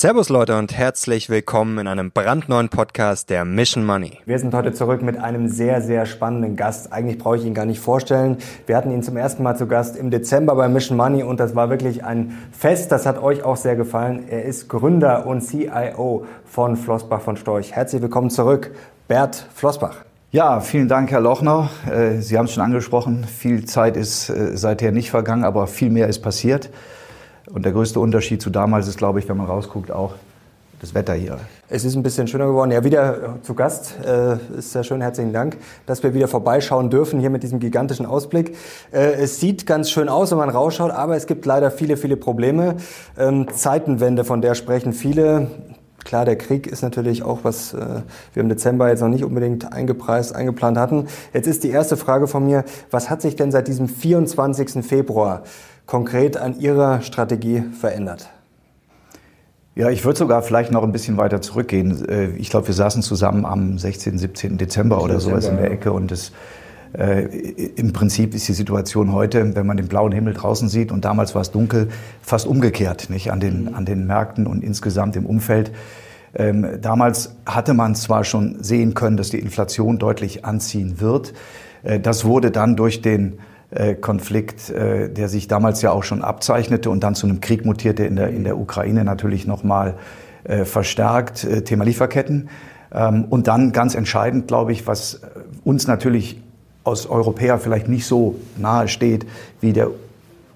Servus Leute und herzlich willkommen in einem brandneuen Podcast der Mission Money. Wir sind heute zurück mit einem sehr, sehr spannenden Gast. Eigentlich brauche ich ihn gar nicht vorstellen. Wir hatten ihn zum ersten Mal zu Gast im Dezember bei Mission Money und das war wirklich ein Fest. Das hat euch auch sehr gefallen. Er ist Gründer und CIO von Flossbach von Storch. Herzlich willkommen zurück, Bert Flossbach. Ja, vielen Dank, Herr Lochner. Äh, Sie haben es schon angesprochen. Viel Zeit ist äh, seither nicht vergangen, aber viel mehr ist passiert. Und der größte Unterschied zu damals ist, glaube ich, wenn man rausguckt, auch das Wetter hier. Es ist ein bisschen schöner geworden. Ja, wieder zu Gast. Äh, ist sehr schön. Herzlichen Dank, dass wir wieder vorbeischauen dürfen hier mit diesem gigantischen Ausblick. Äh, es sieht ganz schön aus, wenn man rausschaut, aber es gibt leider viele, viele Probleme. Ähm, Zeitenwende, von der sprechen viele. Klar, der Krieg ist natürlich auch was äh, wir im Dezember jetzt noch nicht unbedingt eingepreist, eingeplant hatten. Jetzt ist die erste Frage von mir, was hat sich denn seit diesem 24. Februar konkret an Ihrer Strategie verändert? Ja, ich würde sogar vielleicht noch ein bisschen weiter zurückgehen. Äh, ich glaube, wir saßen zusammen am 16., 17. Dezember oder sowas in der Ecke und das, äh, im Prinzip ist die Situation heute, wenn man den blauen Himmel draußen sieht und damals war es dunkel, fast umgekehrt, nicht an den, an den Märkten und insgesamt im Umfeld. Ähm, damals hatte man zwar schon sehen können, dass die Inflation deutlich anziehen wird. Äh, das wurde dann durch den Konflikt, äh, der sich damals ja auch schon abzeichnete und dann zu einem Krieg mutierte in der, in der Ukraine natürlich nochmal äh, verstärkt, Thema Lieferketten. Ähm, und dann ganz entscheidend, glaube ich, was uns natürlich aus Europäer vielleicht nicht so nahe steht, wie der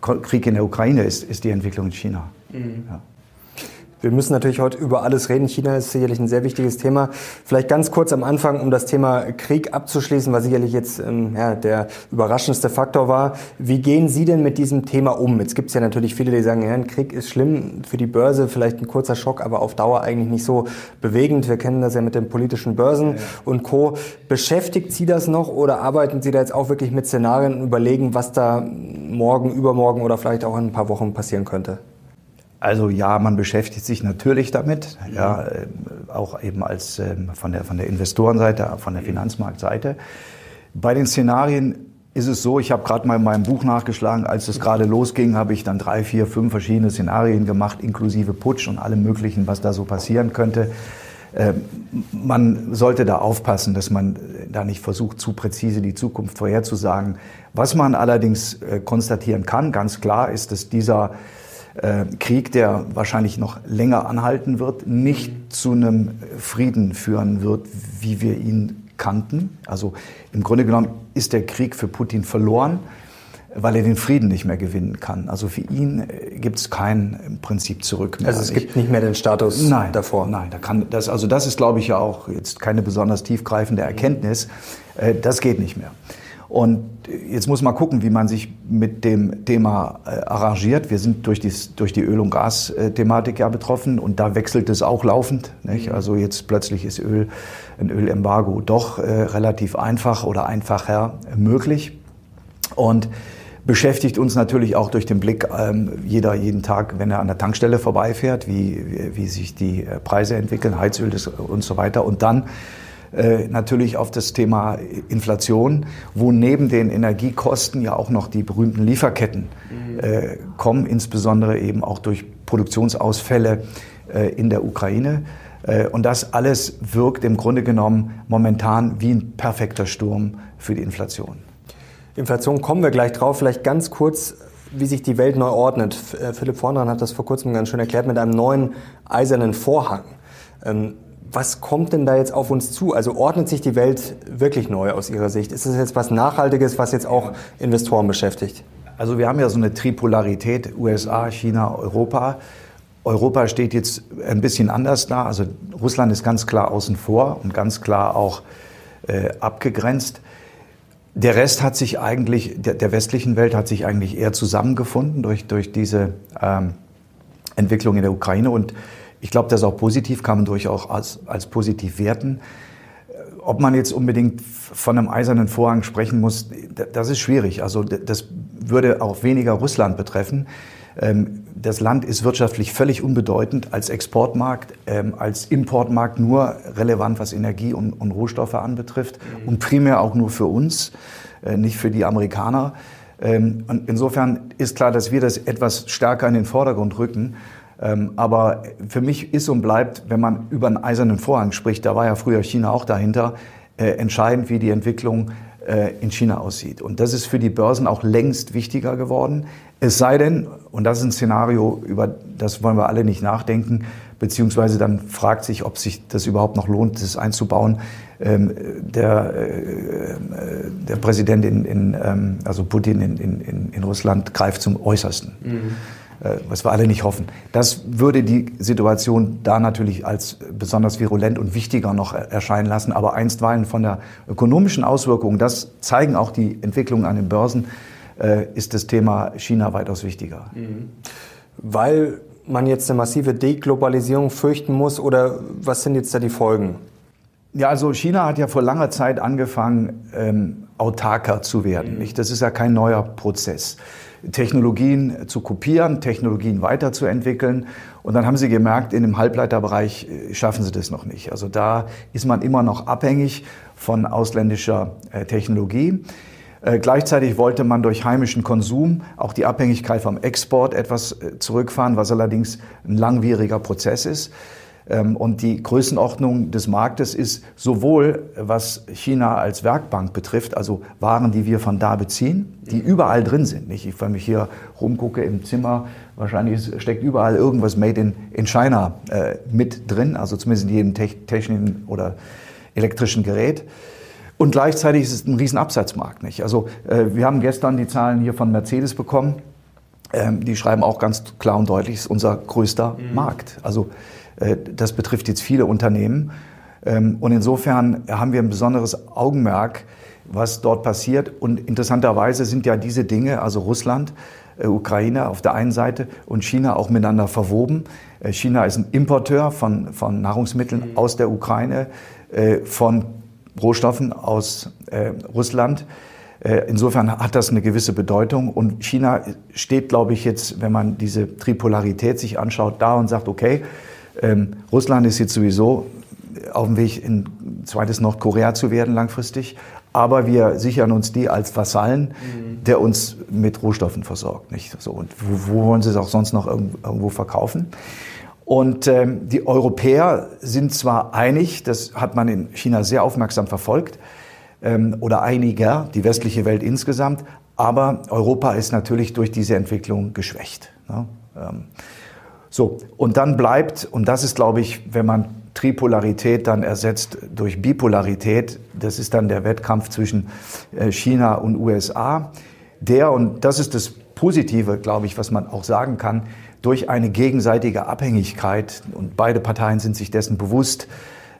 Krieg in der Ukraine ist, ist die Entwicklung in China. Mhm. Ja. Wir müssen natürlich heute über alles reden. China ist sicherlich ein sehr wichtiges Thema. Vielleicht ganz kurz am Anfang, um das Thema Krieg abzuschließen, was sicherlich jetzt ähm, ja, der überraschendste Faktor war. Wie gehen Sie denn mit diesem Thema um? Jetzt gibt es ja natürlich viele, die sagen, ja, ein Krieg ist schlimm für die Börse, vielleicht ein kurzer Schock, aber auf Dauer eigentlich nicht so bewegend. Wir kennen das ja mit den politischen Börsen ja. und Co. Beschäftigt Sie das noch oder arbeiten Sie da jetzt auch wirklich mit Szenarien und überlegen, was da morgen, übermorgen oder vielleicht auch in ein paar Wochen passieren könnte? Also ja, man beschäftigt sich natürlich damit, ja, äh, auch eben als ähm, von der von der Investorenseite, von der Finanzmarktseite. Bei den Szenarien ist es so, ich habe gerade mal in meinem Buch nachgeschlagen, als es gerade losging, habe ich dann drei, vier, fünf verschiedene Szenarien gemacht, inklusive Putsch und allem Möglichen, was da so passieren könnte. Ähm, man sollte da aufpassen, dass man da nicht versucht, zu präzise die Zukunft vorherzusagen. Was man allerdings äh, konstatieren kann, ganz klar, ist, dass dieser äh, Krieg, der wahrscheinlich noch länger anhalten wird, nicht zu einem Frieden führen wird, wie wir ihn kannten. Also im Grunde genommen ist der Krieg für Putin verloren, weil er den Frieden nicht mehr gewinnen kann. Also für ihn äh, gibt es kein Prinzip zurück mehr. Also es gibt nicht mehr den Status nein, davor. Nein, da kann das, also das ist, glaube ich, ja auch jetzt keine besonders tiefgreifende Erkenntnis. Äh, das geht nicht mehr. Und jetzt muss man gucken, wie man sich mit dem Thema äh, arrangiert. Wir sind durch, dies, durch die Öl- und Gas-Thematik ja betroffen und da wechselt es auch laufend. Nicht? Mhm. Also jetzt plötzlich ist Öl, ein Ölembargo doch äh, relativ einfach oder einfacher möglich. Und beschäftigt uns natürlich auch durch den Blick ähm, jeder jeden Tag, wenn er an der Tankstelle vorbeifährt, wie, wie, wie sich die äh, Preise entwickeln, Heizöl und so weiter. Und dann äh, natürlich auf das Thema Inflation, wo neben den Energiekosten ja auch noch die berühmten Lieferketten äh, kommen, insbesondere eben auch durch Produktionsausfälle äh, in der Ukraine. Äh, und das alles wirkt im Grunde genommen momentan wie ein perfekter Sturm für die Inflation. Inflation kommen wir gleich drauf. Vielleicht ganz kurz, wie sich die Welt neu ordnet. Äh, Philipp Vornran hat das vor kurzem ganz schön erklärt mit einem neuen eisernen Vorhang. Ähm, was kommt denn da jetzt auf uns zu? Also ordnet sich die Welt wirklich neu aus Ihrer Sicht? Ist es jetzt was Nachhaltiges, was jetzt auch Investoren beschäftigt? Also wir haben ja so eine Tripolarität, USA, China, Europa. Europa steht jetzt ein bisschen anders da. Also Russland ist ganz klar außen vor und ganz klar auch äh, abgegrenzt. Der Rest hat sich eigentlich, der, der, westlichen Welt hat sich eigentlich eher zusammengefunden durch, durch diese ähm, Entwicklung in der Ukraine. Und ich glaube, das ist auch positiv, kann man durchaus als, als positiv werten. Ob man jetzt unbedingt von einem eisernen Vorhang sprechen muss, das ist schwierig. Also das würde auch weniger Russland betreffen. Ähm, das Land ist wirtschaftlich völlig unbedeutend als Exportmarkt, ähm, als Importmarkt nur relevant, was Energie und, und Rohstoffe anbetrifft mhm. und primär auch nur für uns, äh, nicht für die Amerikaner. Ähm, und insofern ist klar, dass wir das etwas stärker in den Vordergrund rücken aber für mich ist und bleibt, wenn man über einen eisernen Vorhang spricht, da war ja früher China auch dahinter, äh, entscheidend, wie die Entwicklung äh, in China aussieht. Und das ist für die Börsen auch längst wichtiger geworden. Es sei denn, und das ist ein Szenario, über das wollen wir alle nicht nachdenken, beziehungsweise dann fragt sich, ob sich das überhaupt noch lohnt, das einzubauen. Ähm, der, äh, der Präsident in, in ähm, also Putin in, in, in Russland greift zum Äußersten. Mhm. Äh, was wir alle nicht hoffen. Das würde die Situation da natürlich als besonders virulent und wichtiger noch erscheinen lassen. Aber einstweilen von der ökonomischen Auswirkung, das zeigen auch die Entwicklungen an den Börsen, äh, ist das Thema China weitaus wichtiger. Mhm. Weil man jetzt eine massive Deglobalisierung fürchten muss oder was sind jetzt da die Folgen? Ja, also China hat ja vor langer Zeit angefangen, ähm, autarker zu werden. Mhm. Nicht? Das ist ja kein neuer Prozess. Technologien zu kopieren, Technologien weiterzuentwickeln. Und dann haben sie gemerkt, in dem Halbleiterbereich äh, schaffen sie das noch nicht. Also da ist man immer noch abhängig von ausländischer äh, Technologie. Äh, gleichzeitig wollte man durch heimischen Konsum auch die Abhängigkeit vom Export etwas zurückfahren, was allerdings ein langwieriger Prozess ist. Ähm, und die Größenordnung des Marktes ist sowohl, was China als Werkbank betrifft, also Waren, die wir von da beziehen, die überall drin sind. Nicht? Ich, wenn ich hier rumgucke im Zimmer, wahrscheinlich steckt überall irgendwas Made in, in China äh, mit drin, also zumindest in jedem technischen oder elektrischen Gerät. Und gleichzeitig ist es ein Riesenabsatzmarkt. Nicht? Also äh, wir haben gestern die Zahlen hier von Mercedes bekommen. Ähm, die schreiben auch ganz klar und deutlich, es ist unser größter mhm. Markt. Also das betrifft jetzt viele Unternehmen. Ähm, und insofern haben wir ein besonderes Augenmerk, was dort passiert. Und interessanterweise sind ja diese Dinge, also Russland, äh, Ukraine auf der einen Seite und China auch miteinander verwoben. Äh, China ist ein Importeur von, von Nahrungsmitteln mhm. aus der Ukraine, von Rohstoffen aus Russland. Insofern hat das eine gewisse Bedeutung. Und China steht, glaube ich, jetzt, wenn man diese Tripolarität sich anschaut, da und sagt, okay, ähm, Russland ist jetzt sowieso auf dem Weg, ein zweites Nordkorea zu werden langfristig. Aber wir sichern uns die als Vasallen, mhm. der uns mit Rohstoffen versorgt. Nicht? So, und wo, wo wollen sie es auch sonst noch irgendwo verkaufen? Und ähm, die Europäer sind zwar einig, das hat man in China sehr aufmerksam verfolgt, ähm, oder einiger, die westliche Welt insgesamt, aber Europa ist natürlich durch diese Entwicklung geschwächt. Ne? Ähm, so, und dann bleibt, und das ist, glaube ich, wenn man Tripolarität dann ersetzt durch Bipolarität, das ist dann der Wettkampf zwischen äh, China und USA, der, und das ist das Positive, glaube ich, was man auch sagen kann, durch eine gegenseitige Abhängigkeit, und beide Parteien sind sich dessen bewusst,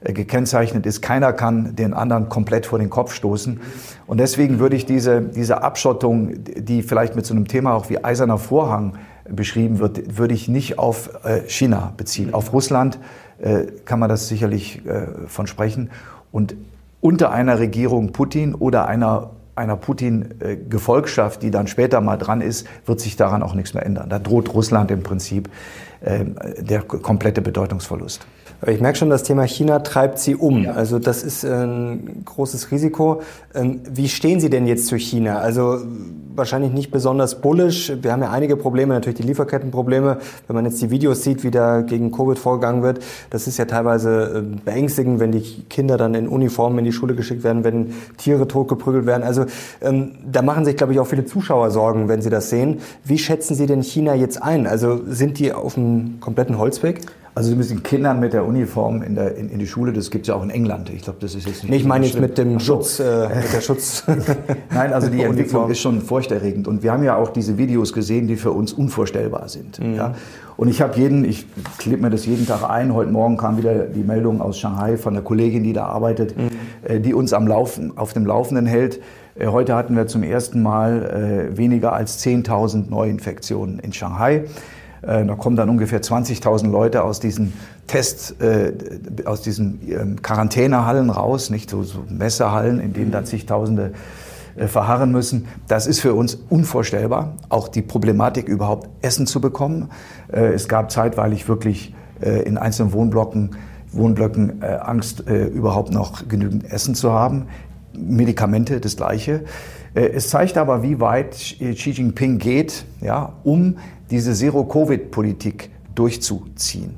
äh, gekennzeichnet ist. Keiner kann den anderen komplett vor den Kopf stoßen. Und deswegen würde ich diese, diese Abschottung, die vielleicht mit so einem Thema auch wie eiserner Vorhang beschrieben wird, würde ich nicht auf äh, China beziehen. Auf Russland äh, kann man das sicherlich äh, von sprechen. Und unter einer Regierung Putin oder einer einer Putin-Gefolgschaft, die dann später mal dran ist, wird sich daran auch nichts mehr ändern. Da droht Russland im Prinzip der komplette Bedeutungsverlust. Ich merke schon, das Thema China treibt Sie um. Ja. Also das ist ein großes Risiko. Ähm, wie stehen Sie denn jetzt zu China? Also wahrscheinlich nicht besonders bullish. Wir haben ja einige Probleme, natürlich die Lieferkettenprobleme. Wenn man jetzt die Videos sieht, wie da gegen Covid vorgegangen wird, das ist ja teilweise äh, beängstigend, wenn die Kinder dann in Uniformen in die Schule geschickt werden, wenn Tiere totgeprügelt werden. Also ähm, da machen sich, glaube ich, auch viele Zuschauer Sorgen, wenn sie das sehen. Wie schätzen Sie denn China jetzt ein? Also sind die auf einem kompletten Holzweg? Also Sie müssen Kindern mit der Uniform in, der, in, in die Schule, das gibt es ja auch in England. Ich glaube, das ist jetzt nicht. Nee, ich meine jetzt mit dem Schutz, äh, mit der Schutz. Nein, also die Entwicklung ist schon furchterregend. Und wir haben ja auch diese Videos gesehen, die für uns unvorstellbar sind. Mhm. Ja? Und ich habe jeden, ich klebe mir das jeden Tag ein. Heute Morgen kam wieder die Meldung aus Shanghai von der Kollegin, die da arbeitet, mhm. äh, die uns am Laufen, auf dem Laufenden hält. Äh, heute hatten wir zum ersten Mal äh, weniger als 10.000 Neuinfektionen in Shanghai. Äh, da kommen dann ungefähr 20.000 Leute aus diesen Test, äh, aus diesen ähm, Quarantänehallen raus, nicht so, so Messehallen, in denen dann zigtausende äh, verharren müssen. Das ist für uns unvorstellbar. Auch die Problematik überhaupt Essen zu bekommen. Es gab zeitweilig wirklich in einzelnen Wohnblöcken, Wohnblöcken Angst, überhaupt noch genügend Essen zu haben. Medikamente, das Gleiche. Es zeigt aber, wie weit Xi Jinping geht, ja, um diese Zero-Covid-Politik durchzuziehen.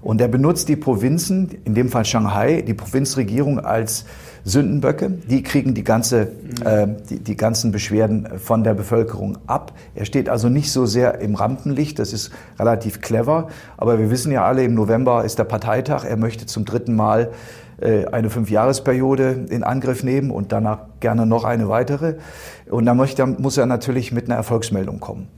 Und er benutzt die Provinzen, in dem Fall Shanghai, die Provinzregierung als Sündenböcke. Die kriegen die, ganze, äh, die, die ganzen Beschwerden von der Bevölkerung ab. Er steht also nicht so sehr im Rampenlicht. Das ist relativ clever. Aber wir wissen ja alle, im November ist der Parteitag. Er möchte zum dritten Mal äh, eine Fünfjahresperiode in Angriff nehmen und danach gerne noch eine weitere. Und da muss er natürlich mit einer Erfolgsmeldung kommen.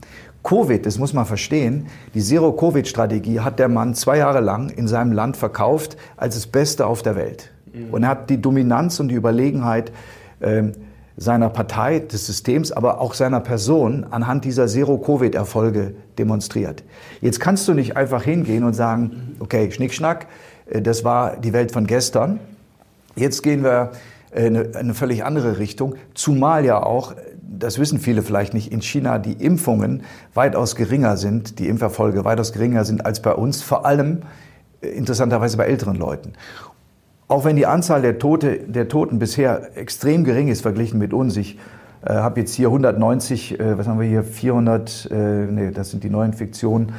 Covid, das muss man verstehen, die Zero-Covid-Strategie hat der Mann zwei Jahre lang in seinem Land verkauft als das Beste auf der Welt. Mhm. Und er hat die Dominanz und die Überlegenheit äh, seiner Partei, des Systems, aber auch seiner Person anhand dieser Zero-Covid-Erfolge demonstriert. Jetzt kannst du nicht einfach hingehen und sagen, okay, Schnickschnack, äh, das war die Welt von gestern. Jetzt gehen wir in äh, eine völlig andere Richtung, zumal ja auch das wissen viele vielleicht nicht, in China die Impfungen weitaus geringer sind, die Impferfolge weitaus geringer sind als bei uns, vor allem äh, interessanterweise bei älteren Leuten. Auch wenn die Anzahl der, Tote, der Toten bisher extrem gering ist verglichen mit uns, ich äh, habe jetzt hier 190, äh, was haben wir hier, 400, äh, nee, das sind die Neuinfektionen,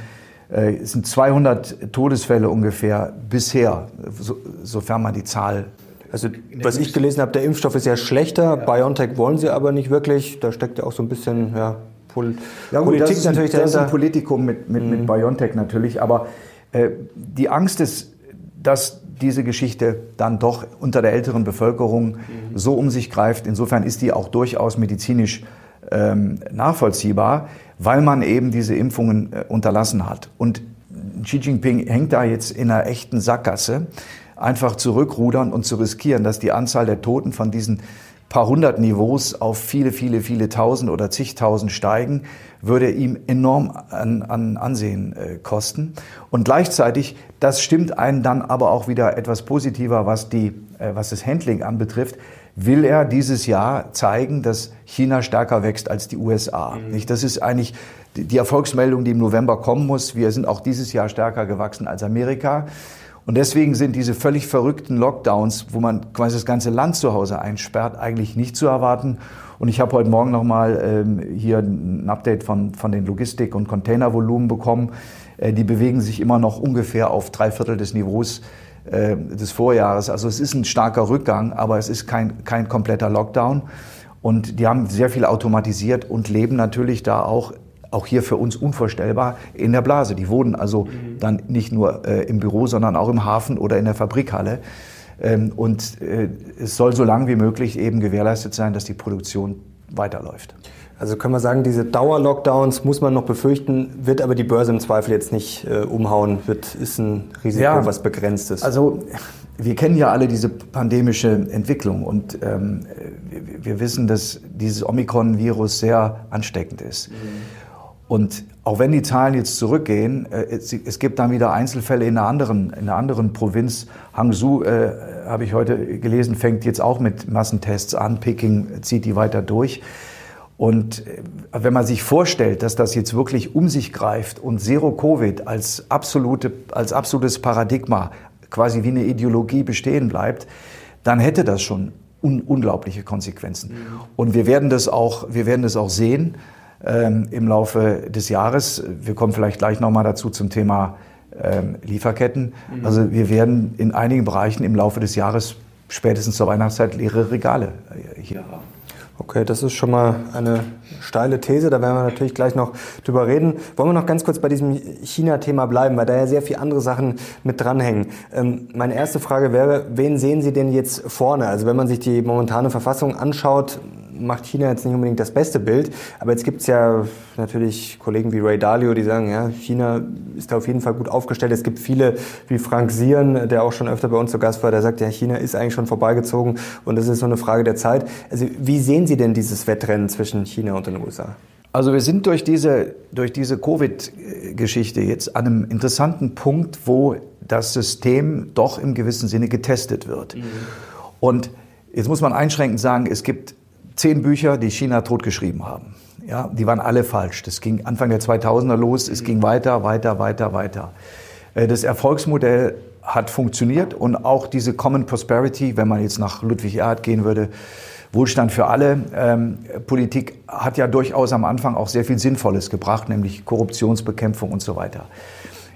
äh, es sind 200 Todesfälle ungefähr bisher, so, sofern man die Zahl also was ich gelesen habe, der Impfstoff ist ja schlechter. Ja. BioNTech wollen sie aber nicht wirklich. Da steckt ja auch so ein bisschen ja, Pol ja, gut, Politik das natürlich dahinter. Das ist ein Politikum mit, mit, mhm. mit BioNTech natürlich. Aber äh, die Angst ist, dass diese Geschichte dann doch unter der älteren Bevölkerung mhm. so um sich greift. Insofern ist die auch durchaus medizinisch ähm, nachvollziehbar, weil man eben diese Impfungen äh, unterlassen hat. Und Xi Jinping hängt da jetzt in einer echten Sackgasse einfach zurückrudern und zu riskieren, dass die Anzahl der Toten von diesen paar hundert Niveaus auf viele, viele, viele tausend oder zigtausend steigen, würde ihm enorm an, an Ansehen äh, kosten. Und gleichzeitig, das stimmt einen dann aber auch wieder etwas positiver, was, die, äh, was das Handling anbetrifft, will er dieses Jahr zeigen, dass China stärker wächst als die USA. Mhm. Nicht? Das ist eigentlich die Erfolgsmeldung, die im November kommen muss. Wir sind auch dieses Jahr stärker gewachsen als Amerika. Und deswegen sind diese völlig verrückten Lockdowns, wo man quasi das ganze Land zu Hause einsperrt, eigentlich nicht zu erwarten. Und ich habe heute Morgen nochmal ähm, hier ein Update von, von den Logistik- und Containervolumen bekommen. Äh, die bewegen sich immer noch ungefähr auf drei Viertel des Niveaus äh, des Vorjahres. Also es ist ein starker Rückgang, aber es ist kein, kein kompletter Lockdown. Und die haben sehr viel automatisiert und leben natürlich da auch auch hier für uns unvorstellbar, in der Blase. Die wohnen also mhm. dann nicht nur äh, im Büro, sondern auch im Hafen oder in der Fabrikhalle. Ähm, und äh, es soll so lange wie möglich eben gewährleistet sein, dass die Produktion weiterläuft. Also können wir sagen, diese Dauer-Lockdowns muss man noch befürchten, wird aber die Börse im Zweifel jetzt nicht äh, umhauen, wird, ist ein Risiko, ja, was begrenzt ist. Also wir kennen ja alle diese pandemische Entwicklung und ähm, wir, wir, wissen, dass dieses Omikron-Virus sehr ansteckend ist. Mhm. Und auch wenn die Zahlen jetzt zurückgehen, äh, es, gibt dann wieder Einzelfälle in einer anderen, in einer anderen Provinz. Hangzhou, äh, habe ich heute gelesen, fängt jetzt auch mit Massentests an. Peking zieht die weiter durch. Und äh, wenn man sich vorstellt, dass das jetzt wirklich um sich greift und Zero Covid als, absolute, als absolutes Paradigma quasi wie eine Ideologie bestehen bleibt, dann hätte das schon un unglaubliche Konsequenzen. Mhm. Und wir werden das auch, wir werden das auch sehen ähm, im Laufe des Jahres. Wir kommen vielleicht gleich nochmal dazu zum Thema ähm, Lieferketten. Mhm. Also wir werden in einigen Bereichen im Laufe des Jahres spätestens zur Weihnachtszeit leere Regale äh, hier haben. Okay, das ist schon mal eine steile These, da werden wir natürlich gleich noch drüber reden. Wollen wir noch ganz kurz bei diesem China-Thema bleiben, weil da ja sehr viele andere Sachen mit dranhängen. Ähm, meine erste Frage wäre, wen sehen Sie denn jetzt vorne? Also wenn man sich die momentane Verfassung anschaut, macht China jetzt nicht unbedingt das beste Bild. Aber jetzt gibt es ja natürlich Kollegen wie Ray Dalio, die sagen, ja, China ist da auf jeden Fall gut aufgestellt. Es gibt viele wie Frank Sieren, der auch schon öfter bei uns zu Gast war, der sagt, ja, China ist eigentlich schon vorbeigezogen und es ist so eine Frage der Zeit. Also wie sehen Sie denn dieses Wettrennen zwischen China und den USA? Also wir sind durch diese, durch diese Covid-Geschichte jetzt an einem interessanten Punkt, wo das System doch im gewissen Sinne getestet wird. Mhm. Und jetzt muss man einschränkend sagen, es gibt zehn Bücher, die China totgeschrieben haben. Ja, die waren alle falsch. Das ging Anfang der 2000er los. Es ging weiter, weiter, weiter, weiter. Äh, das Erfolgsmodell hat funktioniert und auch diese Common Prosperity, wenn man jetzt nach Ludwig Erhard gehen würde, Wohlstand für alle. Ähm, Politik hat ja durchaus am Anfang auch sehr viel Sinnvolles gebracht, nämlich Korruptionsbekämpfung und so weiter.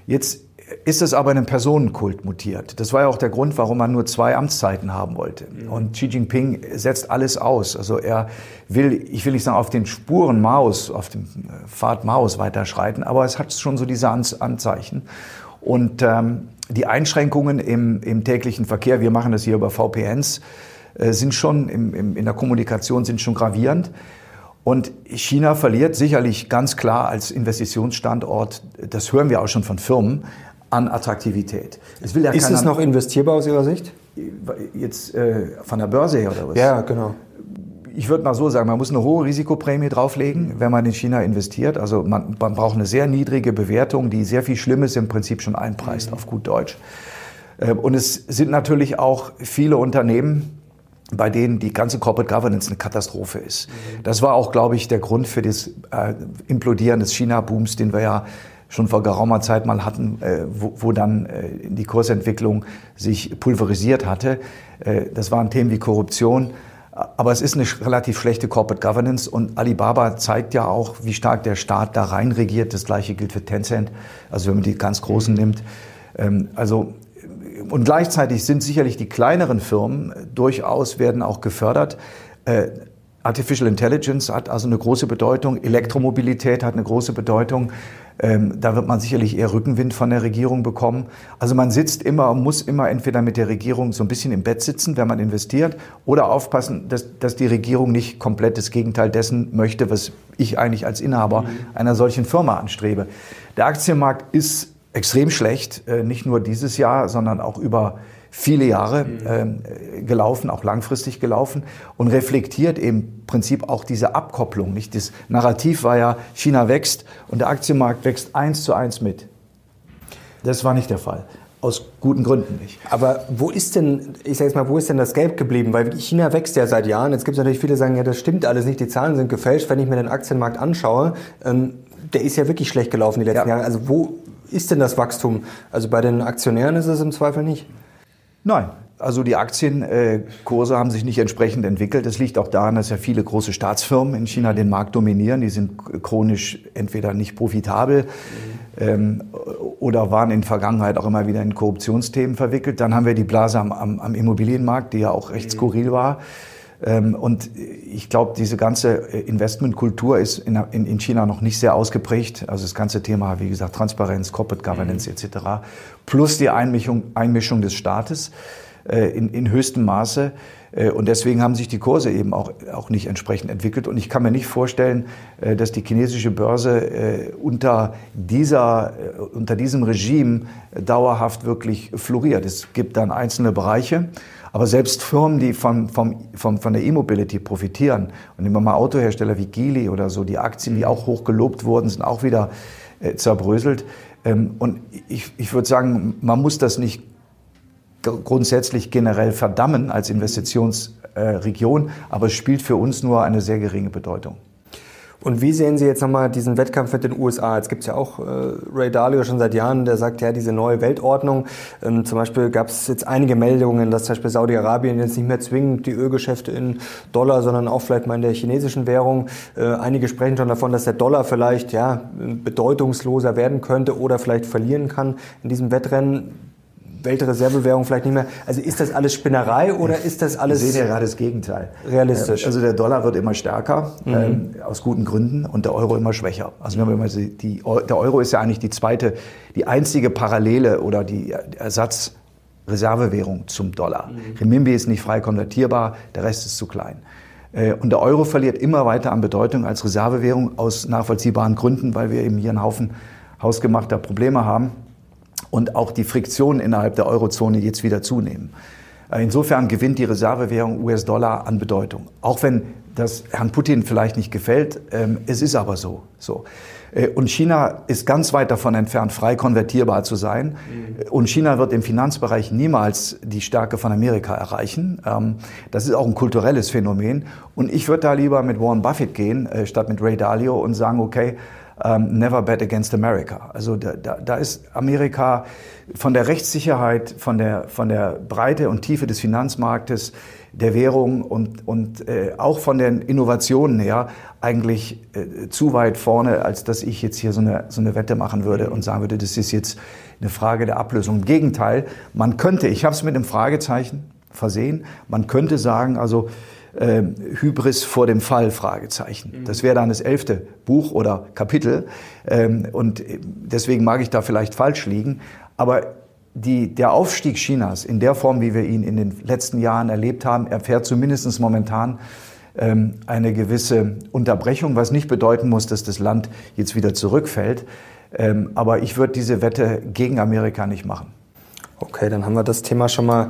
Jetzt ist es aber in einen Personenkult mutiert. Das war ja auch der Grund, warum man nur zwei Amtszeiten haben wollte. Und Xi Jinping setzt alles aus. Also er will, ich will nicht sagen, auf den Spuren Maos, auf dem Pfad Maos weiterschreiten, aber es hat schon so diese Anzeichen. Und ähm, die Einschränkungen im, im täglichen Verkehr, wir machen das hier über VPNs, äh, sind schon im, im, in der Kommunikation sind schon gravierend. Und China verliert sicherlich ganz klar als Investitionsstandort, das hören wir auch schon von Firmen, an Attraktivität. Es ja ist es noch investierbar aus Ihrer Sicht? Jetzt äh, von der Börse her oder was? Ja, genau. Ich würde mal so sagen, man muss eine hohe Risikoprämie drauflegen, wenn man in China investiert. Also man, man braucht eine sehr niedrige Bewertung, die sehr viel Schlimmes im Prinzip schon einpreist, mhm. auf gut Deutsch. Äh, und es sind natürlich auch viele Unternehmen, bei denen die ganze Corporate Governance eine Katastrophe ist. Mhm. Das war auch, glaube ich, der Grund für das äh, Implodieren des China-Booms, den wir ja schon vor geraumer Zeit mal hatten, äh, wo, wo dann äh, die Kursentwicklung sich pulverisiert hatte. Äh, das waren Themen wie Korruption. Aber es ist eine relativ schlechte Corporate Governance und Alibaba zeigt ja auch, wie stark der Staat da rein regiert. Das gleiche gilt für Tencent, also wenn man die ganz Großen nimmt. Ähm, also und gleichzeitig sind sicherlich die kleineren Firmen durchaus werden auch gefördert. Artificial Intelligence hat also eine große Bedeutung, Elektromobilität hat eine große Bedeutung. Ähm, da wird man sicherlich eher Rückenwind von der Regierung bekommen. Also man sitzt immer, muss immer entweder mit der Regierung so ein bisschen im Bett sitzen, wenn man investiert, oder aufpassen, dass, dass die Regierung nicht komplett das Gegenteil dessen möchte, was ich eigentlich als Inhaber mhm. einer solchen Firma anstrebe. Der Aktienmarkt ist extrem schlecht, äh, nicht nur dieses Jahr, sondern auch über viele Jahre äh, gelaufen, auch langfristig gelaufen und reflektiert im Prinzip auch diese Abkopplung. Nicht? Das Narrativ war ja, China wächst und der Aktienmarkt wächst eins zu eins mit. Das war nicht der Fall. Aus guten Gründen nicht. Aber wo ist denn, ich sage jetzt mal, wo ist denn das Geld geblieben? Weil China wächst ja seit Jahren. Jetzt gibt es natürlich viele, die sagen, ja, das stimmt alles nicht, die Zahlen sind gefälscht. Wenn ich mir den Aktienmarkt anschaue, ähm, der ist ja wirklich schlecht gelaufen die letzten ja. Jahre. Also wo ist denn das Wachstum? Also bei den Aktionären ist es im Zweifel nicht. Nein, also die Aktienkurse haben sich nicht entsprechend entwickelt. Das liegt auch daran, dass ja viele große Staatsfirmen in China den Markt dominieren. Die sind chronisch entweder nicht profitabel ähm, oder waren in der Vergangenheit auch immer wieder in Korruptionsthemen verwickelt. Dann haben wir die Blase am, am, am Immobilienmarkt, die ja auch recht skurril war. Ähm, und ich glaube, diese ganze Investmentkultur ist in, in, in, China noch nicht sehr ausgeprägt. Also das ganze Thema, wie gesagt, Transparenz, Corporate Governance mhm. etc. Plus die Einmischung, Einmischung des Staates äh, in, in höchstem Maße. Äh, und deswegen haben sich die Kurse eben auch, auch nicht entsprechend entwickelt. Und ich kann mir nicht vorstellen, äh, dass die chinesische Börse unter, dieser, unter diesem Regime dauerhaft wirklich floriert. Es gibt dann einzelne Bereiche, aber selbst Firmen, die von, vom, vom, von der E-Mobility profitieren, und nehmen wir mal Autohersteller wie Geely oder so, die Aktien, die auch hoch gelobt wurden, sind auch wieder äh, zerbröselt. Ähm, und ich, ich würde sagen, man muss das nicht grundsätzlich generell verdammen als Investitionsregion, äh, aber es spielt für uns nur eine sehr geringe Bedeutung. Und wie sehen Sie jetzt nochmal diesen Wettkampf mit den USA? Jetzt gibt es ja auch äh, Ray Dalio schon seit Jahren, der sagt, ja, diese neue Weltordnung. Ähm, zum Beispiel gab es jetzt einige Meldungen, dass zum Beispiel Saudi-Arabien jetzt nicht mehr zwingend die Ölgeschäfte in Dollar, sondern auch vielleicht mal in der chinesischen Währung. Äh, einige sprechen schon davon, dass der Dollar vielleicht ja bedeutungsloser werden könnte oder vielleicht verlieren kann in diesem Wettrennen. Weltreservewährung vielleicht nicht mehr. Also ist das alles Spinnerei oder ist das alles. Wir sehen ja gerade das Gegenteil. Realistisch. Also der Dollar wird immer stärker, mhm. ähm, aus guten Gründen, und der Euro immer schwächer. Also wenn mal die, die, der Euro ist ja eigentlich die zweite, die einzige Parallele oder die Ersatzreservewährung zum Dollar. Mhm. Renminbi ist nicht frei konvertierbar, der Rest ist zu klein. Äh, und der Euro verliert immer weiter an Bedeutung als Reservewährung aus nachvollziehbaren Gründen, weil wir eben hier einen Haufen hausgemachter Probleme haben und auch die Friktionen innerhalb der Eurozone jetzt wieder zunehmen. Äh, insofern gewinnt die Reservewährung US-Dollar an Bedeutung. Auch wenn das Herrn Putin vielleicht nicht gefällt, ähm, es ist aber so. so. Äh, und China ist ganz weit davon entfernt, frei konvertierbar zu sein. Mhm. Und China wird im Finanzbereich niemals die Stärke von Amerika erreichen. Ähm, das ist auch ein kulturelles Phänomen. Und ich würde da lieber mit Warren Buffett gehen, äh, statt mit Ray Dalio und sagen, okay, ähm, Never Bet Against America. Also da, da, da ist Amerika von der Rechtssicherheit, von der, von der Breite und Tiefe des Finanzmarktes, der Währung und, und äh, auch von den Innovationen her eigentlich äh, zu weit vorne, als dass ich jetzt hier so eine, so eine Wette machen würde und sagen würde, das ist jetzt eine Frage der Ablösung. Im Gegenteil, man könnte, ich habe es mit einem Fragezeichen versehen, man könnte sagen, also äh, Hybris vor dem Fall, Fragezeichen. Mhm. Das wäre dann das elfte Buch oder Kapitel. Ähm, und deswegen mag ich da vielleicht falsch liegen. Aber die, der Aufstieg Chinas in der Form, wie wir ihn in den letzten Jahren erlebt haben, erfährt zumindest momentan ähm, eine gewisse Unterbrechung, was nicht bedeuten muss, dass das Land jetzt wieder zurückfällt. Ähm, aber ich würde diese Wette gegen Amerika nicht machen. Okay, dann haben wir das Thema schon mal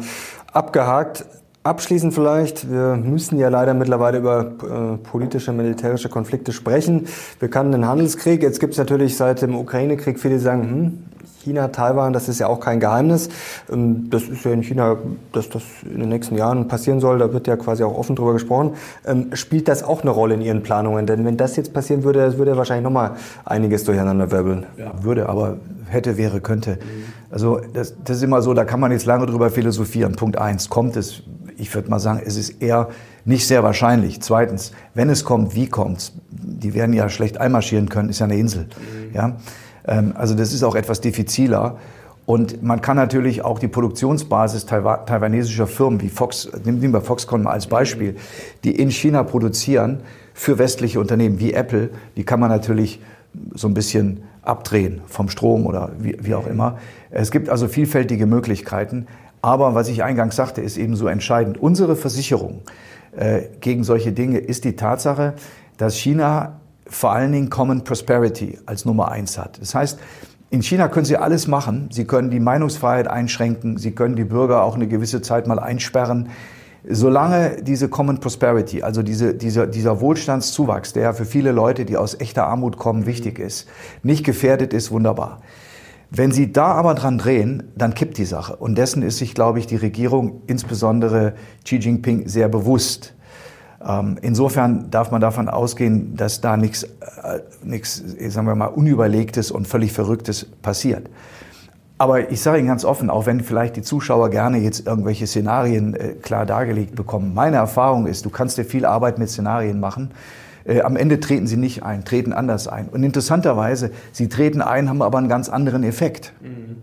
abgehakt. Abschließend vielleicht, wir müssen ja leider mittlerweile über äh, politische, militärische Konflikte sprechen. Wir kannten den Handelskrieg, jetzt gibt es natürlich seit dem Ukraine-Krieg viele, die sagen, hm, China, Taiwan, das ist ja auch kein Geheimnis. Ähm, das ist ja in China, dass das in den nächsten Jahren passieren soll, da wird ja quasi auch offen drüber gesprochen. Ähm, spielt das auch eine Rolle in Ihren Planungen? Denn wenn das jetzt passieren würde, würde wahrscheinlich nochmal einiges durcheinander wirbeln. Ja, würde, aber hätte, wäre, könnte. Also das, das ist immer so, da kann man jetzt lange drüber philosophieren. Punkt eins, kommt es, ich würde mal sagen, es ist eher nicht sehr wahrscheinlich. Zweitens, wenn es kommt, wie kommt's? Die werden ja schlecht einmarschieren können, ist ja eine Insel. Mhm. Ja? Ähm, also das ist auch etwas diffiziler. Und man kann natürlich auch die Produktionsbasis taiwanesischer Firmen wie Fox, nehmen wir Foxconn mal als Beispiel, die in China produzieren für westliche Unternehmen wie Apple, die kann man natürlich so ein bisschen abdrehen vom Strom oder wie, wie auch immer. Es gibt also vielfältige Möglichkeiten. Aber was ich eingangs sagte, ist eben so entscheidend. Unsere Versicherung äh, gegen solche Dinge ist die Tatsache, dass China vor allen Dingen Common Prosperity als Nummer eins hat. Das heißt, in China können Sie alles machen. Sie können die Meinungsfreiheit einschränken. Sie können die Bürger auch eine gewisse Zeit mal einsperren. Solange diese Common Prosperity, also diese, dieser, dieser Wohlstandszuwachs, der für viele Leute, die aus echter Armut kommen, wichtig ist, nicht gefährdet ist, wunderbar. Wenn Sie da aber dran drehen, dann kippt die Sache. Und dessen ist sich, glaube ich, die Regierung, insbesondere Xi Jinping, sehr bewusst. Ähm, insofern darf man davon ausgehen, dass da nichts, äh, nichts, sagen wir mal, Unüberlegtes und völlig Verrücktes passiert. Aber ich sage Ihnen ganz offen, auch wenn vielleicht die Zuschauer gerne jetzt irgendwelche Szenarien äh, klar dargelegt bekommen, meine Erfahrung ist, du kannst dir viel Arbeit mit Szenarien machen. Äh, am Ende treten sie nicht ein, treten anders ein. Und interessanterweise, sie treten ein, haben aber einen ganz anderen Effekt. Mhm.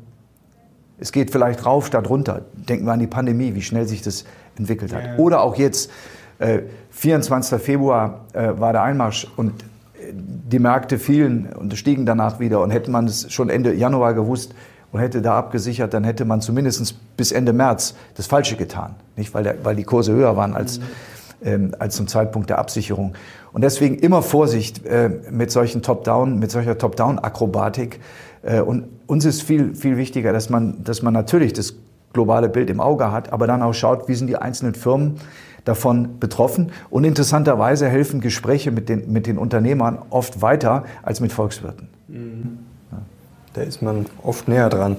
Es geht vielleicht rauf statt runter. Denken wir an die Pandemie, wie schnell sich das entwickelt hat. Ja. Oder auch jetzt, äh, 24. Februar äh, war der Einmarsch und äh, die Märkte fielen und stiegen danach wieder. Und hätte man es schon Ende Januar gewusst und hätte da abgesichert, dann hätte man zumindest bis Ende März das Falsche getan. Nicht, weil, der, weil die Kurse höher waren als, mhm. Ähm, als zum Zeitpunkt der Absicherung. Und deswegen immer Vorsicht äh, mit solchen Top-Down, mit solcher Top-Down-Akrobatik. Äh, und uns ist viel, viel wichtiger, dass man, dass man natürlich das globale Bild im Auge hat, aber dann auch schaut, wie sind die einzelnen Firmen davon betroffen. Und interessanterweise helfen Gespräche mit den, mit den Unternehmern oft weiter als mit Volkswirten. Mhm. Da ist man oft näher dran.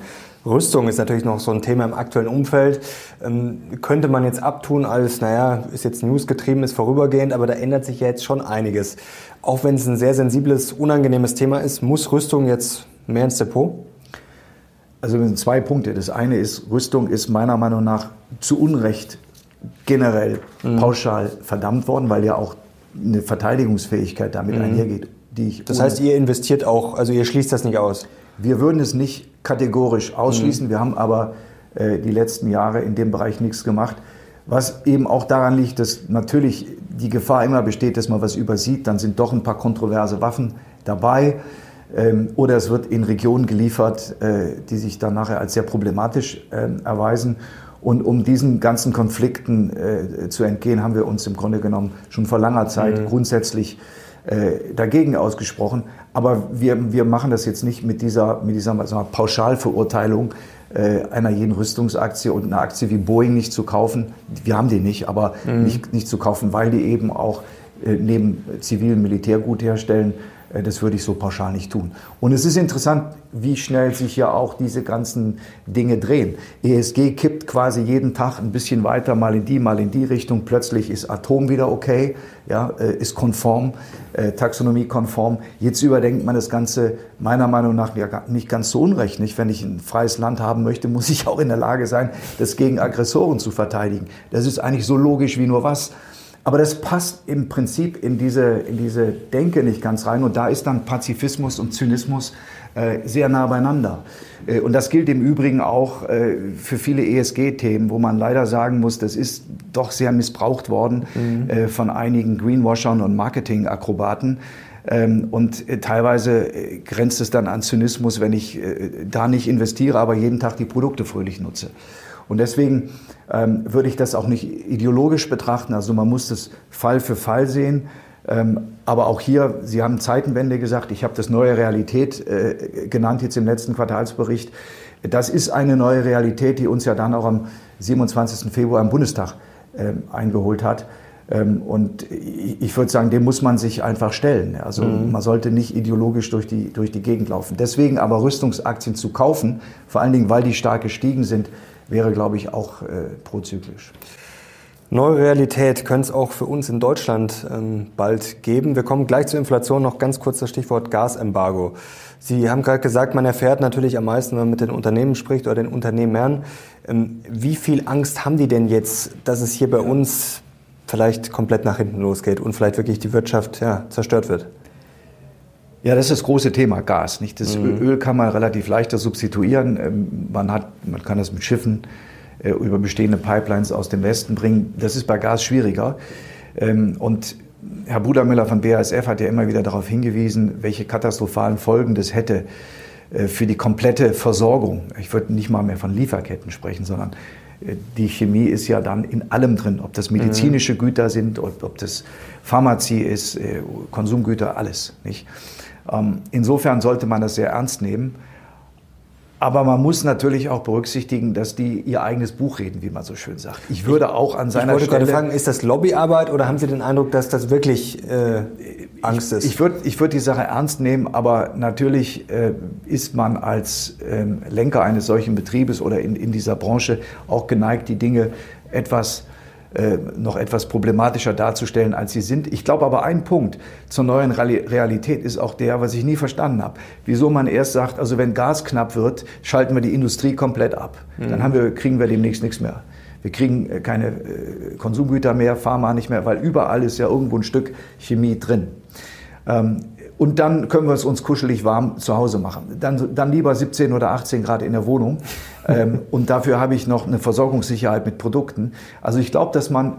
Rüstung ist natürlich noch so ein Thema im aktuellen Umfeld. Ähm, könnte man jetzt abtun als, naja, ist jetzt newsgetrieben, ist vorübergehend, aber da ändert sich ja jetzt schon einiges. Auch wenn es ein sehr sensibles, unangenehmes Thema ist, muss Rüstung jetzt mehr ins Depot? Also zwei Punkte. Das eine ist, Rüstung ist meiner Meinung nach zu Unrecht generell mhm. pauschal verdammt worden, weil ja auch eine Verteidigungsfähigkeit damit mhm. einhergeht. Die ich das heißt, ihr investiert auch, also ihr schließt das nicht aus? Wir würden es nicht kategorisch ausschließen. Mhm. Wir haben aber äh, die letzten Jahre in dem Bereich nichts gemacht. Was eben auch daran liegt, dass natürlich die Gefahr immer besteht, dass man was übersieht. Dann sind doch ein paar kontroverse Waffen dabei. Ähm, oder es wird in Regionen geliefert, äh, die sich dann nachher als sehr problematisch äh, erweisen. Und um diesen ganzen Konflikten äh, zu entgehen, haben wir uns im Grunde genommen schon vor langer Zeit mhm. grundsätzlich äh, dagegen ausgesprochen. Aber wir, wir machen das jetzt nicht mit dieser, mit dieser sagen wir, Pauschalverurteilung äh, einer jeden Rüstungsaktie und einer Aktie wie Boeing nicht zu kaufen. Wir haben die nicht, aber mhm. nicht, nicht zu kaufen, weil die eben auch äh, neben zivilen Militärgut herstellen, das würde ich so pauschal nicht tun. Und es ist interessant, wie schnell sich ja auch diese ganzen Dinge drehen. ESG kippt quasi jeden Tag ein bisschen weiter, mal in die, mal in die Richtung. Plötzlich ist Atom wieder okay, ja, äh, ist konform, äh, taxonomiekonform. Jetzt überdenkt man das Ganze meiner Meinung nach nicht ganz so unrecht. Nicht? Wenn ich ein freies Land haben möchte, muss ich auch in der Lage sein, das gegen Aggressoren zu verteidigen. Das ist eigentlich so logisch wie nur was. Aber das passt im Prinzip in diese, in diese Denke nicht ganz rein. Und da ist dann Pazifismus und Zynismus äh, sehr nah beieinander. Äh, und das gilt im Übrigen auch äh, für viele ESG-Themen, wo man leider sagen muss, das ist doch sehr missbraucht worden mhm. Äh, von einigen Greenwashern und Marketing-Akrobaten. Ähm, und äh, teilweise äh, grenzt es dann an Zynismus, wenn ich da nicht investiere, aber jeden Tag die Produkte fröhlich nutze. Und deswegen ähm, würde ich das auch nicht ideologisch betrachten. Also man muss das Fall für Fall sehen. Ähm, aber auch hier, Sie haben Zeitenwende gesagt, ich habe das neue Realität äh, genannt jetzt im letzten Quartalsbericht. Das ist eine neue Realität, die uns ja dann auch am 27. Februar im Bundestag äh, eingeholt hat. Ähm, und ich würde sagen, dem muss man sich einfach stellen. Also mhm. man sollte nicht ideologisch durch die, durch die Gegend laufen. Deswegen aber Rüstungsaktien zu kaufen, vor allen Dingen, weil die stark gestiegen sind, wäre, glaube ich, auch äh, prozyklisch. Neue Realität könnte es auch für uns in Deutschland ähm, bald geben. Wir kommen gleich zur Inflation. Noch ganz kurz das Stichwort Gasembargo. Sie haben gerade gesagt, man erfährt natürlich am meisten, wenn man mit den Unternehmen spricht oder den Unternehmern. Ähm, wie viel Angst haben die denn jetzt, dass es hier bei uns vielleicht komplett nach hinten losgeht und vielleicht wirklich die Wirtschaft ja, zerstört wird? Ja, das ist das große Thema Gas. Nicht? Das mhm. Öl kann man relativ leichter substituieren. Ähm, man, hat, man kann das mit Schiffen äh, über bestehende Pipelines aus dem Westen bringen. Das ist bei Gas schwieriger. Ähm, und Herr Brudermüller von BASF hat ja immer wieder darauf hingewiesen, welche katastrophalen Folgen das hätte äh, für die komplette Versorgung. Ich würde nicht mal mehr von Lieferketten sprechen, sondern äh, die Chemie ist ja dann in allem drin, ob das medizinische mhm. Güter sind, ob das Pharmazie ist, Konsumgüter, alles. Nicht? Ähm, insofern sollte man das sehr ernst nehmen. Aber man muss natürlich auch berücksichtigen, dass die ihr eigenes Buch reden, wie man so schön sagt. Ich würde auch an seiner ich wollte Stelle. gerade fragen, ist das Lobbyarbeit oder haben Sie den Eindruck, dass das wirklich äh, Angst ist? Ich, ich würde ich würd die Sache ernst nehmen, aber natürlich äh, ist man als ähm, Lenker eines solchen Betriebes oder in, in dieser Branche auch geneigt, die Dinge etwas äh, noch etwas problematischer darzustellen, als sie sind. Ich glaube aber ein Punkt zur neuen Realität ist auch der, was ich nie verstanden habe. Wieso man erst sagt, also wenn Gas knapp wird, schalten wir die Industrie komplett ab. Mhm. Dann haben wir, kriegen wir demnächst nichts mehr. Wir kriegen äh, keine äh, Konsumgüter mehr, Pharma nicht mehr, weil überall ist ja irgendwo ein Stück Chemie drin. Und dann können wir es uns kuschelig warm zu Hause machen. Dann, dann lieber 17 oder 18 Grad in der Wohnung. ähm, und dafür habe ich noch eine Versorgungssicherheit mit Produkten. Also ich glaube, dass man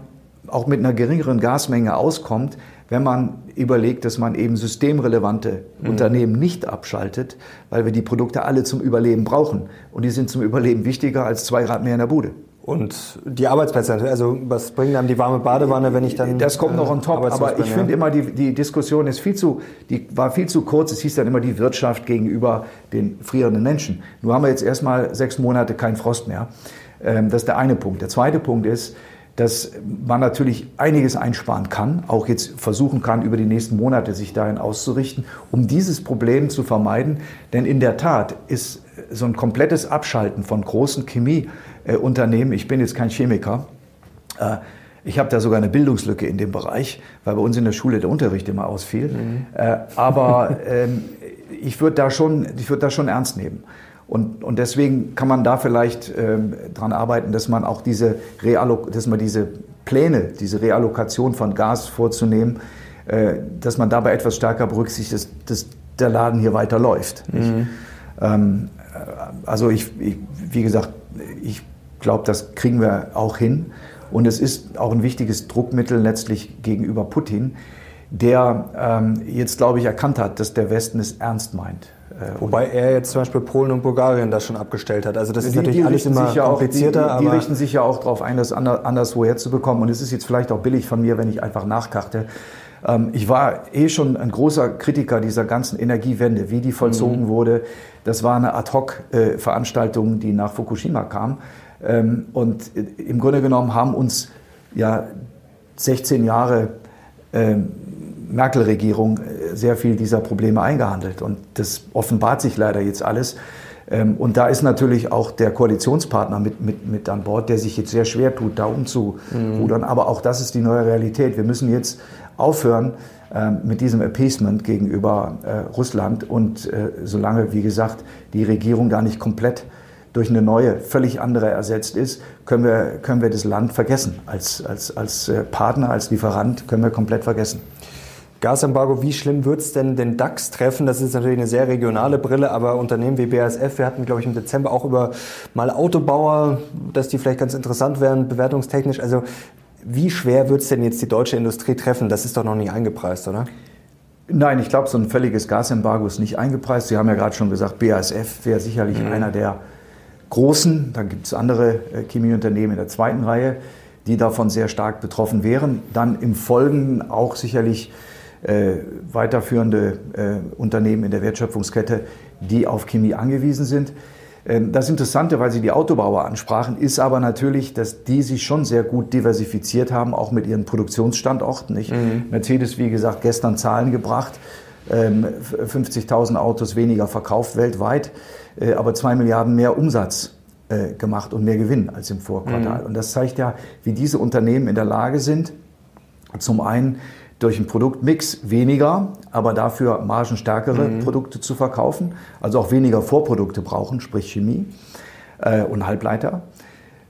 auch mit einer geringeren Gasmenge auskommt, wenn man überlegt, dass man eben systemrelevante mhm. Unternehmen nicht abschaltet, weil wir die Produkte alle zum Überleben brauchen. Und die sind zum Überleben wichtiger als zwei Grad mehr in der Bude. Und die Arbeitsplätze, also was bringt einem die warme Badewanne, wenn ich dann. Das kommt noch on top, aber ich finde immer, die, die Diskussion ist viel zu, die war viel zu kurz. Es hieß dann immer die Wirtschaft gegenüber den frierenden Menschen. Nur haben wir jetzt erstmal sechs Monate kein Frost mehr. Ähm, das ist der eine Punkt. Der zweite Punkt ist, dass man natürlich einiges einsparen kann, auch jetzt versuchen kann, über die nächsten Monate sich dahin auszurichten, um dieses Problem zu vermeiden. Denn in der Tat ist so ein komplettes Abschalten von großen Chemieunternehmen, ich bin jetzt kein Chemiker, äh, ich habe da sogar eine Bildungslücke in dem Bereich, weil bei uns in der Schule der Unterricht immer ausfiel. Mhm. Äh, aber ähm, ich würde da, schon, würd da schon ernst nehmen. Und, und deswegen kann man da vielleicht ähm, dran arbeiten, dass man auch diese, Reallok dass man diese Pläne, diese Reallokation von Gas vorzunehmen, äh, dass man dabei etwas stärker berücksichtigt, dass, dass der Laden hier weiter läuft. Mhm. Ähm, also ich, ich, wie gesagt, ich glaube, das kriegen wir auch hin. Und es ist auch ein wichtiges Druckmittel letztlich gegenüber Putin, der ähm, jetzt, glaube ich, erkannt hat, dass der Westen es ernst meint. Äh, Wobei er jetzt zum Beispiel Polen und Bulgarien das schon abgestellt hat. Also das ist die, natürlich die alles immer ja komplizierter. Auch, die, die richten sich ja auch darauf ein, das anderswo herzubekommen. Und es ist jetzt vielleicht auch billig von mir, wenn ich einfach nachkarte. Ähm, ich war eh schon ein großer Kritiker dieser ganzen Energiewende, wie die vollzogen mhm. wurde. Das war eine Ad-Hoc-Veranstaltung, die nach Fukushima kam. Ähm, und im Grunde genommen haben uns ja 16 Jahre ähm, Merkel-Regierung sehr viel dieser Probleme eingehandelt. Und das offenbart sich leider jetzt alles. Ähm, und da ist natürlich auch der Koalitionspartner mit, mit, mit an Bord, der sich jetzt sehr schwer tut, da umzurudern. Mhm. Aber auch das ist die neue Realität. Wir müssen jetzt aufhören ähm, mit diesem Appeasement gegenüber äh, Russland. Und äh, solange, wie gesagt, die Regierung da nicht komplett durch eine neue, völlig andere ersetzt ist, können wir, können wir das Land vergessen. Als, als, als äh, Partner, als Lieferant können wir komplett vergessen. Gasembargo, wie schlimm wird es denn den DAX treffen? Das ist natürlich eine sehr regionale Brille, aber Unternehmen wie BASF, wir hatten, glaube ich, im Dezember auch über mal Autobauer, dass die vielleicht ganz interessant wären, bewertungstechnisch. Also wie schwer wird es denn jetzt die deutsche Industrie treffen? Das ist doch noch nicht eingepreist, oder? Nein, ich glaube, so ein völliges Gasembargo ist nicht eingepreist. Sie haben ja gerade schon gesagt, BASF wäre sicherlich mhm. einer der großen. Dann gibt es andere äh, Chemieunternehmen in der zweiten Reihe, die davon sehr stark betroffen wären. Dann im Folgenden auch sicherlich äh, weiterführende äh, Unternehmen in der Wertschöpfungskette, die auf Chemie angewiesen sind. Ähm, das Interessante, weil Sie die Autobauer ansprachen, ist aber natürlich, dass die sich schon sehr gut diversifiziert haben, auch mit ihren Produktionsstandorten. Mhm. Mercedes, wie gesagt, gestern Zahlen gebracht. 50.000 ähm, Autos weniger verkauft weltweit, aber zwei Milliarden mehr Umsatz äh, gemacht und mehr Gewinn als im Vorquartal. Mhm. Und das zeigt ja, wie diese Unternehmen in der Lage sind, zum einen durch einen Produktmix weniger, aber dafür margenstärkere mhm. Produkte zu verkaufen, also auch weniger Vorprodukte brauchen, sprich Chemie äh, und Halbleiter.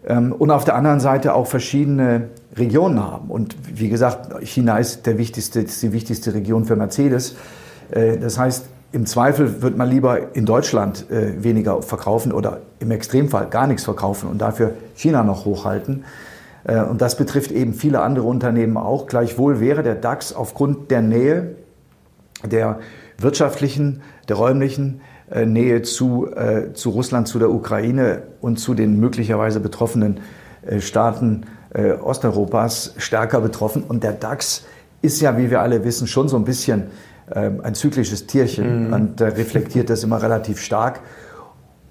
Ähm, und auf der anderen Seite auch verschiedene Regionen haben. Und wie gesagt, China ist, der wichtigste, ist die wichtigste Region für Mercedes. Äh, das heißt, im Zweifel wird man lieber in Deutschland äh, weniger verkaufen oder im Extremfall gar nichts verkaufen und dafür China noch hochhalten. Äh, und das betrifft eben viele andere Unternehmen auch. Gleichwohl wäre der DAX aufgrund der Nähe, der wirtschaftlichen, der räumlichen äh, Nähe zu, äh, zu Russland, zu der Ukraine und zu den möglicherweise betroffenen Staaten Osteuropas stärker betroffen. Und der DAX ist ja, wie wir alle wissen, schon so ein bisschen ein zyklisches Tierchen mhm. und reflektiert das immer relativ stark.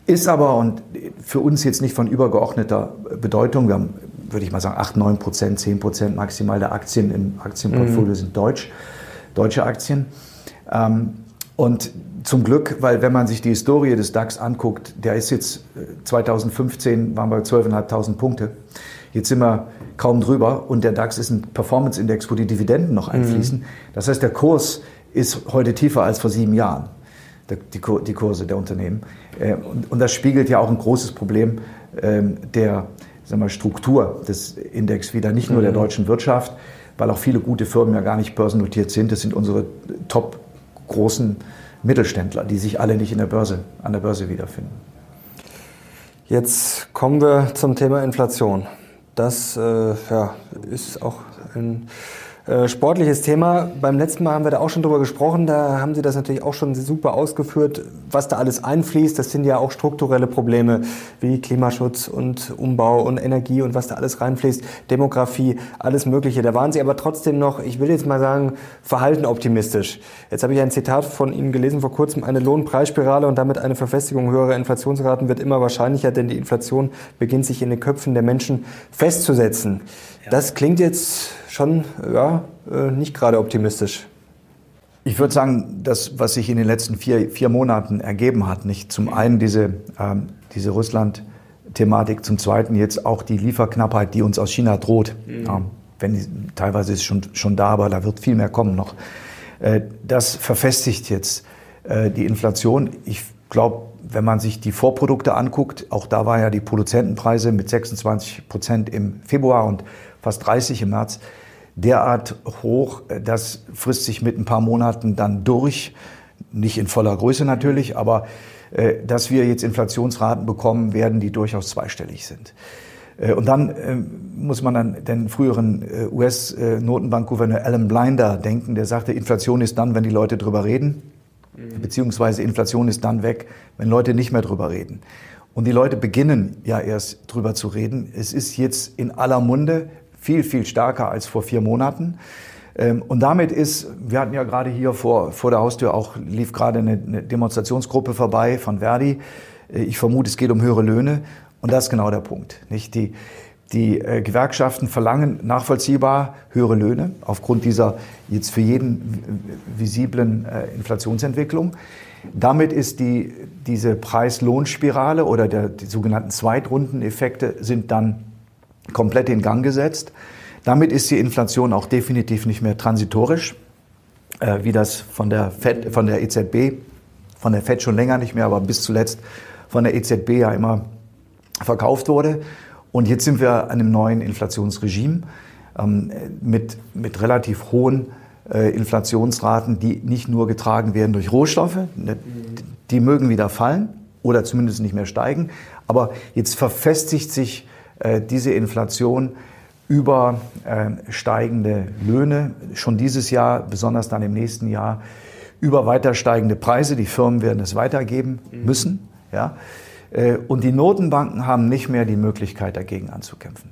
Ist aber und für uns jetzt nicht von übergeordneter Bedeutung. Wir haben würde ich mal sagen, 8, 9 Prozent, 10 Prozent maximal der Aktien im Aktienportfolio mhm. sind deutsch, deutsche Aktien. Ähm, und zum Glück, weil wenn man sich die Historie des DAX anguckt, der ist jetzt 2015 äh, waren wir 12.500 Punkte. Jetzt sind wir kaum drüber und der DAX ist ein Performance-Index, wo die Dividenden noch einfließen. Mhm. Das heißt, der Kurs ist heute tiefer als vor sieben Jahren, die Kurse der Unternehmen. Äh, und das spiegelt ja auch ein großes Problem ähm, der sagen wir, Struktur des Index wieder, nicht nur der mhm. deutschen Wirtschaft, weil auch viele gute Firmen ja gar nicht börsennotiert sind. Das sind unsere top großen Mittelständler, die sich alle nicht in der Börse, an der Börse wiederfinden. Jetzt kommen wir zum Thema Inflation. Das äh, ja, ist auch ein sportliches Thema. Beim letzten Mal haben wir da auch schon drüber gesprochen. Da haben Sie das natürlich auch schon super ausgeführt, was da alles einfließt. Das sind ja auch strukturelle Probleme wie Klimaschutz und Umbau und Energie und was da alles reinfließt, Demografie, alles Mögliche. Da waren Sie aber trotzdem noch, ich will jetzt mal sagen, verhalten optimistisch. Jetzt habe ich ein Zitat von Ihnen gelesen vor kurzem. Eine Lohnpreisspirale und damit eine Verfestigung höherer Inflationsraten wird immer wahrscheinlicher, denn die Inflation beginnt sich in den Köpfen der Menschen festzusetzen. Das klingt jetzt schon ja, äh, nicht gerade optimistisch. Ich würde sagen, das, was sich in den letzten vier, vier Monaten ergeben hat, nicht zum einen diese, ähm, diese Russland-Thematik, zum zweiten jetzt auch die Lieferknappheit, die uns aus China droht. Mhm. Ähm, wenn die, teilweise ist es schon, schon da, aber da wird viel mehr kommen noch. Äh, das verfestigt jetzt äh, die Inflation. Ich glaube, wenn man sich die Vorprodukte anguckt, auch da waren ja die Produzentenpreise mit 26 Prozent im Februar und fast 30 im März, derart hoch, das frisst sich mit ein paar Monaten dann durch. Nicht in voller Größe natürlich, aber äh, dass wir jetzt Inflationsraten bekommen werden, die durchaus zweistellig sind. Äh, und dann äh, muss man an den früheren US-Notenbankgouverneur Alan Blinder denken, der sagte, Inflation ist dann, wenn die Leute drüber reden, mhm. beziehungsweise Inflation ist dann weg, wenn Leute nicht mehr drüber reden. Und die Leute beginnen ja erst drüber zu reden. Es ist jetzt in aller Munde viel, viel stärker als vor vier Monaten. Ähm, und damit ist, wir hatten ja gerade hier vor, vor der Haustür auch, lief gerade eine, eine Demonstrationsgruppe vorbei von Verdi. Äh, ich vermute, es geht um höhere Löhne. Und das ist genau der Punkt. Nicht? Die, Die äh, Gewerkschaften verlangen nachvollziehbar höhere Löhne aufgrund dieser jetzt für jeden visiblen äh, Inflationsentwicklung. Damit ist die, diese Preis-Lohn-Spirale oder der, die sogenannten Zweitrundeneffekte sind dann komplett in Gang gesetzt. Damit ist die Inflation auch definitiv nicht mehr transitorisch, äh, wie das von der, FED, von der EZB, von der FED schon länger nicht mehr, aber bis zuletzt von der EZB ja immer verkauft wurde. Und jetzt sind wir an einem neuen Inflationsregime ähm, mit, mit relativ hohen äh, Inflationsraten, die nicht nur getragen werden durch Rohstoffe, ne, die mögen wieder fallen oder zumindest nicht mehr steigen, aber jetzt verfestigt sich diese Inflation über äh, steigende Löhne, schon dieses Jahr, besonders dann im nächsten Jahr, über weiter steigende Preise. Die Firmen werden es weitergeben müssen. Ja? Äh, und die Notenbanken haben nicht mehr die Möglichkeit, dagegen anzukämpfen.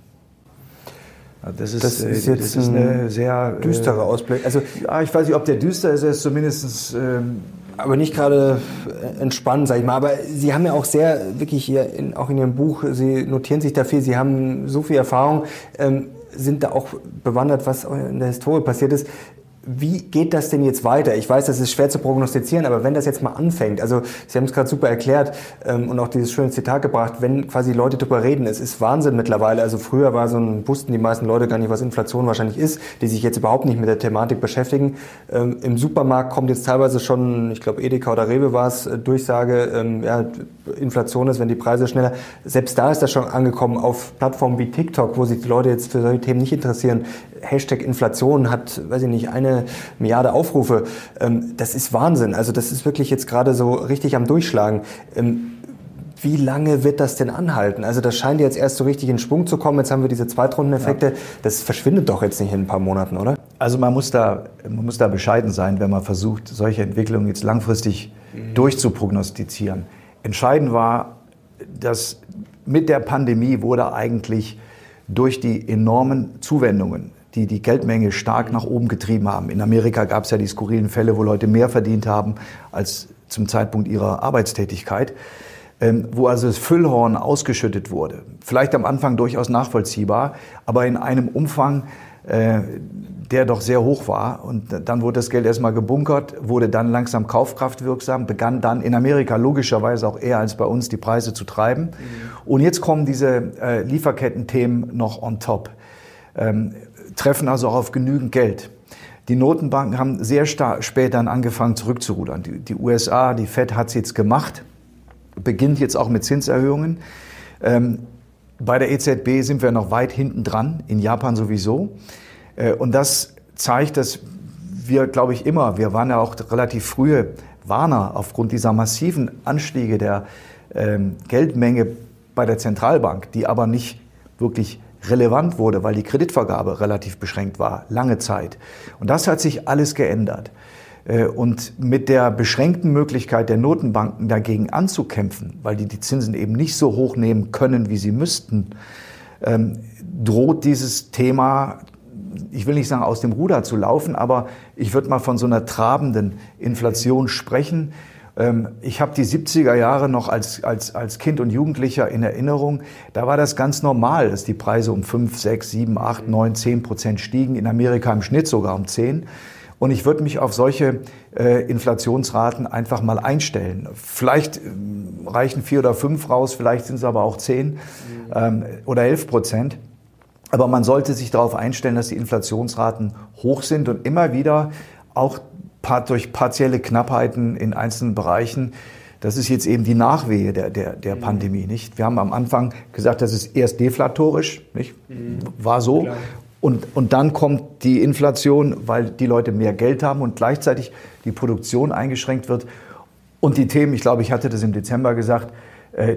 Das ist, das ist jetzt das ist ein sehr düsterer Ausblick. Also, ja, ich weiß nicht, ob der düster ist, er ist zumindest. Ähm, aber nicht gerade entspannt, sag ich mal. Aber Sie haben ja auch sehr, wirklich in, auch in Ihrem Buch, Sie notieren sich dafür, Sie haben so viel Erfahrung, ähm, sind da auch bewandert, was in der Historie passiert ist wie geht das denn jetzt weiter? Ich weiß, das ist schwer zu prognostizieren, aber wenn das jetzt mal anfängt, also Sie haben es gerade super erklärt ähm, und auch dieses schöne Zitat gebracht, wenn quasi Leute darüber reden, es ist Wahnsinn mittlerweile. Also früher war so ein, wussten die meisten Leute gar nicht, was Inflation wahrscheinlich ist, die sich jetzt überhaupt nicht mit der Thematik beschäftigen. Ähm, Im Supermarkt kommt jetzt teilweise schon, ich glaube Edeka oder Rewe war es, äh, Durchsage, ähm, ja, Inflation ist, wenn die Preise schneller. Selbst da ist das schon angekommen auf Plattformen wie TikTok, wo sich die Leute jetzt für solche Themen nicht interessieren. Hashtag Inflation hat, weiß ich nicht, eine Milliarde Aufrufe. Ähm, das ist Wahnsinn. Also das ist wirklich jetzt gerade so richtig am Durchschlagen. Ähm, wie lange wird das denn anhalten? Also das scheint jetzt erst so richtig in Schwung zu kommen. Jetzt haben wir diese Zweitrundeneffekte. Ja. Das verschwindet doch jetzt nicht in ein paar Monaten, oder? Also man muss da, man muss da bescheiden sein, wenn man versucht, solche Entwicklungen jetzt langfristig mhm. durchzuprognostizieren. Entscheidend war, dass mit der Pandemie wurde eigentlich durch die enormen Zuwendungen die die Geldmenge stark nach oben getrieben haben. In Amerika gab es ja die skurrilen Fälle, wo Leute mehr verdient haben als zum Zeitpunkt ihrer Arbeitstätigkeit, ähm, wo also das Füllhorn ausgeschüttet wurde. Vielleicht am Anfang durchaus nachvollziehbar, aber in einem Umfang, äh, der doch sehr hoch war. Und dann wurde das Geld erstmal gebunkert, wurde dann langsam kaufkraftwirksam, begann dann in Amerika logischerweise auch eher als bei uns die Preise zu treiben. Mhm. Und jetzt kommen diese äh, Lieferketten-Themen noch on top. Ähm, treffen also auch auf genügend Geld. Die Notenbanken haben sehr spät dann angefangen zurückzurudern. Die, die USA, die Fed hat es jetzt gemacht, beginnt jetzt auch mit Zinserhöhungen. Ähm, bei der EZB sind wir noch weit hinten dran, in Japan sowieso. Äh, und das zeigt, dass wir, glaube ich, immer, wir waren ja auch relativ frühe Warner aufgrund dieser massiven Anstiege der ähm, Geldmenge bei der Zentralbank, die aber nicht wirklich relevant wurde, weil die Kreditvergabe relativ beschränkt war, lange Zeit. Und das hat sich alles geändert. Äh, und mit der beschränkten Möglichkeit der Notenbanken dagegen anzukämpfen, weil die die Zinsen eben nicht so hoch nehmen können, wie sie müssten, ähm, droht dieses Thema, ich will nicht sagen aus dem Ruder zu laufen, aber ich würde mal von so einer trabenden Inflation sprechen, ich habe die 70er Jahre noch als, als, als Kind und Jugendlicher in Erinnerung. Da war das ganz normal, dass die Preise um 5, 6, 7, 8, 9, 10 Prozent stiegen. In Amerika im Schnitt sogar um 10. Und ich würde mich auf solche äh, Inflationsraten einfach mal einstellen. Vielleicht äh, reichen vier oder fünf raus, vielleicht sind es aber auch zehn ähm, oder elf Prozent. Aber man sollte sich darauf einstellen, dass die Inflationsraten hoch sind und immer wieder auch durch partielle Knappheiten in einzelnen Bereichen. Das ist jetzt eben die Nachwehe der, der, der mhm. Pandemie, nicht? Wir haben am Anfang gesagt, das ist erst deflatorisch, nicht? Mhm. War so. Und, und dann kommt die Inflation, weil die Leute mehr Geld haben und gleichzeitig die Produktion eingeschränkt wird. Und die Themen, ich glaube, ich hatte das im Dezember gesagt,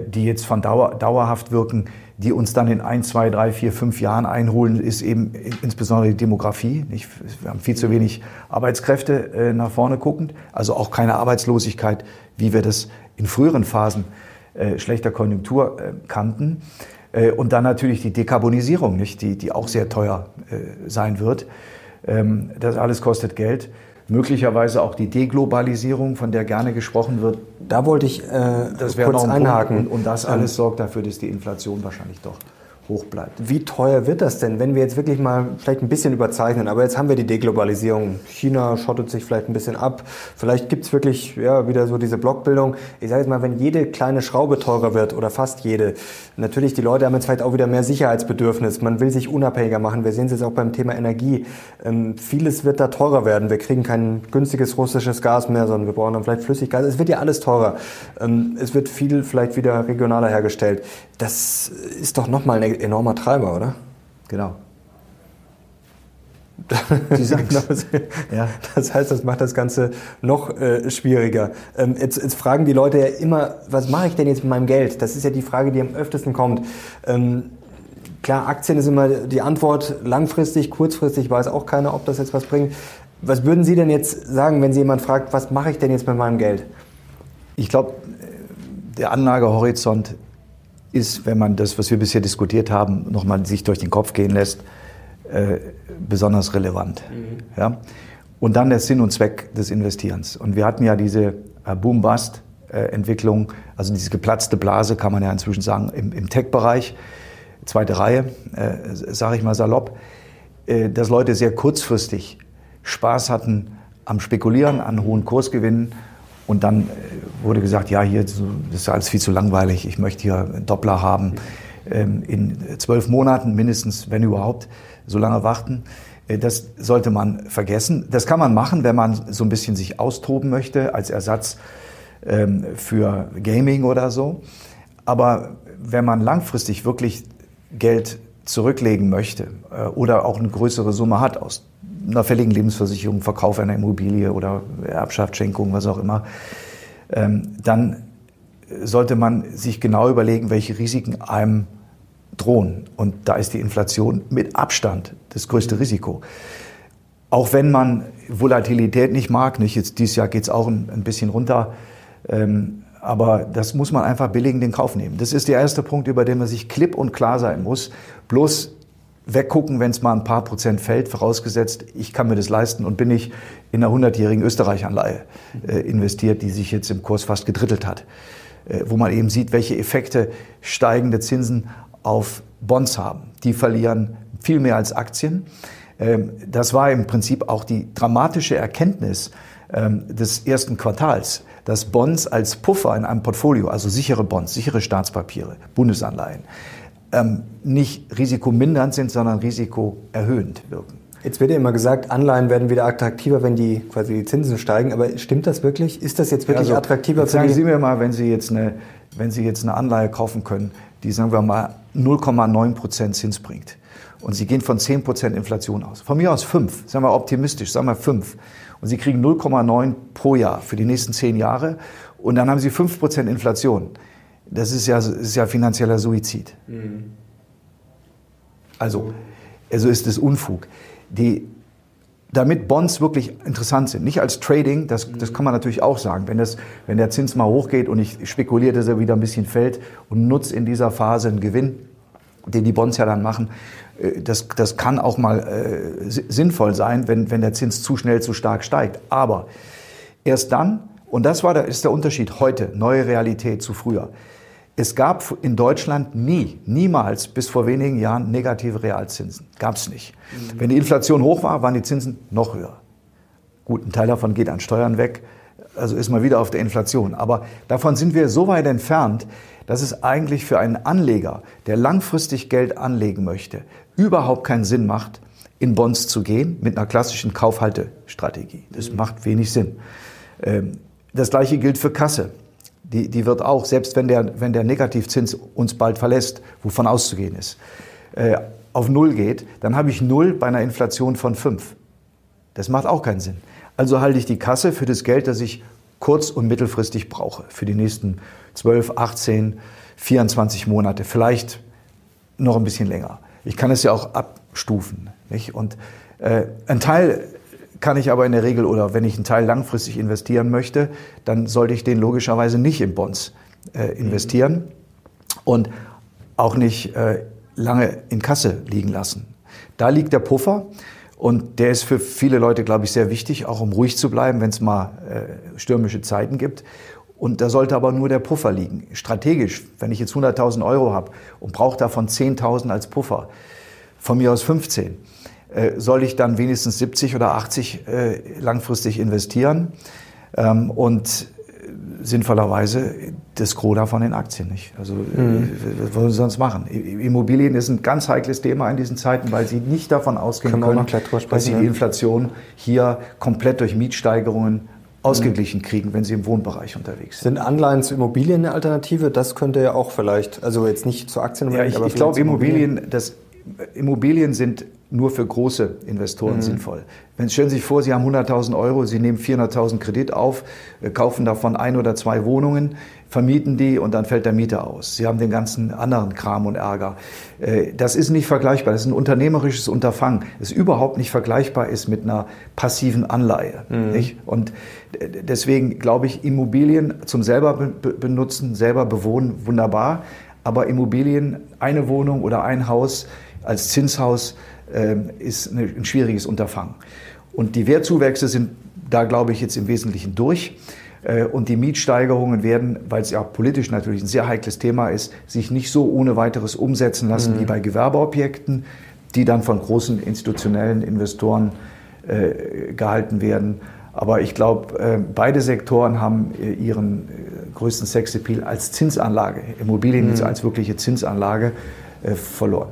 die jetzt von Dauer, dauerhaft wirken, die uns dann in ein, zwei, drei, vier, fünf Jahren einholen, ist eben insbesondere die Demografie. Nicht? Wir haben viel zu wenig Arbeitskräfte äh, nach vorne guckend, also auch keine Arbeitslosigkeit, wie wir das in früheren Phasen äh, schlechter Konjunktur äh, kannten. Äh, und dann natürlich die Dekarbonisierung, nicht? Die, die auch sehr teuer äh, sein wird. Ähm, das alles kostet Geld möglicherweise auch die Deglobalisierung, von der gerne gesprochen wird. Da wollte ich äh, das kurz einhaken. Und, und, das alles sorgt dafür, dass die Inflation wahrscheinlich doch hoch bleibt. Wie teuer wird das denn, wenn wir jetzt wirklich mal vielleicht ein bisschen überzeichnen? Aber jetzt haben wir die Deglobalisierung. China schottet sich vielleicht ein bisschen ab. Vielleicht gibt es wirklich ja, wieder so diese Blockbildung. Ich sage jetzt mal, wenn jede kleine Schraube teurer wird oder fast jede, natürlich die Leute haben jetzt vielleicht auch wieder mehr Sicherheitsbedürfnis. Man will sich unabhängiger machen. Wir sehen es jetzt auch beim Thema Energie. Ähm, vieles wird da teurer werden. Wir kriegen kein günstiges russisches Gas mehr, sondern wir brauchen dann vielleicht Flüssiggas. Es wird ja alles teurer. Ähm, es wird viel vielleicht wieder regionaler hergestellt. Das ist doch nochmal ein enormer Treiber, oder? Genau. Sie das, ja. das heißt, das macht das Ganze noch äh, schwieriger. Ähm, jetzt, jetzt, fragen die Leute ja immer, was mache ich denn jetzt mit meinem Geld? Das ist ja die Frage, die am öftesten kommt. Ähm, klar, Aktien ist immer die Antwort. Langfristig, kurzfristig weiß auch keiner, ob das jetzt was bringt. Was würden Sie denn jetzt sagen, wenn Sie jemand fragt, was mache ich denn jetzt mit meinem Geld? Ich glaube, der Anlagehorizont ist, wenn man das, was wir bisher diskutiert haben, nochmal sich durch den Kopf gehen lässt, äh, besonders relevant. Mhm. Ja? Und dann der Sinn und Zweck des Investierens. Und wir hatten ja diese äh, Boom-Bust-Entwicklung, also diese geplatzte Blase, kann man ja inzwischen sagen, im, im Tech-Bereich, zweite Reihe, äh, sage ich mal salopp, äh, dass Leute sehr kurzfristig Spaß hatten am Spekulieren, an hohen Kursgewinnen und dann äh, wurde gesagt, ja, hier das ist alles viel zu langweilig, ich möchte hier einen Doppler haben. Ähm, in zwölf Monaten mindestens, wenn überhaupt, so lange warten. Äh, das sollte man vergessen. Das kann man machen, wenn man so ein bisschen sich austoben möchte als Ersatz ähm, für Gaming oder so. Aber wenn man langfristig wirklich Geld zurücklegen möchte äh, oder auch eine größere Summe hat aus einer fälligen Lebensversicherung, Verkauf einer Immobilie oder Erbschaft, Schenkung, was auch immer, dann sollte man sich genau überlegen, welche Risiken einem drohen. Und da ist die Inflation mit Abstand das größte Risiko. Auch wenn man Volatilität nicht mag, nicht jetzt dieses Jahr geht es auch ein, ein, bisschen runter, ähm, aber das muss man einfach billigend in Kauf nehmen. Das ist der erste Punkt, über den man sich klipp und klar sein muss. Bloß weggucken, wenn es mal ein paar Prozent fällt, vorausgesetzt, ich kann mir das leisten und bin nicht in einer hundertjährigen Österreich-Anleihe äh, investiert, die sich jetzt im Kurs fast gedrittelt hat, äh, wo man eben sieht, welche Effekte steigende Zinsen auf Bonds haben. Die verlieren viel mehr als Aktien. Ähm, das war im Prinzip auch die dramatische Erkenntnis ähm, des ersten Quartals, dass Bonds als Puffer in einem Portfolio, also sichere Bonds, sichere Staatspapiere, Bundesanleihen, ähm, nicht risikomindernd sind, sondern risikoerhöhend wirken. Jetzt wird ja immer gesagt, Anleihen werden wieder attraktiver, wenn die quasi die Zinsen steigen. Aber stimmt das wirklich? Ist das jetzt wirklich also, attraktiver Sagen Sie mir mal, wenn Sie jetzt eine, wenn Sie jetzt eine Anleihe kaufen können, die sagen wir mal 0,9 Prozent Zins bringt. Und Sie gehen von 10 Prozent Inflation aus. Von mir aus 5, sagen wir optimistisch, sagen wir 5. Und Sie kriegen 0,9 pro Jahr für die nächsten 10 Jahre. Und dann haben Sie 5 Prozent Inflation. Das ist ja, ist ja finanzieller Suizid. Mhm. Also, also ist es Unfug. Die, damit Bonds wirklich interessant sind. Nicht als Trading, das, das kann man natürlich auch sagen. Wenn, das, wenn der Zins mal hochgeht und ich spekuliere, dass er wieder ein bisschen fällt und nutze in dieser Phase einen Gewinn, den die Bonds ja dann machen, äh, das, das kann auch mal äh, sinnvoll sein, wenn, wenn der Zins zu schnell, zu stark steigt. Aber erst dann, und das war der, ist der Unterschied heute, neue Realität zu früher, es gab in Deutschland nie, niemals bis vor wenigen Jahren negative Realzinsen. Gab es nicht. Mhm. Wenn die Inflation hoch war, waren die Zinsen noch höher. Gut, ein Teil davon geht an Steuern weg, also ist mal wieder auf der Inflation. Aber davon sind wir so weit entfernt, dass es eigentlich für einen Anleger, der langfristig Geld anlegen möchte, überhaupt keinen Sinn macht, in Bonds zu gehen mit einer klassischen Kaufhaltestrategie. Das mhm. macht wenig Sinn. Ähm, das gleiche gilt für Kasse die, die wird auch, selbst wenn der, wenn der Negativzins uns bald verlässt, wovon auszugehen ist, äh, auf Null geht, dann habe ich Null bei einer Inflation von fünf. Das macht auch keinen Sinn. Also halte ich die Kasse für das Geld, das ich kurz- und mittelfristig brauche, für die nächsten 12, 18, 24 Monate, vielleicht noch ein bisschen länger. Ich kann es ja auch abstufen. Nicht? Und äh, ein Teil kann ich aber in der Regel oder wenn ich einen Teil langfristig investieren möchte, dann sollte ich den logischerweise nicht in Bonds äh, investieren und auch nicht äh, lange in Kasse liegen lassen. Da liegt der Puffer und der ist für viele Leute, glaube ich, sehr wichtig, auch um ruhig zu bleiben, wenn es mal äh, stürmische Zeiten gibt. Und da sollte aber nur der Puffer liegen. Strategisch, wenn ich jetzt 100.000 Euro habe und brauche davon 10.000 als Puffer, von mir aus 15, äh, soll ich dann wenigstens 70 oder 80 äh, langfristig investieren ähm, und sinnvollerweise das Gros davon in Aktien nicht. Also mhm. was wollen Sie sonst machen? Immobilien ist ein ganz heikles Thema in diesen Zeiten, weil Sie nicht davon ausgehen können, können dass Sie die Inflation hier komplett durch Mietsteigerungen ausgeglichen kriegen, wenn sie im Wohnbereich unterwegs sind. Sind Anleihen zu Immobilien eine Alternative? Das könnte ja auch vielleicht, also jetzt nicht zu Aktien, ja, ich, aber ich glaube Immobilien, das, Immobilien sind nur für große Investoren mhm. sinnvoll. Wenn stellen Sie sich vor, Sie haben 100.000 Euro, Sie nehmen 400.000 Kredit auf, äh, kaufen davon ein oder zwei Wohnungen, vermieten die und dann fällt der Mieter aus. Sie haben den ganzen anderen Kram und Ärger. Äh, das ist nicht vergleichbar. Das ist ein unternehmerisches Unterfangen, das überhaupt nicht vergleichbar ist mit einer passiven Anleihe. Mhm. Und deswegen glaube ich, Immobilien zum selber benutzen, selber bewohnen, wunderbar. Aber Immobilien, eine Wohnung oder ein Haus als Zinshaus, ähm, ist ein schwieriges Unterfangen. Und die Wertzuwächse sind da, glaube ich, jetzt im Wesentlichen durch. Äh, und die Mietsteigerungen werden, weil es ja politisch natürlich ein sehr heikles Thema ist, sich nicht so ohne weiteres umsetzen lassen mhm. wie bei Gewerbeobjekten, die dann von großen institutionellen Investoren äh, gehalten werden. Aber ich glaube, äh, beide Sektoren haben äh, ihren äh, größten Sexappeal als Zinsanlage, Immobilien mhm. als wirkliche Zinsanlage äh, verloren.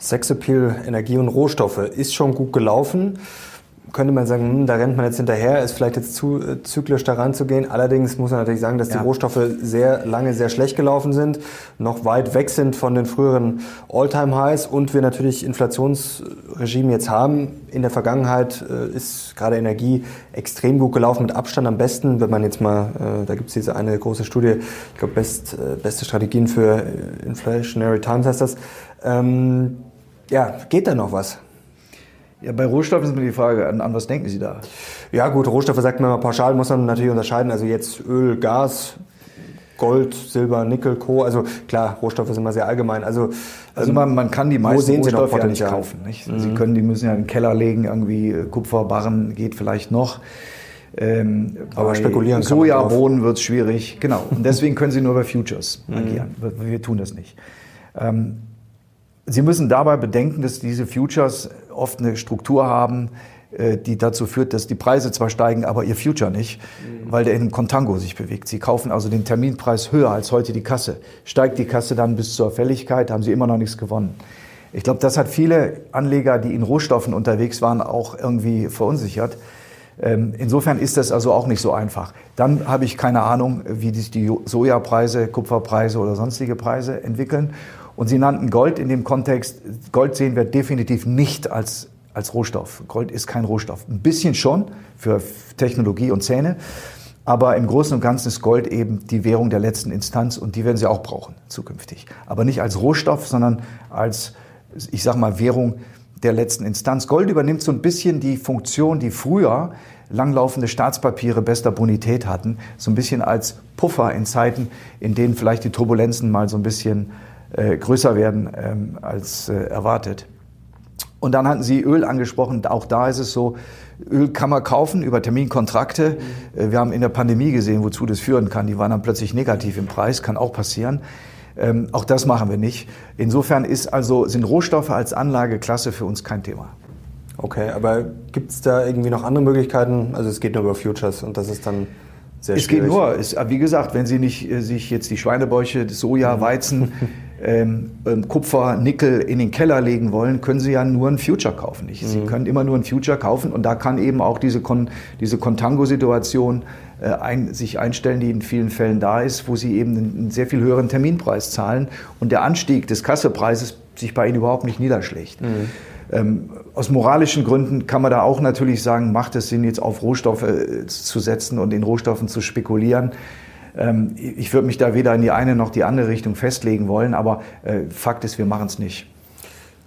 Sexappeal, Energie und Rohstoffe ist schon gut gelaufen. Könnte man sagen, hm, da rennt man jetzt hinterher, ist vielleicht jetzt zu äh, zyklisch daran zu gehen. Allerdings muss man natürlich sagen, dass ja. die Rohstoffe sehr lange sehr schlecht gelaufen sind, noch weit weg sind von den früheren All-Time-Highs und wir natürlich Inflationsregime jetzt haben. In der Vergangenheit äh, ist gerade Energie extrem gut gelaufen, mit Abstand am besten. Wenn man jetzt mal, äh, da gibt es diese eine große Studie, ich glaube, best, beste Strategien für Inflationary Times heißt das. Ähm, ja, geht da noch was? Ja, bei Rohstoffen ist mir die Frage, an, an, was denken Sie da? Ja gut, Rohstoffe sagt man mal pauschal, muss man natürlich unterscheiden. Also jetzt Öl, Gas, Gold, Silber, Nickel, Co. Also klar, Rohstoffe sind immer sehr allgemein. Also, also man, man kann die meisten Rohstoffe ja nicht kaufen. Nicht? Mhm. Sie können, die müssen ja in den Keller legen, irgendwie äh, Kupfer, Barren geht vielleicht noch. Ähm, Aber spekulieren kann Sojabohnen wird es schwierig. Genau. Und deswegen können Sie nur bei Futures mhm. agieren. Wir tun das nicht. Ähm, Sie müssen dabei bedenken, dass diese Futures oft eine Struktur haben, äh, die dazu führt, dass die Preise zwar steigen, aber ihr Future nicht, mhm. weil der in einem Contango sich bewegt. Sie kaufen also den Terminpreis höher als heute die Kasse. Steigt die Kasse dann bis zur Fälligkeit, haben sie immer noch nichts gewonnen. Ich glaube, das hat viele Anleger, die in Rohstoffen unterwegs waren, auch irgendwie verunsichert. Ähm, insofern ist das also auch nicht so einfach. Dann habe ich keine Ahnung, wie sich die Sojapreise, Kupferpreise oder sonstige Preise entwickeln. Und Sie nannten Gold in dem Kontext. Gold sehen wir definitiv nicht als, als Rohstoff. Gold ist kein Rohstoff. Ein bisschen schon für Technologie und Zähne. Aber im Großen und Ganzen ist Gold eben die Währung der letzten Instanz und die werden Sie auch brauchen zukünftig. Aber nicht als Rohstoff, sondern als, ich sag mal, Währung der letzten Instanz. Gold übernimmt so ein bisschen die Funktion, die früher langlaufende Staatspapiere bester Bonität hatten, so ein bisschen als Puffer in Zeiten, in denen vielleicht die Turbulenzen mal so ein bisschen größer werden ähm, als äh, erwartet. Und dann hatten Sie Öl angesprochen. Auch da ist es so, Öl kann man kaufen über Terminkontrakte. Mhm. Wir haben in der Pandemie gesehen, wozu das führen kann. Die waren dann plötzlich negativ im Preis, kann auch passieren. Ähm, auch das machen wir nicht. Insofern ist also, sind Rohstoffe als Anlageklasse für uns kein Thema. Okay, aber gibt es da irgendwie noch andere Möglichkeiten? Also es geht nur über Futures und das ist dann sehr es schwierig. Es geht nur, es, wie gesagt, wenn Sie nicht äh, sich jetzt die Schweinebäuche, Soja, mhm. Weizen ähm, Kupfer, Nickel in den Keller legen wollen, können Sie ja nur ein Future kaufen. Nicht? Sie mhm. können immer nur ein Future kaufen und da kann eben auch diese, Con diese Contango-Situation äh, ein, sich einstellen, die in vielen Fällen da ist, wo Sie eben einen sehr viel höheren Terminpreis zahlen und der Anstieg des Kassepreises sich bei Ihnen überhaupt nicht niederschlägt. Mhm. Ähm, aus moralischen Gründen kann man da auch natürlich sagen, macht es Sinn, jetzt auf Rohstoffe äh, zu setzen und in Rohstoffen zu spekulieren. Ähm, ich würde mich da weder in die eine noch die andere Richtung festlegen wollen, aber äh, Fakt ist, wir machen es nicht.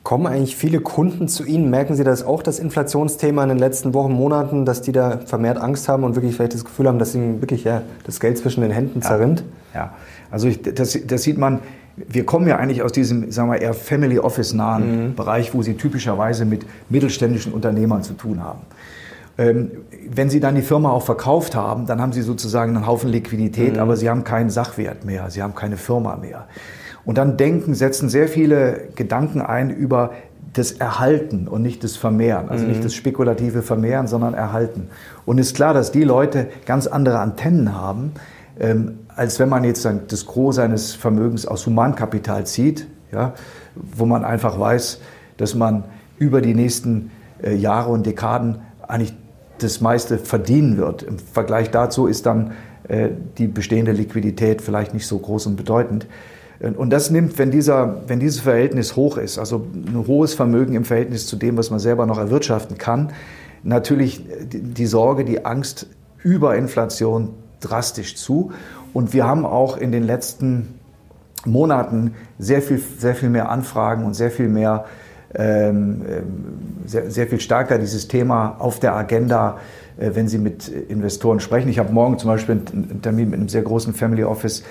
Kommen eigentlich viele Kunden zu Ihnen? Merken Sie das auch, das Inflationsthema in den letzten Wochen, Monaten, dass die da vermehrt Angst haben und wirklich vielleicht das Gefühl haben, dass ihnen wirklich ja, das Geld zwischen den Händen zerrinnt? Ja, ja. also ich, das, das sieht man, wir kommen ja eigentlich aus diesem, sagen wir, eher Family Office nahen mhm. Bereich, wo Sie typischerweise mit mittelständischen Unternehmern zu tun haben. Ähm, wenn Sie dann die Firma auch verkauft haben, dann haben Sie sozusagen einen Haufen Liquidität, mhm. aber Sie haben keinen Sachwert mehr, Sie haben keine Firma mehr. Und dann denken, setzen sehr viele Gedanken ein über das Erhalten und nicht das Vermehren. Also mhm. nicht das spekulative Vermehren, sondern Erhalten. Und ist klar, dass die Leute ganz andere Antennen haben, ähm, als wenn man jetzt das Gros seines Vermögens aus Humankapital zieht, ja, wo man einfach weiß, dass man über die nächsten äh, Jahre und Dekaden eigentlich das meiste verdienen wird. Im Vergleich dazu ist dann äh, die bestehende Liquidität vielleicht nicht so groß und bedeutend. Und das nimmt, wenn, dieser, wenn dieses Verhältnis hoch ist, also ein hohes Vermögen im Verhältnis zu dem, was man selber noch erwirtschaften kann, natürlich die Sorge, die Angst über Inflation drastisch zu. Und wir haben auch in den letzten Monaten sehr viel, sehr viel mehr Anfragen und sehr viel mehr, ähm, sehr, sehr viel stärker dieses Thema auf der Agenda, äh, wenn Sie mit Investoren sprechen. Ich habe morgen zum Beispiel einen Termin mit einem sehr großen Family Office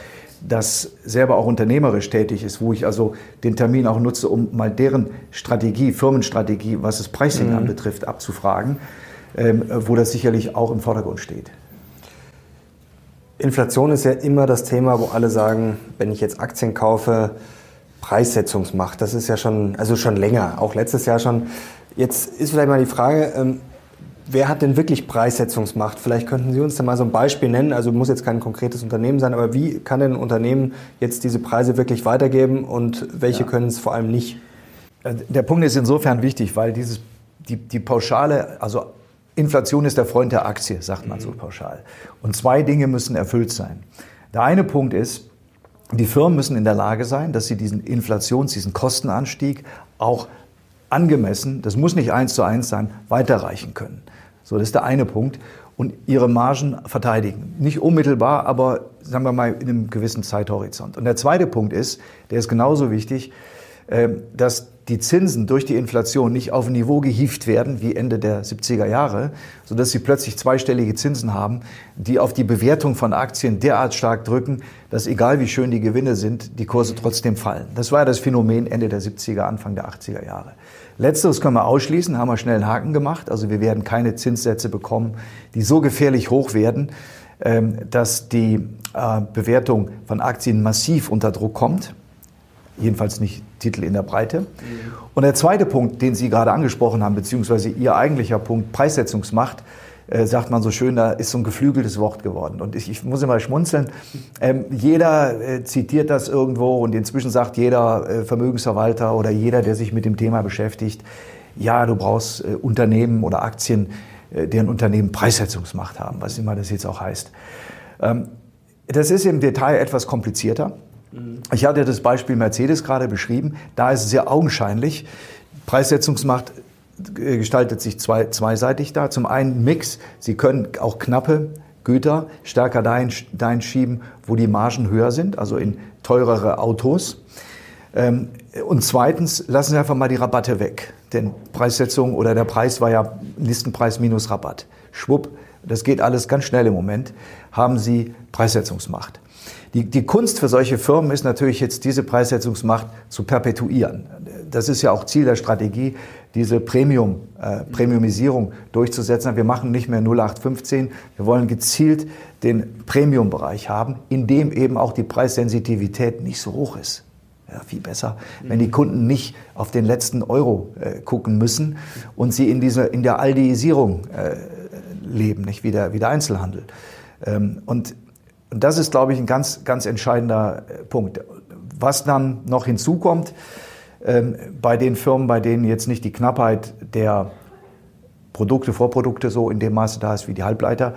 das selber auch unternehmerisch tätig ist, wo ich also den Termin auch nutze, um mal deren Strategie, Firmenstrategie, was das Pricing mhm. anbetrifft, abzufragen, ähm, wo das sicherlich auch im Vordergrund steht. Inflation ist ja immer das Thema, wo alle sagen, wenn ich jetzt Aktien kaufe, Preissetzungsmacht. Das ist ja schon, also schon länger, auch letztes Jahr schon. Jetzt ist vielleicht mal die Frage, ähm, Wer hat denn wirklich Preissetzungsmacht? Vielleicht könnten Sie uns da mal so ein Beispiel nennen. Also muss jetzt kein konkretes Unternehmen sein, aber wie kann denn ein Unternehmen jetzt diese Preise wirklich weitergeben und welche ja. können es vor allem nicht? Äh, der Punkt ist insofern wichtig, weil dieses, die, die Pauschale, also Inflation ist der Freund der Aktie, sagt man mhm. so pauschal. Und zwei Dinge müssen erfüllt sein. Der eine Punkt ist, die Firmen müssen in der Lage sein, dass sie diesen Inflations-, diesen Kostenanstieg auch angemessen, das muss nicht eins zu eins sein, weiterreichen können. So, das ist der eine Punkt. Und ihre Margen verteidigen. Nicht unmittelbar, aber sagen wir mal in einem gewissen Zeithorizont. Und der zweite Punkt ist, der ist genauso wichtig, dass die Zinsen durch die Inflation nicht auf ein Niveau gehieft werden wie Ende der 70er Jahre, sodass sie plötzlich zweistellige Zinsen haben, die auf die Bewertung von Aktien derart stark drücken, dass egal wie schön die Gewinne sind, die Kurse trotzdem fallen. Das war ja das Phänomen Ende der 70er, Anfang der 80er Jahre. Letzteres können wir ausschließen, haben wir schnell einen Haken gemacht. Also wir werden keine Zinssätze bekommen, die so gefährlich hoch werden, ähm, dass die äh, Bewertung von Aktien massiv unter Druck kommt. Jedenfalls nicht Titel in der Breite. Und der zweite Punkt, den Sie gerade angesprochen haben, beziehungsweise Ihr eigentlicher Punkt, Preissetzungsmacht, äh, sagt man so schön, da ist so ein geflügeltes Wort geworden. Und ich, ich muss immer schmunzeln. Ähm, jeder äh, zitiert das irgendwo und inzwischen sagt jeder äh, Vermögensverwalter oder jeder, der sich mit dem Thema beschäftigt, ja, du brauchst äh, Unternehmen oder Aktien, äh, deren Unternehmen Preissetzungsmacht haben, was immer das jetzt auch heißt. Ähm, das ist im Detail etwas komplizierter. Mhm. Ich hatte das Beispiel Mercedes gerade beschrieben. Da ist es sehr augenscheinlich. Preissetzungsmacht gestaltet sich zwei, zweiseitig da. Zum einen Mix, Sie können auch knappe Güter stärker dahin, dahin schieben, wo die Margen höher sind, also in teurere Autos. Ähm, und zweitens, lassen Sie einfach mal die Rabatte weg. Denn Preissetzung oder der Preis war ja Listenpreis minus Rabatt. Schwupp, das geht alles ganz schnell im Moment, haben Sie Preissetzungsmacht. Die, die Kunst für solche Firmen ist natürlich jetzt, diese Preissetzungsmacht zu perpetuieren. Das ist ja auch Ziel der Strategie, diese Premium, äh, Premiumisierung durchzusetzen. Wir machen nicht mehr 0815, wir wollen gezielt den Premium-Bereich haben, in dem eben auch die Preissensitivität nicht so hoch ist. Ja, viel besser, wenn die Kunden nicht auf den letzten Euro äh, gucken müssen und sie in, dieser, in der Aldiisierung äh, leben, nicht wie der, wie der Einzelhandel. Ähm, und und das ist, glaube ich, ein ganz, ganz entscheidender äh, Punkt. Was dann noch hinzukommt, ähm, bei den Firmen, bei denen jetzt nicht die Knappheit der Produkte, Vorprodukte so in dem Maße da ist wie die Halbleiter,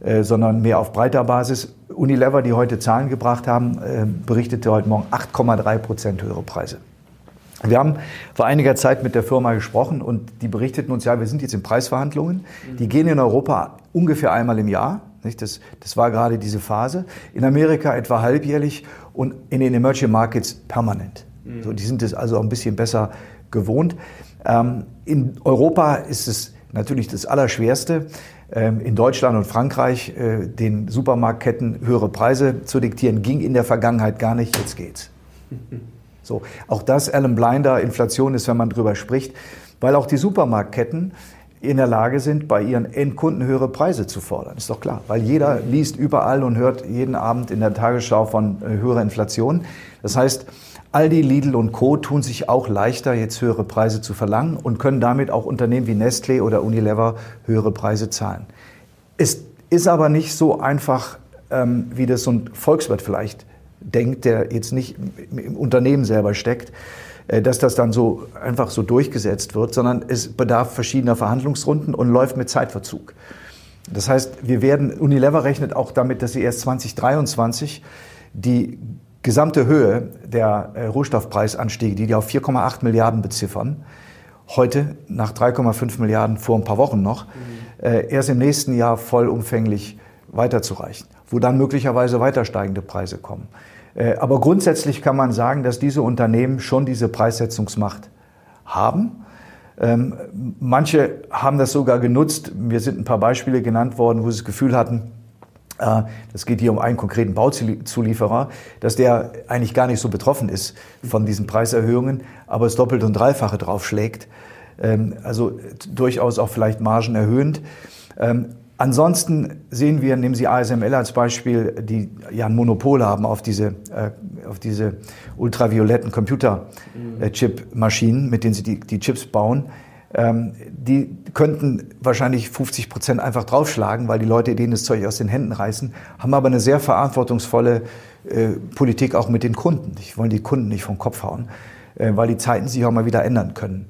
äh, sondern mehr auf breiter Basis. Unilever, die heute Zahlen gebracht haben, äh, berichtete heute Morgen 8,3 Prozent höhere Preise. Wir haben vor einiger Zeit mit der Firma gesprochen und die berichteten uns, ja, wir sind jetzt in Preisverhandlungen. Die gehen in Europa ungefähr einmal im Jahr. Das, das war gerade diese Phase. In Amerika etwa halbjährlich und in den Emerging Markets permanent. Mhm. So, die sind es also auch ein bisschen besser gewohnt. Ähm, in Europa ist es natürlich das Allerschwerste, ähm, in Deutschland und Frankreich äh, den Supermarktketten höhere Preise zu diktieren, ging in der Vergangenheit gar nicht, jetzt geht's. So, auch das Alan Blinder, Inflation ist, wenn man drüber spricht, weil auch die Supermarktketten in der Lage sind, bei ihren Endkunden höhere Preise zu fordern. Ist doch klar, weil jeder liest überall und hört jeden Abend in der Tagesschau von äh, höherer Inflation. Das heißt, Aldi, Lidl und Co. tun sich auch leichter, jetzt höhere Preise zu verlangen und können damit auch Unternehmen wie Nestlé oder Unilever höhere Preise zahlen. Es ist aber nicht so einfach, ähm, wie das so ein Volkswirt vielleicht denkt, der jetzt nicht im Unternehmen selber steckt. Äh, dass das dann so einfach so durchgesetzt wird, sondern es bedarf verschiedener Verhandlungsrunden und läuft mit Zeitverzug. Das heißt, wir werden, Unilever rechnet auch damit, dass sie erst 2023 die gesamte Höhe der äh, Rohstoffpreisanstiege, die die auf 4,8 Milliarden beziffern, heute nach 3,5 Milliarden vor ein paar Wochen noch, mhm. äh, erst im nächsten Jahr vollumfänglich weiterzureichen, wo dann möglicherweise weiter steigende Preise kommen. Äh, aber grundsätzlich kann man sagen, dass diese Unternehmen schon diese Preissetzungsmacht haben. Ähm, manche haben das sogar genutzt. Mir sind ein paar Beispiele genannt worden, wo sie das Gefühl hatten, äh, das geht hier um einen konkreten Bauzulieferer, dass der eigentlich gar nicht so betroffen ist von diesen Preiserhöhungen, aber es doppelt und dreifache draufschlägt. Ähm, also durchaus auch vielleicht margenerhöhend. Ähm, Ansonsten sehen wir, nehmen Sie ASML als Beispiel, die ja ein Monopol haben auf diese, äh, auf diese ultravioletten Computer-Chip-Maschinen, mit denen sie die, die Chips bauen. Ähm, die könnten wahrscheinlich 50 Prozent einfach draufschlagen, weil die Leute denen das Zeug aus den Händen reißen, haben aber eine sehr verantwortungsvolle äh, Politik auch mit den Kunden. Ich wollen die Kunden nicht vom Kopf hauen, äh, weil die Zeiten sich auch mal wieder ändern können.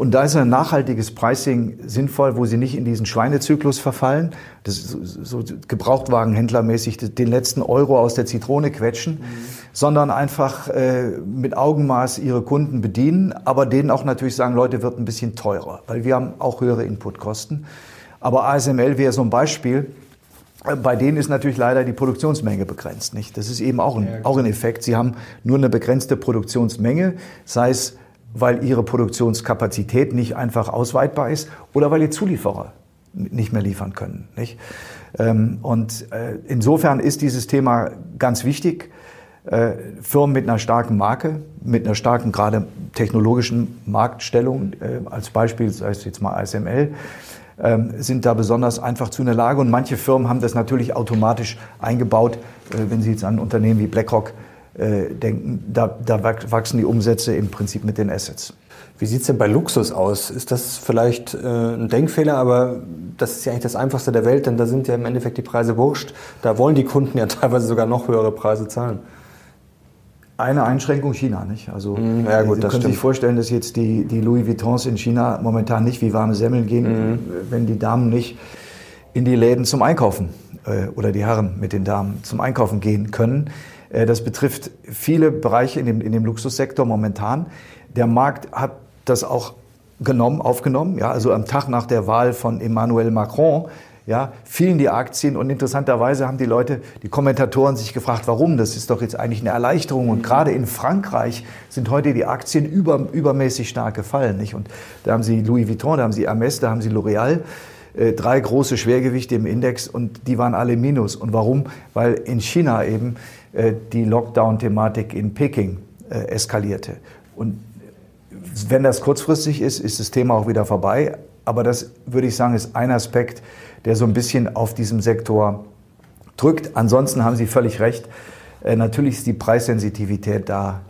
Und da ist ein nachhaltiges Pricing sinnvoll, wo sie nicht in diesen Schweinezyklus verfallen, das ist so, so Gebrauchtwagenhändlermäßig den letzten Euro aus der Zitrone quetschen, mhm. sondern einfach äh, mit Augenmaß ihre Kunden bedienen, aber denen auch natürlich sagen, Leute, wird ein bisschen teurer, weil wir haben auch höhere Inputkosten. Aber ASML wäre so ein Beispiel. Bei denen ist natürlich leider die Produktionsmenge begrenzt. Nicht? Das ist eben auch ein, auch ein Effekt. Sie haben nur eine begrenzte Produktionsmenge, sei es weil ihre Produktionskapazität nicht einfach ausweitbar ist oder weil die Zulieferer nicht mehr liefern können. Nicht? Ähm, und äh, insofern ist dieses Thema ganz wichtig. Äh, Firmen mit einer starken Marke, mit einer starken gerade technologischen Marktstellung, äh, als Beispiel, sei es jetzt mal ASML, ähm, sind da besonders einfach zu in der Lage. Und manche Firmen haben das natürlich automatisch eingebaut, wenn Sie jetzt an Unternehmen wie BlackRock äh, denken, da, da wachsen die Umsätze im Prinzip mit den Assets. Wie sieht es denn bei Luxus aus? Ist das vielleicht äh, ein Denkfehler, aber das ist ja eigentlich das Einfachste der Welt, denn da sind ja im Endeffekt die Preise wurscht. Da wollen die Kunden ja teilweise sogar noch höhere Preise zahlen. Eine Einschränkung China, nicht? Also mm, ja, gut, Sie können sich vorstellen, dass jetzt die, die Louis Vuittons in China momentan nicht wie warme Semmeln gehen, mm. wenn die Damen nicht in die Läden zum Einkaufen äh, oder die Herren mit den Damen zum Einkaufen gehen können. Äh, das betrifft viele Bereiche in dem, in dem Luxussektor momentan. Der Markt hat das auch genommen, aufgenommen. Ja, also am Tag nach der Wahl von Emmanuel Macron ja, fielen die Aktien und interessanterweise haben die Leute, die Kommentatoren sich gefragt, warum? Das ist doch jetzt eigentlich eine Erleichterung und gerade in Frankreich sind heute die Aktien über, übermäßig stark gefallen. Nicht? Und da haben sie Louis Vuitton, da haben sie Hermes, da haben sie L'Oréal, äh, drei große Schwergewichte im Index und die waren alle minus. Und warum? Weil in China eben die Lockdown-Thematik in Peking äh, eskalierte. Und wenn das kurzfristig ist, ist das Thema auch wieder vorbei. Aber das würde ich sagen, ist ein Aspekt, der so ein bisschen auf diesem Sektor drückt. Ansonsten haben Sie völlig recht. Äh, natürlich ist die Preissensitivität da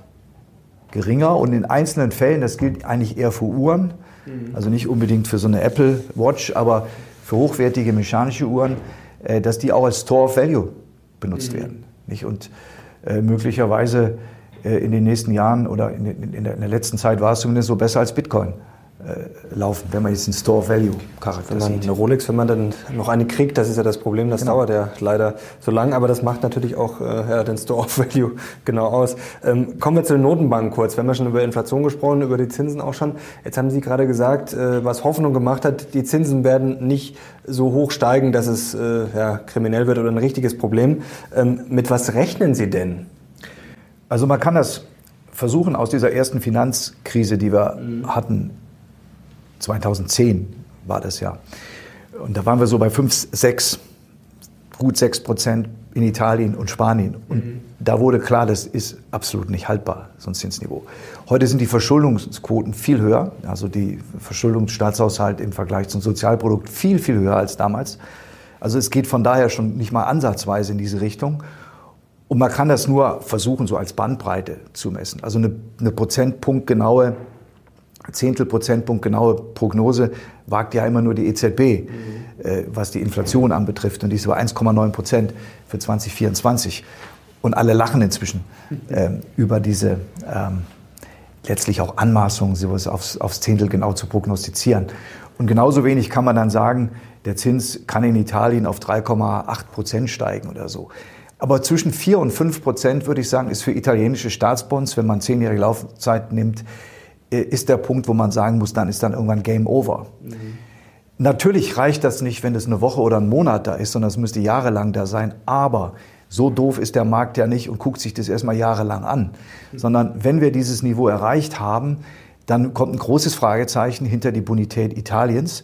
geringer und in einzelnen Fällen, das gilt eigentlich eher für Uhren, mhm. also nicht unbedingt für so eine Apple Watch, aber für hochwertige mechanische Uhren, dass die auch als Store of Value benutzt mhm. werden. Nicht? Und äh, möglicherweise äh, in den nächsten Jahren oder in, in, der, in, der, letzten Zeit war es zumindest so besser als Bitcoin äh, laufen, wenn man jetzt einen Store Value Charakter wenn man sieht. Eine Rolex, wenn man dann noch eine kriegt, das ist ja das Problem, das genau. dauert ja leider so lang, aber das macht natürlich auch äh, ja, den Store Value genau aus. Ähm, kommen wir zu den Notenbanken kurz. Wir haben ja schon über Inflation gesprochen, über die Zinsen auch schon. Jetzt haben Sie gerade gesagt, äh, was Hoffnung gemacht hat, die Zinsen werden nicht so hoch steigen, dass es äh, ja, kriminell wird oder ein richtiges Problem. Ähm, mit was rechnen Sie denn? Also man kann das versuchen, aus dieser ersten Finanzkrise, die wir hatten, 2010 war das ja. Und da waren wir so bei 5, 6, gut 6 Prozent in Italien und Spanien. Und mhm. da wurde klar, das ist absolut nicht haltbar, so ein Zinsniveau. Heute sind die Verschuldungsquoten viel höher, also die Verschuldungsstaatshaushalt im Vergleich zum Sozialprodukt viel, viel höher als damals. Also es geht von daher schon nicht mal ansatzweise in diese Richtung. Und man kann das nur versuchen, so als Bandbreite zu messen. Also eine, eine Prozentpunktgenaue, Zehntelprozentpunkt genaue Prognose wagt ja immer nur die EZB, mhm. äh, was die Inflation anbetrifft. Und die ist über 1,9 Prozent für 2024. Und alle lachen inzwischen äh, über diese ähm, letztlich auch Anmaßungen, sowas aufs, aufs Zehntel genau zu prognostizieren. Und genauso wenig kann man dann sagen, der Zins kann in Italien auf 3,8 Prozent steigen oder so. Aber zwischen 4 und 5 Prozent, würde ich sagen, ist für italienische Staatsbonds, wenn man zehnjährige Laufzeit nimmt, ist der Punkt, wo man sagen muss, dann ist dann irgendwann Game Over. Mhm. Natürlich reicht das nicht, wenn es eine Woche oder ein Monat da ist, sondern es müsste jahrelang da sein. Aber so doof ist der Markt ja nicht und guckt sich das erstmal jahrelang an. Sondern wenn wir dieses Niveau erreicht haben, dann kommt ein großes Fragezeichen hinter die Bonität Italiens.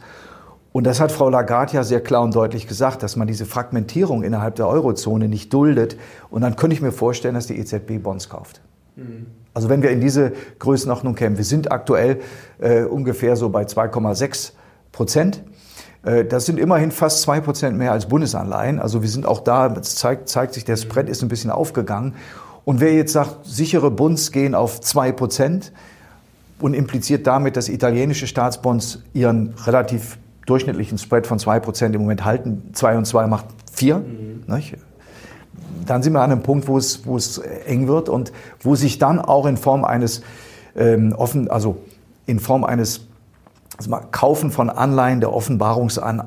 Und das hat Frau Lagarde ja sehr klar und deutlich gesagt, dass man diese Fragmentierung innerhalb der Eurozone nicht duldet. Und dann könnte ich mir vorstellen, dass die EZB Bonds kauft. Mhm. Also wenn wir in diese Größenordnung kämen, wir sind aktuell äh, ungefähr so bei 2,6 Prozent. Äh, das sind immerhin fast zwei Prozent mehr als Bundesanleihen. Also wir sind auch da, es zeigt, zeigt sich, der Spread ist ein bisschen aufgegangen. Und wer jetzt sagt, sichere Bunds gehen auf zwei Prozent und impliziert damit, dass italienische Staatsbonds ihren relativ durchschnittlichen Spread von zwei Prozent im Moment halten, zwei und zwei macht vier. Mhm. Dann sind wir an einem Punkt, wo es, wo es eng wird und wo sich dann auch in Form eines ähm, offen, also in Form eines das Kaufen von Anleihen der Offenbarungseid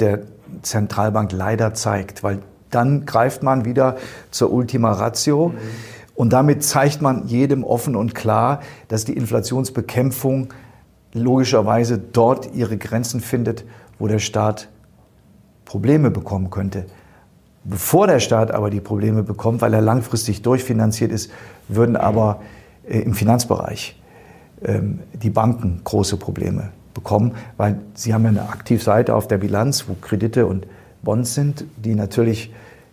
der Zentralbank leider zeigt, weil dann greift man wieder zur Ultima Ratio. Mhm. Und damit zeigt man jedem offen und klar, dass die Inflationsbekämpfung logischerweise dort ihre Grenzen findet, wo der Staat Probleme bekommen könnte. Bevor der Staat aber die Probleme bekommt, weil er langfristig durchfinanziert ist, würden aber äh, im Finanzbereich ähm, die Banken große Probleme bekommen, weil sie haben ja eine Aktivseite auf der Bilanz, wo Kredite und Bonds sind, die natürlich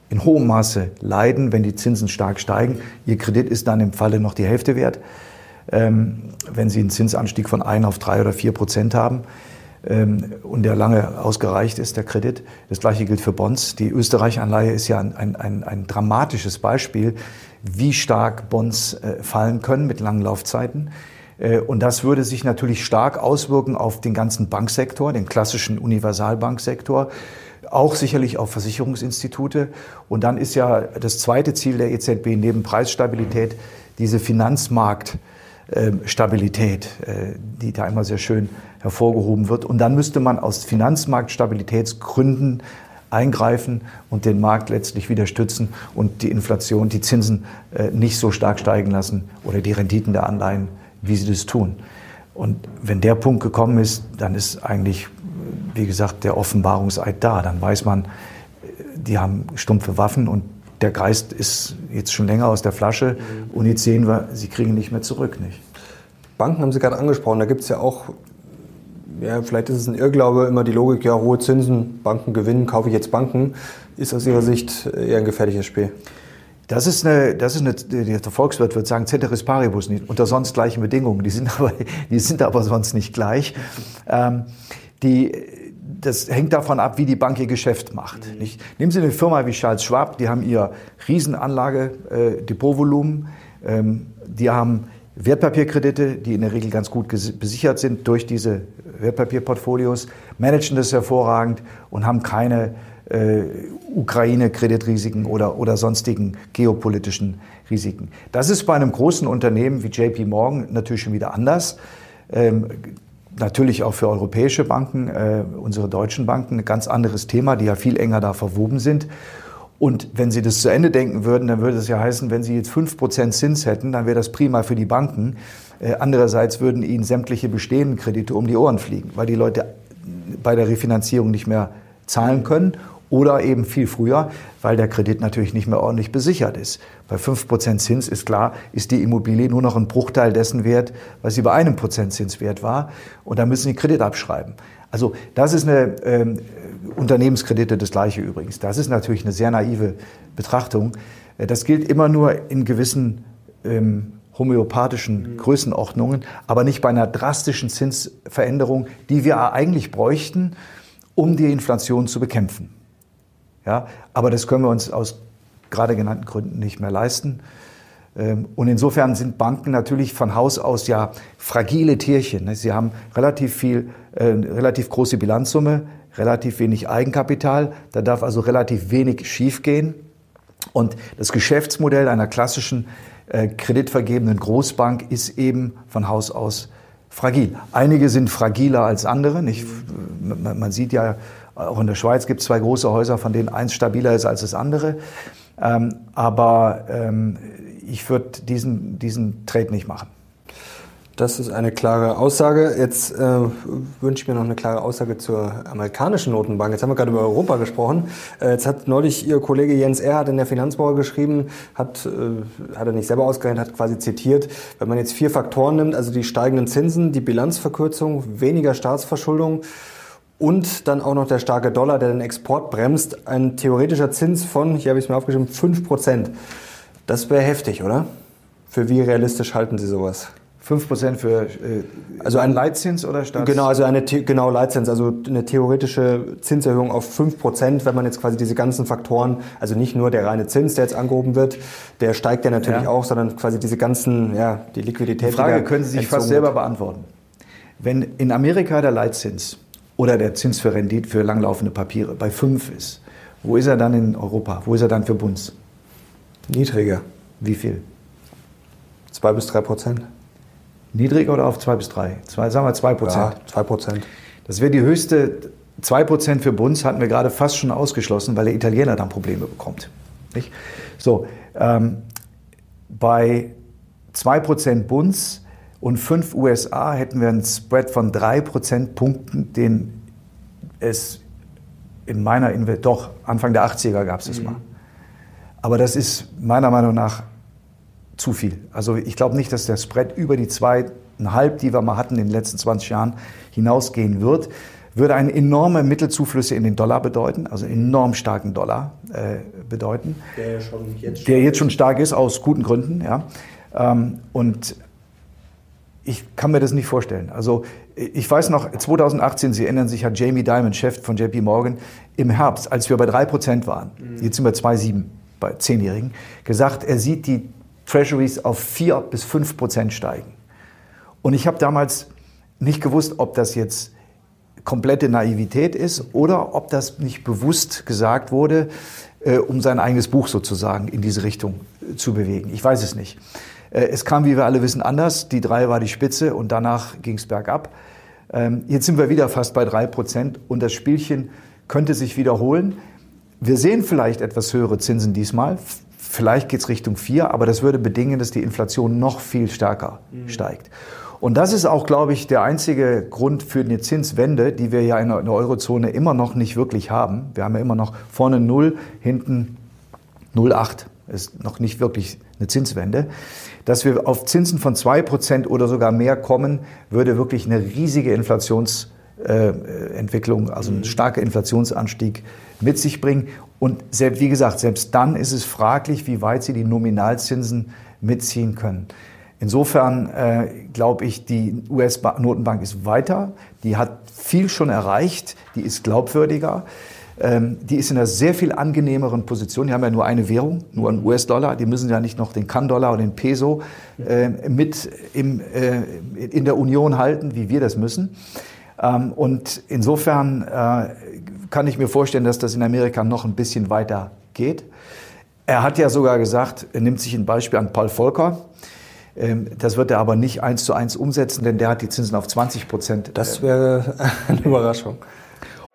in hohem Maße leiden, wenn die Zinsen stark steigen. Ihr Kredit ist dann im Falle noch die Hälfte wert, ähm, wenn Sie einen Zinsanstieg von ein auf drei oder vier Prozent haben und der lange ausgereicht ist, der Kredit. Das gleiche gilt für Bonds. Die Österreich-Anleihe ist ja ein, ein, ein, ein dramatisches Beispiel, wie stark Bonds äh, fallen können mit langen Laufzeiten. Äh, und das würde sich natürlich stark auswirken auf den ganzen Banksektor, den klassischen Universalbanksektor, auch sicherlich auf Versicherungsinstitute. Und dann ist ja das zweite Ziel der EZB neben Preisstabilität diese Finanzmarktstabilität, äh, die da immer sehr schön hervorgehoben wird. Und dann müsste man aus Finanzmarktstabilitätsgründen eingreifen und den Markt letztlich wieder stützen und die Inflation, die Zinsen äh, nicht so stark steigen lassen oder die Renditen der Anleihen wie sie das tun. Und wenn der Punkt gekommen ist, dann ist eigentlich, wie gesagt, der Offenbarungseid da. Dann weiß man, die haben stumpfe Waffen und der Geist ist jetzt schon länger aus der Flasche und jetzt sehen wir, sie kriegen nicht mehr zurück. Nicht? Banken haben Sie gerade angesprochen, da gibt es ja auch, ja, vielleicht ist es ein Irrglaube, immer die Logik, ja, hohe Zinsen, Banken gewinnen, kaufe ich jetzt Banken. Ist aus Ihrer Sicht eher ein gefährliches Spiel? Das ist eine, das ist eine, der Volkswirt wird sagen, Ceteris Paribus, nicht, unter sonst gleichen Bedingungen. Die sind aber, die sind aber sonst nicht gleich. Ähm, die, das hängt davon ab, wie die Bank ihr Geschäft macht. Mhm. Nehmen Sie eine Firma wie Charles Schwab, die haben ihr Riesenanlage, äh, Depotvolumen, ähm, die haben Wertpapierkredite, die in der Regel ganz gut besichert sind durch diese Wertpapierportfolios, managen das hervorragend und haben keine äh, Ukraine-Kreditrisiken oder, oder sonstigen geopolitischen Risiken. Das ist bei einem großen Unternehmen wie JP Morgan natürlich schon wieder anders. Ähm, natürlich auch für europäische Banken, äh, unsere deutschen Banken, ein ganz anderes Thema, die ja viel enger da verwoben sind. Und wenn Sie das zu Ende denken würden, dann würde es ja heißen, wenn Sie jetzt fünf Prozent Zins hätten, dann wäre das prima für die Banken. Äh, andererseits würden Ihnen sämtliche bestehenden Kredite um die Ohren fliegen, weil die Leute bei der Refinanzierung nicht mehr zahlen können oder eben viel früher, weil der Kredit natürlich nicht mehr ordentlich besichert ist. Bei 5% Zins ist klar, ist die Immobilie nur noch ein Bruchteil dessen wert, was sie bei einem Prozent Zins wert war. Und da müssen sie Kredit abschreiben. Also das ist eine ähm, Unternehmenskredite das gleiche übrigens. Das ist natürlich eine sehr naive Betrachtung. Das gilt immer nur in gewissen ähm, homöopathischen Größenordnungen, aber nicht bei einer drastischen Zinsveränderung, die wir eigentlich bräuchten, um die Inflation zu bekämpfen. Ja, aber das können wir uns aus gerade genannten Gründen nicht mehr leisten. Ähm, und insofern sind Banken natürlich von Haus aus ja fragile Tierchen. Ne? Sie haben relativ viel, äh, relativ große Bilanzsumme, relativ wenig Eigenkapital. Da darf also relativ wenig schiefgehen. Und das Geschäftsmodell einer klassischen äh, kreditvergebenden Großbank ist eben von Haus aus fragil. Einige sind fragiler als andere. Nicht? Man sieht ja, auch in der Schweiz gibt es zwei große Häuser, von denen eins stabiler ist als das andere. Ähm, aber ähm, ich würde diesen, diesen Trade nicht machen. Das ist eine klare Aussage. Jetzt äh, wünsche ich mir noch eine klare Aussage zur amerikanischen Notenbank. Jetzt haben wir gerade über Europa gesprochen. Äh, jetzt hat neulich Ihr Kollege Jens Erhardt in der Finanzwoche geschrieben, hat, äh, hat er nicht selber ausgerechnet, hat quasi zitiert, wenn man jetzt vier Faktoren nimmt, also die steigenden Zinsen, die Bilanzverkürzung, weniger Staatsverschuldung und dann auch noch der starke Dollar, der den Export bremst, ein theoretischer Zins von, hier habe ich es mir aufgeschrieben, 5 Prozent. Das wäre heftig, oder? Für wie realistisch halten Sie sowas? 5% für äh, also ein Leitzins oder Staats Genau, also eine genau Leitzins, also eine theoretische Zinserhöhung auf 5%, wenn man jetzt quasi diese ganzen Faktoren, also nicht nur der reine Zins, der jetzt angehoben wird, der steigt ja natürlich ja. auch, sondern quasi diese ganzen, ja, die Liquidität. Die Frage die können Sie sich fast selber beantworten. Wenn in Amerika der Leitzins oder der Zins für Rendite für langlaufende Papiere bei 5 ist, wo ist er dann in Europa? Wo ist er dann für Bunds? Niedriger. Wie viel? 2 bis 3 Prozent. Niedriger oder auf 2 bis 3? Zwei, sagen wir 2 Prozent. Ja, 2 Prozent. Das wäre die höchste. 2 Prozent für Bunds hatten wir gerade fast schon ausgeschlossen, weil der Italiener dann Probleme bekommt. Nicht? So, ähm, bei 2 Prozent Bunds und 5 USA hätten wir einen Spread von 3 Prozentpunkten, den es in meiner, Inve doch, Anfang der 80er gab es das mhm. mal. Aber das ist meiner Meinung nach zu viel. Also ich glaube nicht, dass der Spread über die zweieinhalb, die wir mal hatten in den letzten 20 Jahren, hinausgehen wird. Würde eine enorme Mittelzuflüsse in den Dollar bedeuten, also enorm starken Dollar äh, bedeuten. Der, schon jetzt der jetzt schon stark ist, aus guten Gründen. Ja. Ähm, und ich kann mir das nicht vorstellen. Also ich weiß noch, 2018, Sie erinnern sich, hat Jamie Dimon, Chef von JP Morgan, im Herbst, als wir bei 3% waren, mhm. jetzt sind wir 2,7 bei Zehnjährigen, gesagt, er sieht die Treasuries auf 4 bis 5 Prozent steigen. Und ich habe damals nicht gewusst, ob das jetzt komplette Naivität ist oder ob das nicht bewusst gesagt wurde, äh, um sein eigenes Buch sozusagen in diese Richtung äh, zu bewegen. Ich weiß es nicht. Äh, es kam, wie wir alle wissen, anders. Die 3 war die Spitze und danach ging es bergab. Ähm, jetzt sind wir wieder fast bei 3 Prozent und das Spielchen könnte sich wiederholen. Wir sehen vielleicht etwas höhere Zinsen diesmal. Vielleicht geht es Richtung 4, aber das würde bedingen, dass die Inflation noch viel stärker mhm. steigt. Und das ist auch, glaube ich, der einzige Grund für eine Zinswende, die wir ja in der Eurozone immer noch nicht wirklich haben. Wir haben ja immer noch vorne 0, hinten 0,8. Ist noch nicht wirklich eine Zinswende. Dass wir auf Zinsen von 2% oder sogar mehr kommen, würde wirklich eine riesige Inflationsentwicklung, also ein mhm. starker Inflationsanstieg mit sich bringen. Und selbst, wie gesagt, selbst dann ist es fraglich, wie weit sie die Nominalzinsen mitziehen können. Insofern äh, glaube ich, die US-Notenbank ist weiter, die hat viel schon erreicht, die ist glaubwürdiger, die ist in einer sehr viel angenehmeren Position. Die haben ja nur eine Währung, nur einen US-Dollar, die müssen ja nicht noch den Kan-Dollar und den Peso äh, mit im, äh, in der Union halten, wie wir das müssen. Ähm, und insofern äh, kann ich mir vorstellen, dass das in Amerika noch ein bisschen weiter geht. Er hat ja sogar gesagt, er nimmt sich ein Beispiel an Paul Volcker. Ähm, das wird er aber nicht eins zu eins umsetzen, denn der hat die Zinsen auf 20 Prozent. Das wäre eine Überraschung.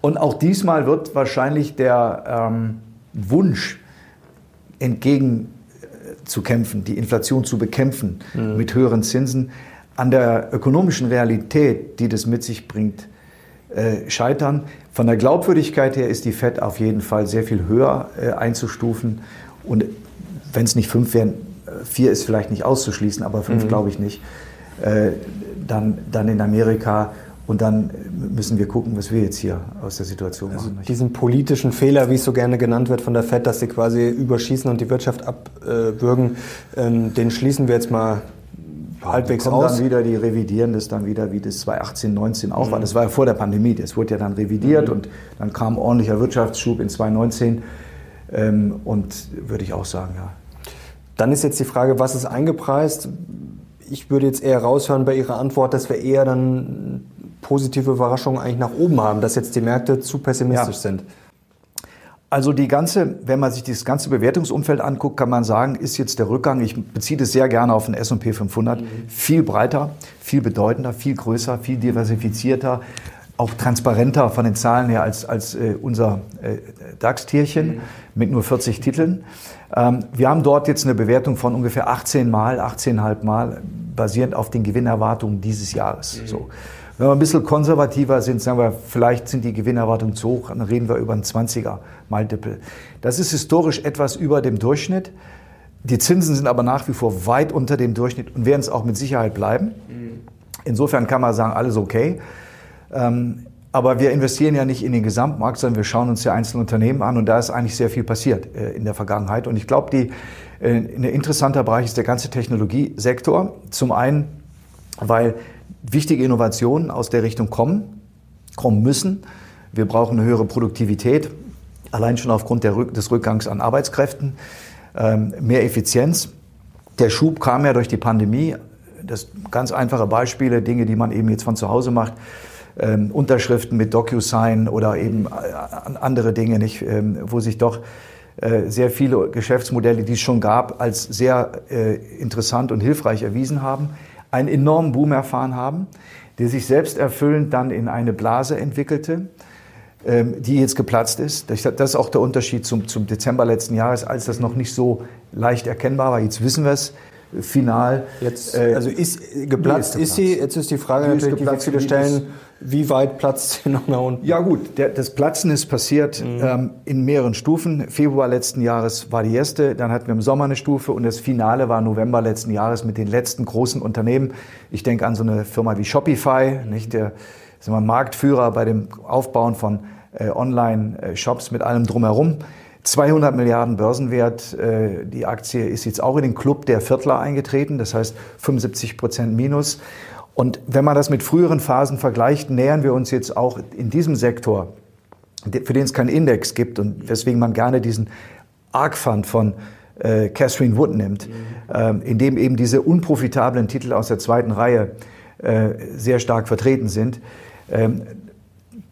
Und auch diesmal wird wahrscheinlich der ähm, Wunsch entgegen zu kämpfen, die Inflation zu bekämpfen mhm. mit höheren Zinsen, an der ökonomischen Realität, die das mit sich bringt, äh, scheitern. Von der Glaubwürdigkeit her ist die FED auf jeden Fall sehr viel höher äh, einzustufen. Und wenn es nicht fünf wären, äh, vier ist vielleicht nicht auszuschließen, aber fünf mhm. glaube ich nicht. Äh, dann, dann in Amerika und dann müssen wir gucken, was wir jetzt hier aus der Situation also machen. Diesen politischen Fehler, wie es so gerne genannt wird von der FED, dass sie quasi überschießen und die Wirtschaft abwürgen, ähm, den schließen wir jetzt mal halbwegs kommen aus. dann wieder, die revidieren das dann wieder, wie das 2018, 19 auch mhm. war. Das war ja vor der Pandemie. Das wurde ja dann revidiert mhm. und dann kam ordentlicher Wirtschaftsschub in 2019. Ähm, und würde ich auch sagen, ja. Dann ist jetzt die Frage, was ist eingepreist? Ich würde jetzt eher raushören bei Ihrer Antwort, dass wir eher dann positive Überraschungen eigentlich nach oben haben, dass jetzt die Märkte zu pessimistisch ja. sind. Also die ganze, wenn man sich dieses ganze Bewertungsumfeld anguckt, kann man sagen, ist jetzt der Rückgang, ich beziehe das sehr gerne auf den S&P 500, mhm. viel breiter, viel bedeutender, viel größer, viel diversifizierter, auch transparenter von den Zahlen her als, als äh, unser äh, DAX-Tierchen mhm. mit nur 40 Titeln. Ähm, wir haben dort jetzt eine Bewertung von ungefähr 18 Mal, 18,5 Mal, basierend auf den Gewinnerwartungen dieses Jahres. Mhm. So. Wenn wir ein bisschen konservativer sind, sagen wir, vielleicht sind die Gewinnerwartungen zu hoch, dann reden wir über ein 20er Multiple. Das ist historisch etwas über dem Durchschnitt. Die Zinsen sind aber nach wie vor weit unter dem Durchschnitt und werden es auch mit Sicherheit bleiben. Insofern kann man sagen, alles okay. Ähm, aber wir investieren ja nicht in den Gesamtmarkt, sondern wir schauen uns ja einzelne Unternehmen an und da ist eigentlich sehr viel passiert äh, in der Vergangenheit. Und ich glaube, die, äh, ein interessanter Bereich ist der ganze Technologiesektor. Zum einen, weil wichtige Innovationen aus der Richtung kommen, kommen müssen. Wir brauchen eine höhere Produktivität, allein schon aufgrund Rück des Rückgangs an Arbeitskräften, ähm, mehr Effizienz. Der Schub kam ja durch die Pandemie. Das ganz einfache Beispiele, Dinge, die man eben jetzt von zu Hause macht. Ähm, Unterschriften mit DocuSign oder eben äh, andere Dinge, nicht, ähm, wo sich doch äh, sehr viele Geschäftsmodelle, die es schon gab, als sehr äh, interessant und hilfreich erwiesen haben einen enormen Boom erfahren haben, der sich selbst erfüllend dann in eine Blase entwickelte, ähm, die jetzt geplatzt ist. Das ist auch der Unterschied zum, zum Dezember letzten Jahres, als das noch nicht so leicht erkennbar war. Jetzt wissen wir es final. Jetzt, äh, also ist geplatzt, ist, ist, sie. Jetzt ist die Frage die natürlich, die viele stellen, wie weit platzt sie noch nach unten? Ja gut, der, das Platzen ist passiert mhm. ähm, in mehreren Stufen. Februar letzten Jahres war die erste, dann hatten wir im Sommer eine Stufe und das Finale war November letzten Jahres mit den letzten großen Unternehmen. Ich denke an so eine Firma wie Shopify, mhm. nicht der sind wir Marktführer bei dem Aufbauen von äh, Online-Shops mit allem drumherum. 200 Milliarden Börsenwert. Äh, die Aktie ist jetzt auch in den Club der Viertler eingetreten, das heißt 75 Prozent Minus. Und wenn man das mit früheren Phasen vergleicht, nähern wir uns jetzt auch in diesem Sektor, für den es keinen Index gibt und weswegen man gerne diesen ARC Fund von äh, Catherine Wood nimmt, mhm. ähm, in dem eben diese unprofitablen Titel aus der zweiten Reihe äh, sehr stark vertreten sind. Ähm,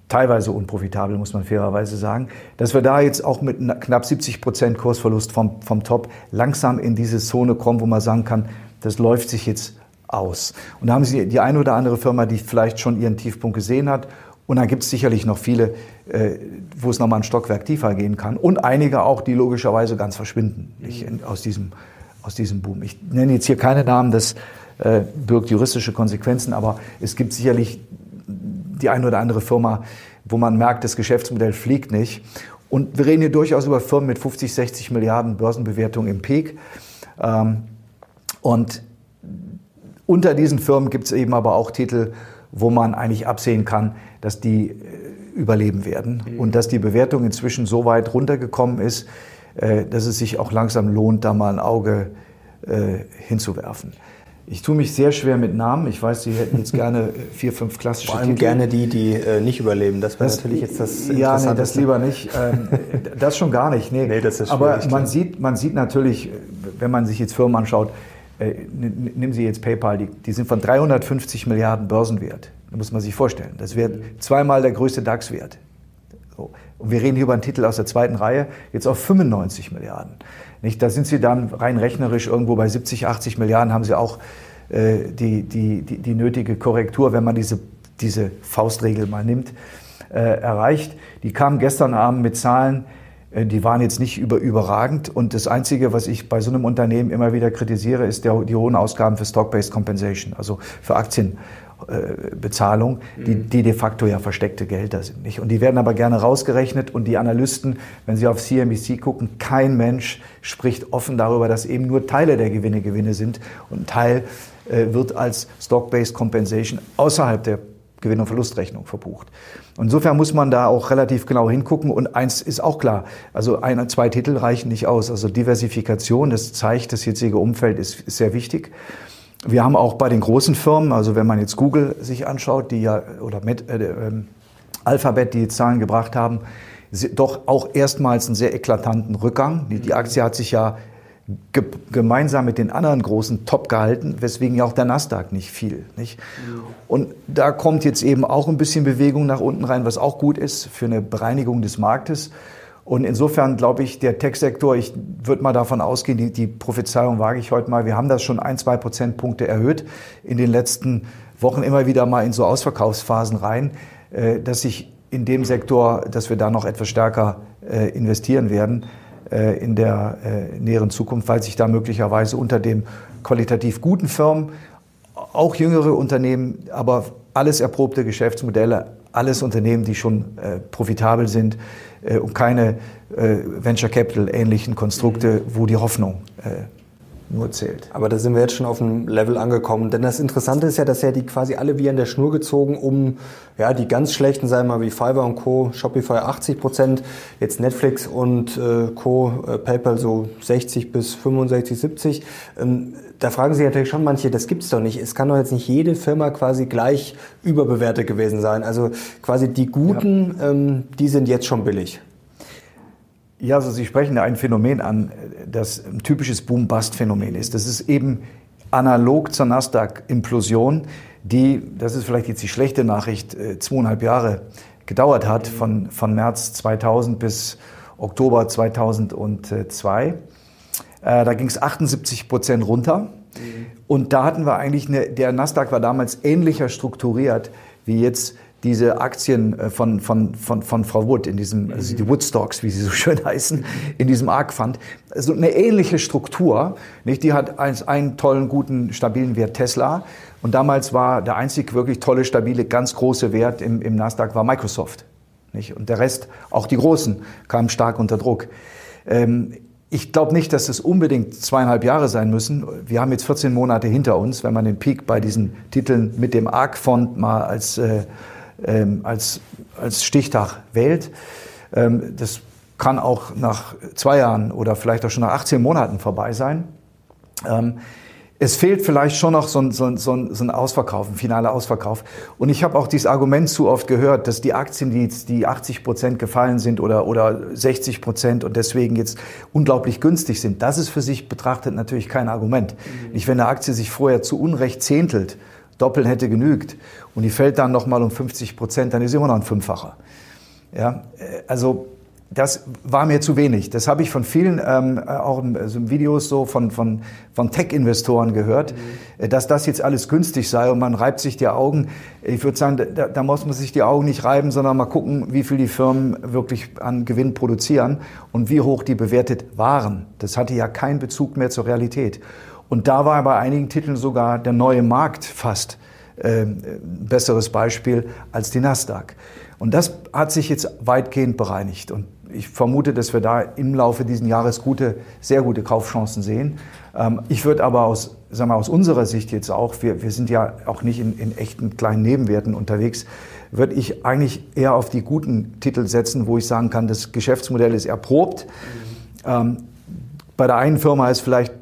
teilweise unprofitabel, muss man fairerweise sagen, dass wir da jetzt auch mit knapp 70 Prozent Kursverlust vom, vom Top langsam in diese Zone kommen, wo man sagen kann, das läuft sich jetzt aus. Und da haben Sie die eine oder andere Firma, die vielleicht schon ihren Tiefpunkt gesehen hat. Und dann gibt es sicherlich noch viele, äh, wo es nochmal ein Stockwerk tiefer gehen kann. Und einige auch, die logischerweise ganz verschwinden nicht, aus, diesem, aus diesem Boom. Ich nenne jetzt hier keine Namen, das äh, birgt juristische Konsequenzen, aber es gibt sicherlich die eine oder andere Firma, wo man merkt, das Geschäftsmodell fliegt nicht. Und wir reden hier durchaus über Firmen mit 50, 60 Milliarden Börsenbewertung im Peak. Ähm, und unter diesen Firmen gibt es eben aber auch Titel, wo man eigentlich absehen kann, dass die äh, überleben werden mhm. und dass die Bewertung inzwischen so weit runtergekommen ist, äh, dass es sich auch langsam lohnt, da mal ein Auge äh, hinzuwerfen. Ich tue mich sehr schwer mit Namen. Ich weiß, Sie hätten jetzt gerne vier, fünf klassische Vor allem Titel. gerne die, die äh, nicht überleben. Das wäre natürlich jetzt das Ja, nee, das lieber nicht. Ähm, das schon gar nicht. Nee, nee das ist Aber man sieht, man sieht natürlich, wenn man sich jetzt Firmen anschaut, äh, nehmen Sie jetzt PayPal, die, die sind von 350 Milliarden Börsenwert. Da muss man sich vorstellen. Das wäre zweimal der größte DAX-Wert. So. Und wir reden hier über einen Titel aus der zweiten Reihe, jetzt auf 95 Milliarden. Nicht? Da sind Sie dann rein rechnerisch irgendwo bei 70, 80 Milliarden, haben Sie auch äh, die, die, die, die, nötige Korrektur, wenn man diese, diese Faustregel mal nimmt, äh, erreicht. Die kamen gestern Abend mit Zahlen, die waren jetzt nicht über, überragend. Und das Einzige, was ich bei so einem Unternehmen immer wieder kritisiere, ist der, die hohen Ausgaben für Stock-Based Compensation, also für Aktienbezahlung, äh, die, die de facto ja versteckte Gelder sind. Nicht? Und die werden aber gerne rausgerechnet. Und die Analysten, wenn sie auf CNBC gucken, kein Mensch spricht offen darüber, dass eben nur Teile der Gewinne Gewinne sind. Und ein Teil äh, wird als Stock-Based Compensation außerhalb der Gewinn- und Verlustrechnung verbucht. Insofern muss man da auch relativ genau hingucken. Und eins ist auch klar, also ein, zwei Titel reichen nicht aus. Also Diversifikation, das zeigt, das jetzige Umfeld ist, ist sehr wichtig. Wir haben auch bei den großen Firmen, also wenn man jetzt Google sich anschaut, die ja, oder Met, äh, äh, Alphabet, die Zahlen gebracht haben, doch auch erstmals einen sehr eklatanten Rückgang. Die, die Aktie hat sich ja ge gemeinsam mit den anderen großen top gehalten, weswegen ja auch der Nasdaq nicht fiel. Nicht? Und da kommt jetzt eben auch ein bisschen Bewegung nach unten rein, was auch gut ist für eine Bereinigung des Marktes. Und insofern glaube ich, der Tech-Sektor, ich würde mal davon ausgehen, die, die Prophezeiung wage ich heute mal, wir haben das schon ein, zwei Prozentpunkte erhöht in den letzten Wochen immer wieder mal in so Ausverkaufsphasen rein, äh, dass sich in dem Sektor, dass wir da noch etwas stärker äh, investieren werden. Äh, in der äh, näheren Zukunft, weil sich da möglicherweise unter dem qualitativ guten Firmen auch jüngere Unternehmen, aber alles erprobte Geschäftsmodelle, alles Unternehmen, die schon äh, profitabel sind und keine Venture Capital ähnlichen Konstrukte, wo die Hoffnung nur zählt. Aber da sind wir jetzt schon auf einem Level angekommen. Denn das Interessante ist ja, dass ja die quasi alle wie an der Schnur gezogen, um ja die ganz schlechten, sagen wir mal wie Fiverr und Co., Shopify 80 Prozent, jetzt Netflix und äh, Co., äh, PayPal so 60 bis 65, 70. Ähm, da fragen sich natürlich schon manche, das gibt's doch nicht. Es kann doch jetzt nicht jede Firma quasi gleich überbewertet gewesen sein. Also quasi die Guten, ja. ähm, die sind jetzt schon billig. Ja, also Sie sprechen da ein Phänomen an, das ein typisches Boom-Bust-Phänomen ist. Das ist eben analog zur Nasdaq-Implosion, die, das ist vielleicht jetzt die schlechte Nachricht, äh, zweieinhalb Jahre gedauert hat, von, von März 2000 bis Oktober 2002. Äh, da ging es 78 Prozent runter. Und da hatten wir eigentlich eine, der Nasdaq war damals ähnlicher strukturiert wie jetzt diese Aktien äh, von, von, von, von Frau Wood in diesem, also die Woodstocks, wie sie so schön heißen, in diesem ARK Fund. Also eine ähnliche Struktur, nicht? Die hat einen, einen tollen, guten, stabilen Wert Tesla. Und damals war der einzig wirklich tolle, stabile, ganz große Wert im, im Nasdaq war Microsoft. Nicht? Und der Rest, auch die Großen, kamen stark unter Druck. Ähm, ich glaube nicht, dass es unbedingt zweieinhalb Jahre sein müssen. Wir haben jetzt 14 Monate hinter uns, wenn man den Peak bei diesen Titeln mit dem ARK-Fond mal als äh, ähm, als, als Stichtag wählt. Ähm, das kann auch nach zwei Jahren oder vielleicht auch schon nach 18 Monaten vorbei sein. Ähm, es fehlt vielleicht schon noch so ein, so ein, so ein Ausverkauf, ein finaler Ausverkauf. Und ich habe auch dieses Argument zu oft gehört, dass die Aktien, die, die 80 Prozent gefallen sind oder, oder 60 Prozent und deswegen jetzt unglaublich günstig sind, das ist für sich betrachtet natürlich kein Argument. Mhm. Nicht, wenn eine Aktie sich vorher zu Unrecht zehntelt, doppeln hätte genügt und die fällt dann nochmal um 50 Prozent, dann ist sie immer noch ein Fünffacher. Ja, äh, also das war mir zu wenig. Das habe ich von vielen, ähm, auch in, also Videos so von, von, von Tech-Investoren gehört, mhm. dass das jetzt alles günstig sei und man reibt sich die Augen. Ich würde sagen, da, da muss man sich die Augen nicht reiben, sondern mal gucken, wie viel die Firmen wirklich an Gewinn produzieren und wie hoch die bewertet waren. Das hatte ja keinen Bezug mehr zur Realität. Und da war bei einigen Titeln sogar der neue Markt fast äh, ein besseres Beispiel als die Nasdaq. Und das hat sich jetzt weitgehend bereinigt. Und ich vermute, dass wir da im Laufe dieses Jahres gute, sehr gute Kaufchancen sehen. Ähm, ich würde aber aus, sagen wir, aus unserer Sicht jetzt auch, wir, wir sind ja auch nicht in, in echten kleinen Nebenwerten unterwegs, würde ich eigentlich eher auf die guten Titel setzen, wo ich sagen kann, das Geschäftsmodell ist erprobt. Mhm. Ähm, bei der einen Firma ist vielleicht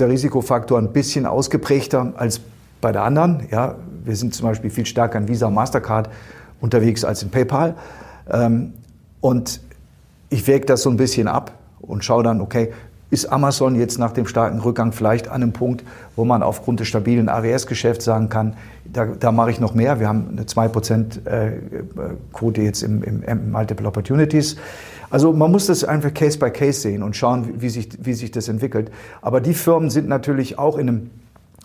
der Risikofaktor ein bisschen ausgeprägter als bei der anderen. Ja, wir sind zum Beispiel viel stärker in Visa, Mastercard unterwegs als in PayPal. Ähm, und ich wäge das so ein bisschen ab und schaue dann, okay, ist Amazon jetzt nach dem starken Rückgang vielleicht an einem Punkt, wo man aufgrund des stabilen AWS-Geschäfts sagen kann, da, da mache ich noch mehr. Wir haben eine 2% äh, jetzt im, im Multiple Opportunities. Also man muss das einfach Case by Case sehen und schauen, wie sich, wie sich das entwickelt. Aber die Firmen sind natürlich auch in einem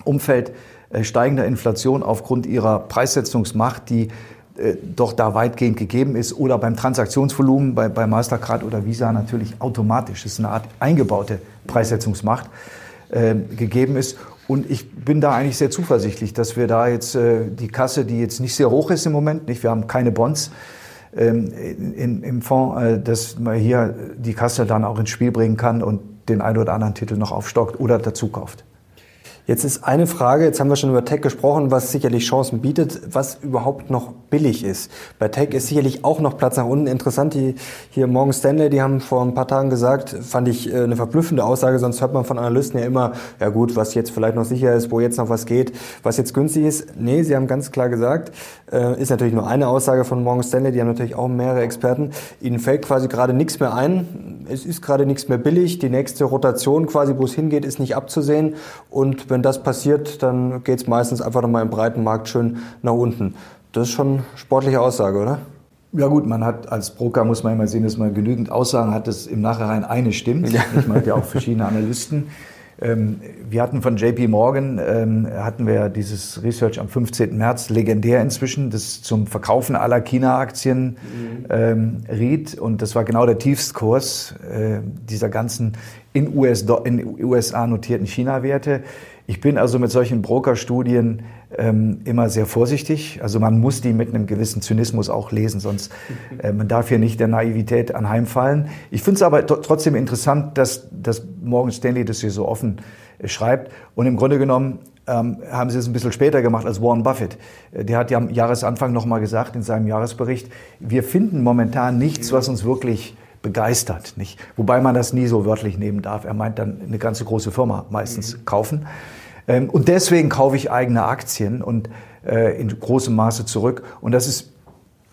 Umfeld äh, steigender Inflation aufgrund ihrer Preissetzungsmacht, die äh, doch da weitgehend gegeben ist oder beim Transaktionsvolumen bei, bei Mastercard oder Visa natürlich automatisch, das ist eine Art eingebaute Preissetzungsmacht, äh, gegeben ist. Und ich bin da eigentlich sehr zuversichtlich, dass wir da jetzt äh, die Kasse, die jetzt nicht sehr hoch ist im Moment, nicht, wir haben keine Bonds ähm, in, im Fonds, äh, dass man hier die Kasse dann auch ins Spiel bringen kann und den einen oder anderen Titel noch aufstockt oder dazu kauft. Jetzt ist eine Frage, jetzt haben wir schon über Tech gesprochen, was sicherlich Chancen bietet, was überhaupt noch billig ist. Bei Tech ist sicherlich auch noch Platz nach unten. Interessant, die hier Morgan Stanley, die haben vor ein paar Tagen gesagt, fand ich äh, eine verblüffende Aussage, sonst hört man von Analysten ja immer, ja gut, was jetzt vielleicht noch sicher ist, wo jetzt noch was geht, was jetzt günstig ist. Nee, sie haben ganz klar gesagt, äh, ist natürlich nur eine Aussage von Morgan Stanley, die haben natürlich auch mehrere Experten, ihnen fällt quasi gerade nichts mehr ein, es ist gerade nichts mehr billig, die nächste Rotation quasi, wo es hingeht, ist nicht abzusehen und wenn das passiert, dann geht es meistens einfach nochmal im breiten Markt schön nach unten. Das ist schon eine sportliche Aussage, oder? Ja gut, man hat als Broker muss man immer sehen, dass man genügend Aussagen hat, dass im Nachhinein eine stimmt. Ja. Man hat ja auch verschiedene Analysten. Ähm, wir hatten von JP Morgan, ähm, hatten wir dieses Research am 15. März, legendär inzwischen, das zum Verkaufen aller China-Aktien mhm. ähm, riet. Und das war genau der Tiefstkurs äh, dieser ganzen in, US, in USA notierten China-Werte. Ich bin also mit solchen Brokerstudien ähm, immer sehr vorsichtig. Also man muss die mit einem gewissen Zynismus auch lesen, sonst äh, man darf hier nicht der Naivität anheimfallen. Ich finde es aber trotzdem interessant, dass, dass Morgan Stanley das hier so offen äh, schreibt. Und im Grunde genommen ähm, haben sie es ein bisschen später gemacht als Warren Buffett. Äh, der hat ja am Jahresanfang nochmal gesagt in seinem Jahresbericht, wir finden momentan nichts, was uns wirklich begeistert. Nicht? Wobei man das nie so wörtlich nehmen darf. Er meint dann eine ganze große Firma meistens mhm. kaufen. Ähm, und deswegen kaufe ich eigene Aktien und äh, in großem Maße zurück. Und das ist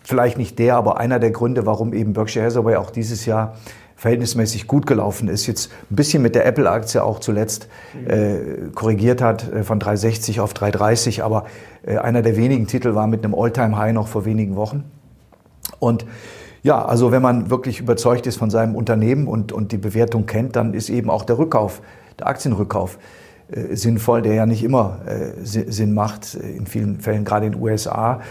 vielleicht nicht der, aber einer der Gründe, warum eben Berkshire Hathaway auch dieses Jahr verhältnismäßig gut gelaufen ist. Jetzt ein bisschen mit der Apple-Aktie auch zuletzt äh, korrigiert hat äh, von 360 auf 330, aber äh, einer der wenigen Titel war mit einem All-Time-High noch vor wenigen Wochen. Und ja, also wenn man wirklich überzeugt ist von seinem Unternehmen und, und die Bewertung kennt, dann ist eben auch der Rückkauf, der Aktienrückkauf äh, sinnvoll, der ja nicht immer äh, Sinn macht, äh, in vielen Fällen, gerade in den USA,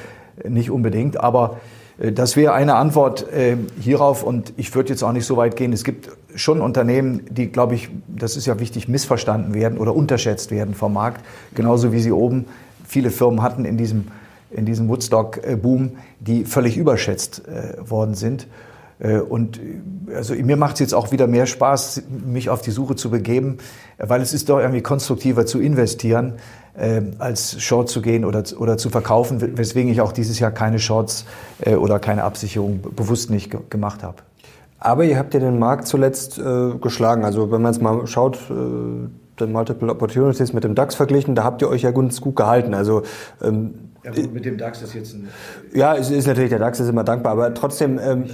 äh, nicht unbedingt. Aber äh, das wäre eine Antwort äh, hierauf und ich würde jetzt auch nicht so weit gehen. Es gibt schon Unternehmen, die, glaube ich, das ist ja wichtig, missverstanden werden oder unterschätzt werden vom Markt, genauso wie sie oben viele Firmen hatten in diesem in diesem Woodstock-Boom, die völlig überschätzt äh, worden sind. Äh, und also mir macht es jetzt auch wieder mehr Spaß, mich auf die Suche zu begeben, weil es ist doch irgendwie konstruktiver zu investieren, äh, als Short zu gehen oder, oder zu verkaufen, weswegen ich auch dieses Jahr keine Shorts äh, oder keine Absicherung bewusst nicht ge gemacht habe. Aber ihr habt ja den Markt zuletzt äh, geschlagen. Also wenn man es mal schaut, äh, den Multiple Opportunities mit dem DAX verglichen, da habt ihr euch ja ganz gut gehalten. Also ähm, ja, gut, mit dem DAX ist jetzt ein. Ja, es ist natürlich, der DAX ist immer dankbar, aber trotzdem. Ähm,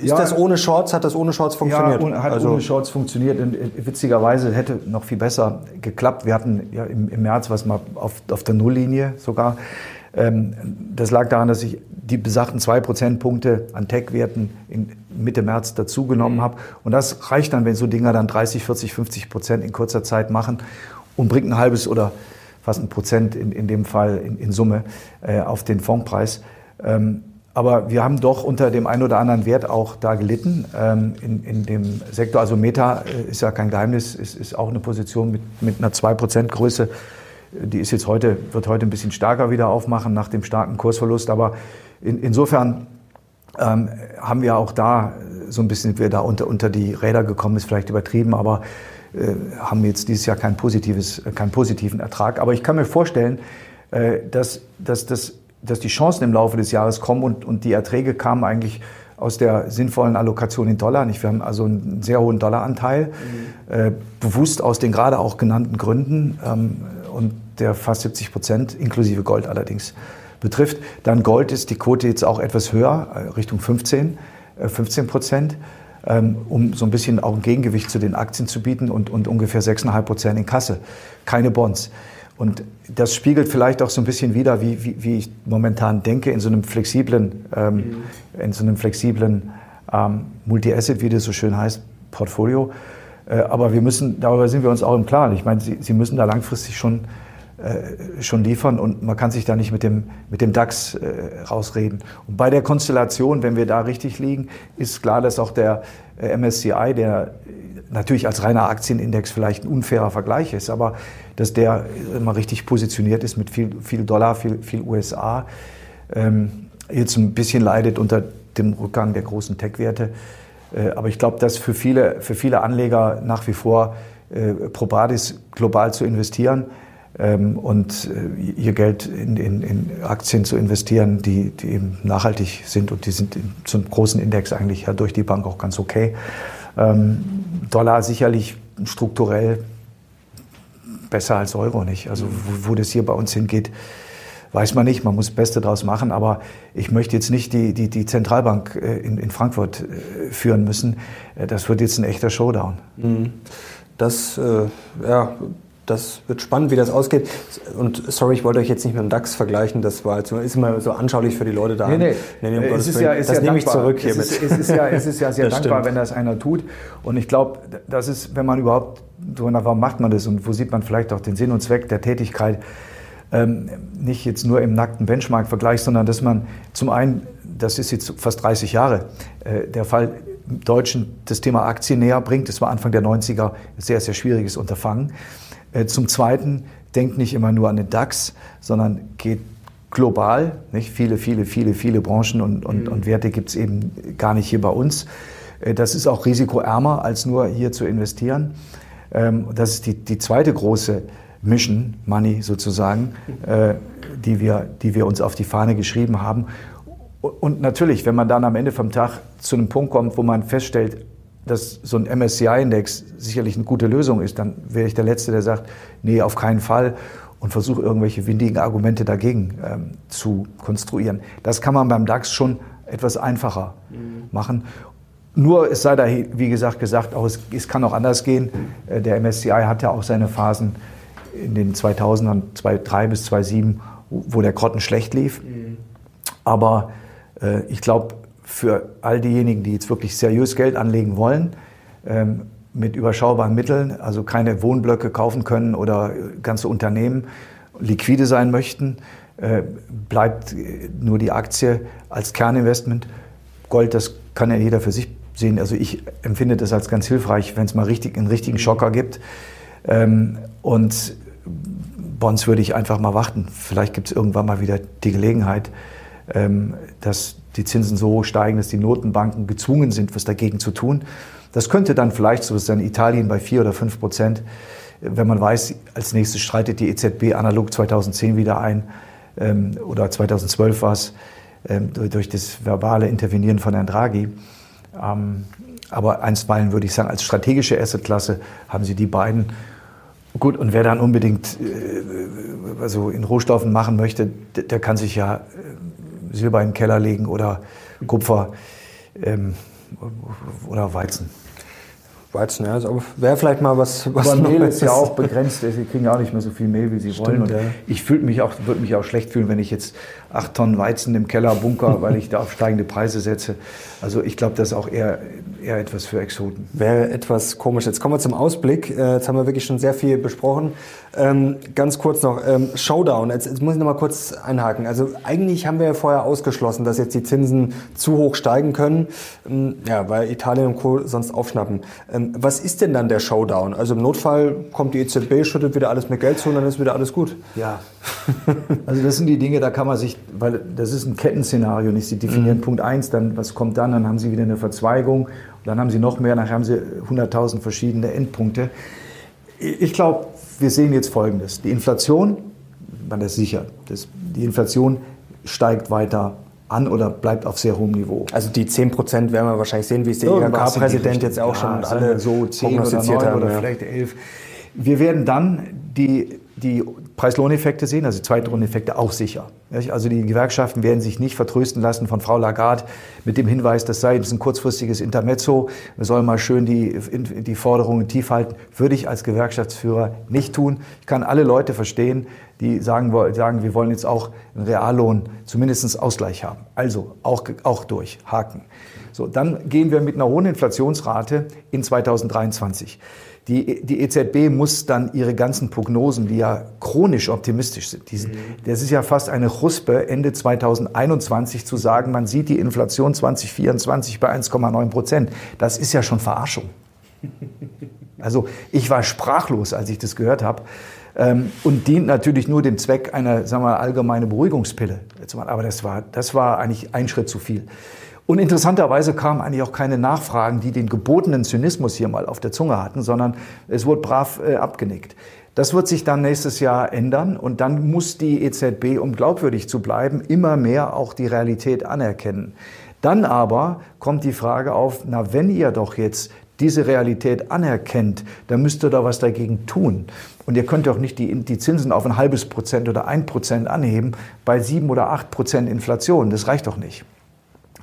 ist ja, das ohne Shorts, hat das ohne Shorts funktioniert? Ja, hat also ohne Shorts funktioniert. Und äh, witzigerweise hätte noch viel besser geklappt. Wir hatten ja im, im März was mal auf, auf der Nulllinie sogar. Ähm, das lag daran, dass ich die besagten zwei Prozentpunkte an Tech-Werten Mitte März dazugenommen habe. Und das reicht dann, wenn so Dinger dann 30, 40, 50 Prozent in kurzer Zeit machen und bringt ein halbes oder fast ein Prozent in, in dem Fall in, in Summe äh, auf den Fondpreis. Ähm, aber wir haben doch unter dem einen oder anderen Wert auch da gelitten ähm, in, in dem Sektor. Also Meta äh, ist ja kein Geheimnis, ist, ist auch eine Position mit, mit einer 2% Größe. Die ist jetzt heute, wird heute ein bisschen stärker wieder aufmachen nach dem starken Kursverlust. Aber in, insofern ähm, haben wir auch da so ein bisschen, wir da unter, unter die Räder gekommen, ist vielleicht übertrieben, aber haben jetzt dieses Jahr kein positives, äh, keinen positiven Ertrag. Aber ich kann mir vorstellen, äh, dass, dass, dass, dass die Chancen im Laufe des Jahres kommen und, und die Erträge kamen eigentlich aus der sinnvollen Allokation in Dollar. Nicht? Wir haben also einen sehr hohen Dollaranteil, mhm. äh, bewusst aus den gerade auch genannten Gründen ähm, und der fast 70 Prozent, inklusive Gold allerdings, betrifft. Dann Gold ist die Quote jetzt auch etwas höher, Richtung 15, äh, 15 Prozent. Ähm, um so ein bisschen auch ein Gegengewicht zu den Aktien zu bieten und, und ungefähr 6,5 Prozent in Kasse. Keine Bonds. Und das spiegelt vielleicht auch so ein bisschen wider, wie, wie, wie ich momentan denke, in so einem flexiblen, ähm, mhm. in so einem flexiblen ähm, Multi-Asset, wie das so schön heißt, Portfolio. Äh, aber wir müssen, darüber sind wir uns auch im Klaren. Ich meine, Sie, Sie müssen da langfristig schon schon liefern und man kann sich da nicht mit dem, mit dem DAX äh, rausreden. Und bei der Konstellation, wenn wir da richtig liegen, ist klar, dass auch der äh, MSCI, der natürlich als reiner Aktienindex vielleicht ein unfairer Vergleich ist, aber dass der immer richtig positioniert ist mit viel, viel Dollar, viel, viel USA, ähm, jetzt ein bisschen leidet unter dem Rückgang der großen Tech-Werte. Äh, aber ich glaube, dass für viele, für viele Anleger nach wie vor äh, probat ist, global zu investieren und äh, ihr Geld in, in, in, Aktien zu investieren, die, die eben nachhaltig sind und die sind in, zum großen Index eigentlich ja durch die Bank auch ganz okay. Ähm, Dollar sicherlich strukturell besser als Euro nicht. Also wo, wo das hier bei uns hingeht, weiß man nicht. Man muss das Beste daraus machen. Aber ich möchte jetzt nicht die, die, die Zentralbank äh, in, in Frankfurt äh, führen müssen. Das wird jetzt ein echter Showdown. Mhm. Das, äh, ja, das wird spannend, wie das ausgeht. Und sorry, ich wollte euch jetzt nicht mit dem DAX vergleichen. Das war jetzt, ist immer so anschaulich für die Leute da. Nee, nee. nee, nee um es ist ja, ist das ja nehme dankbar. ich zurück hiermit. Es ist, es ist, ja, es ist ja sehr dankbar, stimmt. wenn das einer tut. Und ich glaube, das ist, wenn man überhaupt, warum macht man das und wo sieht man vielleicht auch den Sinn und Zweck der Tätigkeit? Ähm, nicht jetzt nur im nackten Benchmark-Vergleich, sondern dass man zum einen, das ist jetzt fast 30 Jahre äh, der Fall, Deutschen das Thema Aktien näher bringt. Das war Anfang der 90er ein sehr, sehr schwieriges Unterfangen. Äh, zum Zweiten, denkt nicht immer nur an den DAX, sondern geht global. Nicht? Viele, viele, viele, viele Branchen und, und, mhm. und Werte gibt es eben gar nicht hier bei uns. Äh, das ist auch risikoärmer, als nur hier zu investieren. Ähm, das ist die, die zweite große Mission, Money sozusagen, äh, die, wir, die wir uns auf die Fahne geschrieben haben. Und natürlich, wenn man dann am Ende vom Tag zu einem Punkt kommt, wo man feststellt, dass so ein MSCI-Index sicherlich eine gute Lösung ist, dann wäre ich der Letzte, der sagt, nee, auf keinen Fall und versuche irgendwelche windigen Argumente dagegen ähm, zu konstruieren. Das kann man beim DAX schon etwas einfacher mhm. machen. Nur es sei da, wie gesagt, gesagt, auch es, es kann auch anders gehen. Äh, der MSCI hat ja auch seine Phasen in den 2000ern, 2003 bis 2007, wo der Krotten schlecht lief. Mhm. Aber äh, ich glaube, für all diejenigen, die jetzt wirklich seriös Geld anlegen wollen, ähm, mit überschaubaren Mitteln, also keine Wohnblöcke kaufen können oder ganze Unternehmen liquide sein möchten, äh, bleibt nur die Aktie als Kerninvestment. Gold, das kann ja jeder für sich sehen. Also ich empfinde das als ganz hilfreich, wenn es mal richtig, einen richtigen Schocker gibt. Ähm, und Bonds würde ich einfach mal warten. Vielleicht gibt es irgendwann mal wieder die Gelegenheit, ähm, dass die Zinsen so steigen, dass die Notenbanken gezwungen sind, was dagegen zu tun. Das könnte dann vielleicht, so dann Italien bei vier oder fünf Prozent, wenn man weiß, als nächstes streitet die EZB analog 2010 wieder ein ähm, oder 2012 war es durch das verbale Intervenieren von Herrn Draghi. Ähm, aber einstweilen würde ich sagen, als strategische Assetklasse haben Sie die beiden. Gut, und wer dann unbedingt äh, also in Rohstoffen machen möchte, der kann sich ja äh, Silber in den Keller legen oder Kupfer ähm, oder Weizen. Weizen, ja, aber wäre vielleicht mal was. was aber Mehl ist ja auch begrenzt, sie kriegen ja auch nicht mehr so viel Mehl, wie sie Stimmt, wollen. Und ja. ich fühle mich auch, würde mich auch schlecht fühlen, wenn ich jetzt acht Tonnen Weizen im Keller bunker, weil ich da auf steigende Preise setze. Also ich glaube, das ist auch eher, eher etwas für Exoten. Wäre etwas komisch. Jetzt kommen wir zum Ausblick. Äh, jetzt haben wir wirklich schon sehr viel besprochen. Ähm, ganz kurz noch, ähm, Showdown. Jetzt, jetzt muss ich noch mal kurz einhaken. Also eigentlich haben wir ja vorher ausgeschlossen, dass jetzt die Zinsen zu hoch steigen können, ähm, ja, weil Italien und Co. sonst aufschnappen. Ähm, was ist denn dann der Showdown? Also im Notfall kommt die EZB, schüttet wieder alles mit Geld zu und dann ist wieder alles gut. Ja. also das sind die Dinge, da kann man sich, weil das ist ein Kettenszenario nicht. Sie definieren mhm. Punkt eins, dann was kommt dann, dann haben Sie wieder eine Verzweigung, dann haben Sie noch mehr, nachher haben Sie 100.000 verschiedene Endpunkte. Ich glaube, wir sehen jetzt Folgendes. Die Inflation, man ist sicher, das, die Inflation steigt weiter an oder bleibt auf sehr hohem Niveau. Also die 10 Prozent werden wir wahrscheinlich sehen, wie es der IHK-Präsident jetzt auch ja, schon alle so 10 oder 9 haben, oder ja. vielleicht 11. Wir werden dann die die Preislohneffekte sehen, also Zweitlohneffekte auch sicher. Also die Gewerkschaften werden sich nicht vertrösten lassen von Frau Lagarde mit dem Hinweis, das sei ein kurzfristiges Intermezzo, wir sollen mal schön die, die Forderungen tief halten. Würde ich als Gewerkschaftsführer nicht tun. Ich kann alle Leute verstehen, die sagen, sagen wir wollen jetzt auch einen Reallohn zumindest Ausgleich haben. Also auch, auch durch, Haken. So, dann gehen wir mit einer hohen Inflationsrate in 2023. Die, die EZB muss dann ihre ganzen Prognosen, die ja chronisch optimistisch sind, die, das ist ja fast eine Chuspe, Ende 2021 zu sagen, man sieht die Inflation 2024 bei 1,9 Prozent. Das ist ja schon Verarschung. Also ich war sprachlos, als ich das gehört habe. Ähm, und dient natürlich nur dem Zweck einer, sagen wir mal, allgemeine Beruhigungspille. Aber das war, das war eigentlich ein Schritt zu viel. Und interessanterweise kamen eigentlich auch keine Nachfragen, die den gebotenen Zynismus hier mal auf der Zunge hatten, sondern es wurde brav äh, abgenickt. Das wird sich dann nächstes Jahr ändern und dann muss die EZB, um glaubwürdig zu bleiben, immer mehr auch die Realität anerkennen. Dann aber kommt die Frage auf, na wenn ihr doch jetzt diese Realität anerkennt, dann müsst ihr da was dagegen tun. Und ihr könnt auch nicht die, die Zinsen auf ein halbes Prozent oder ein Prozent anheben bei sieben oder acht Prozent Inflation. Das reicht doch nicht.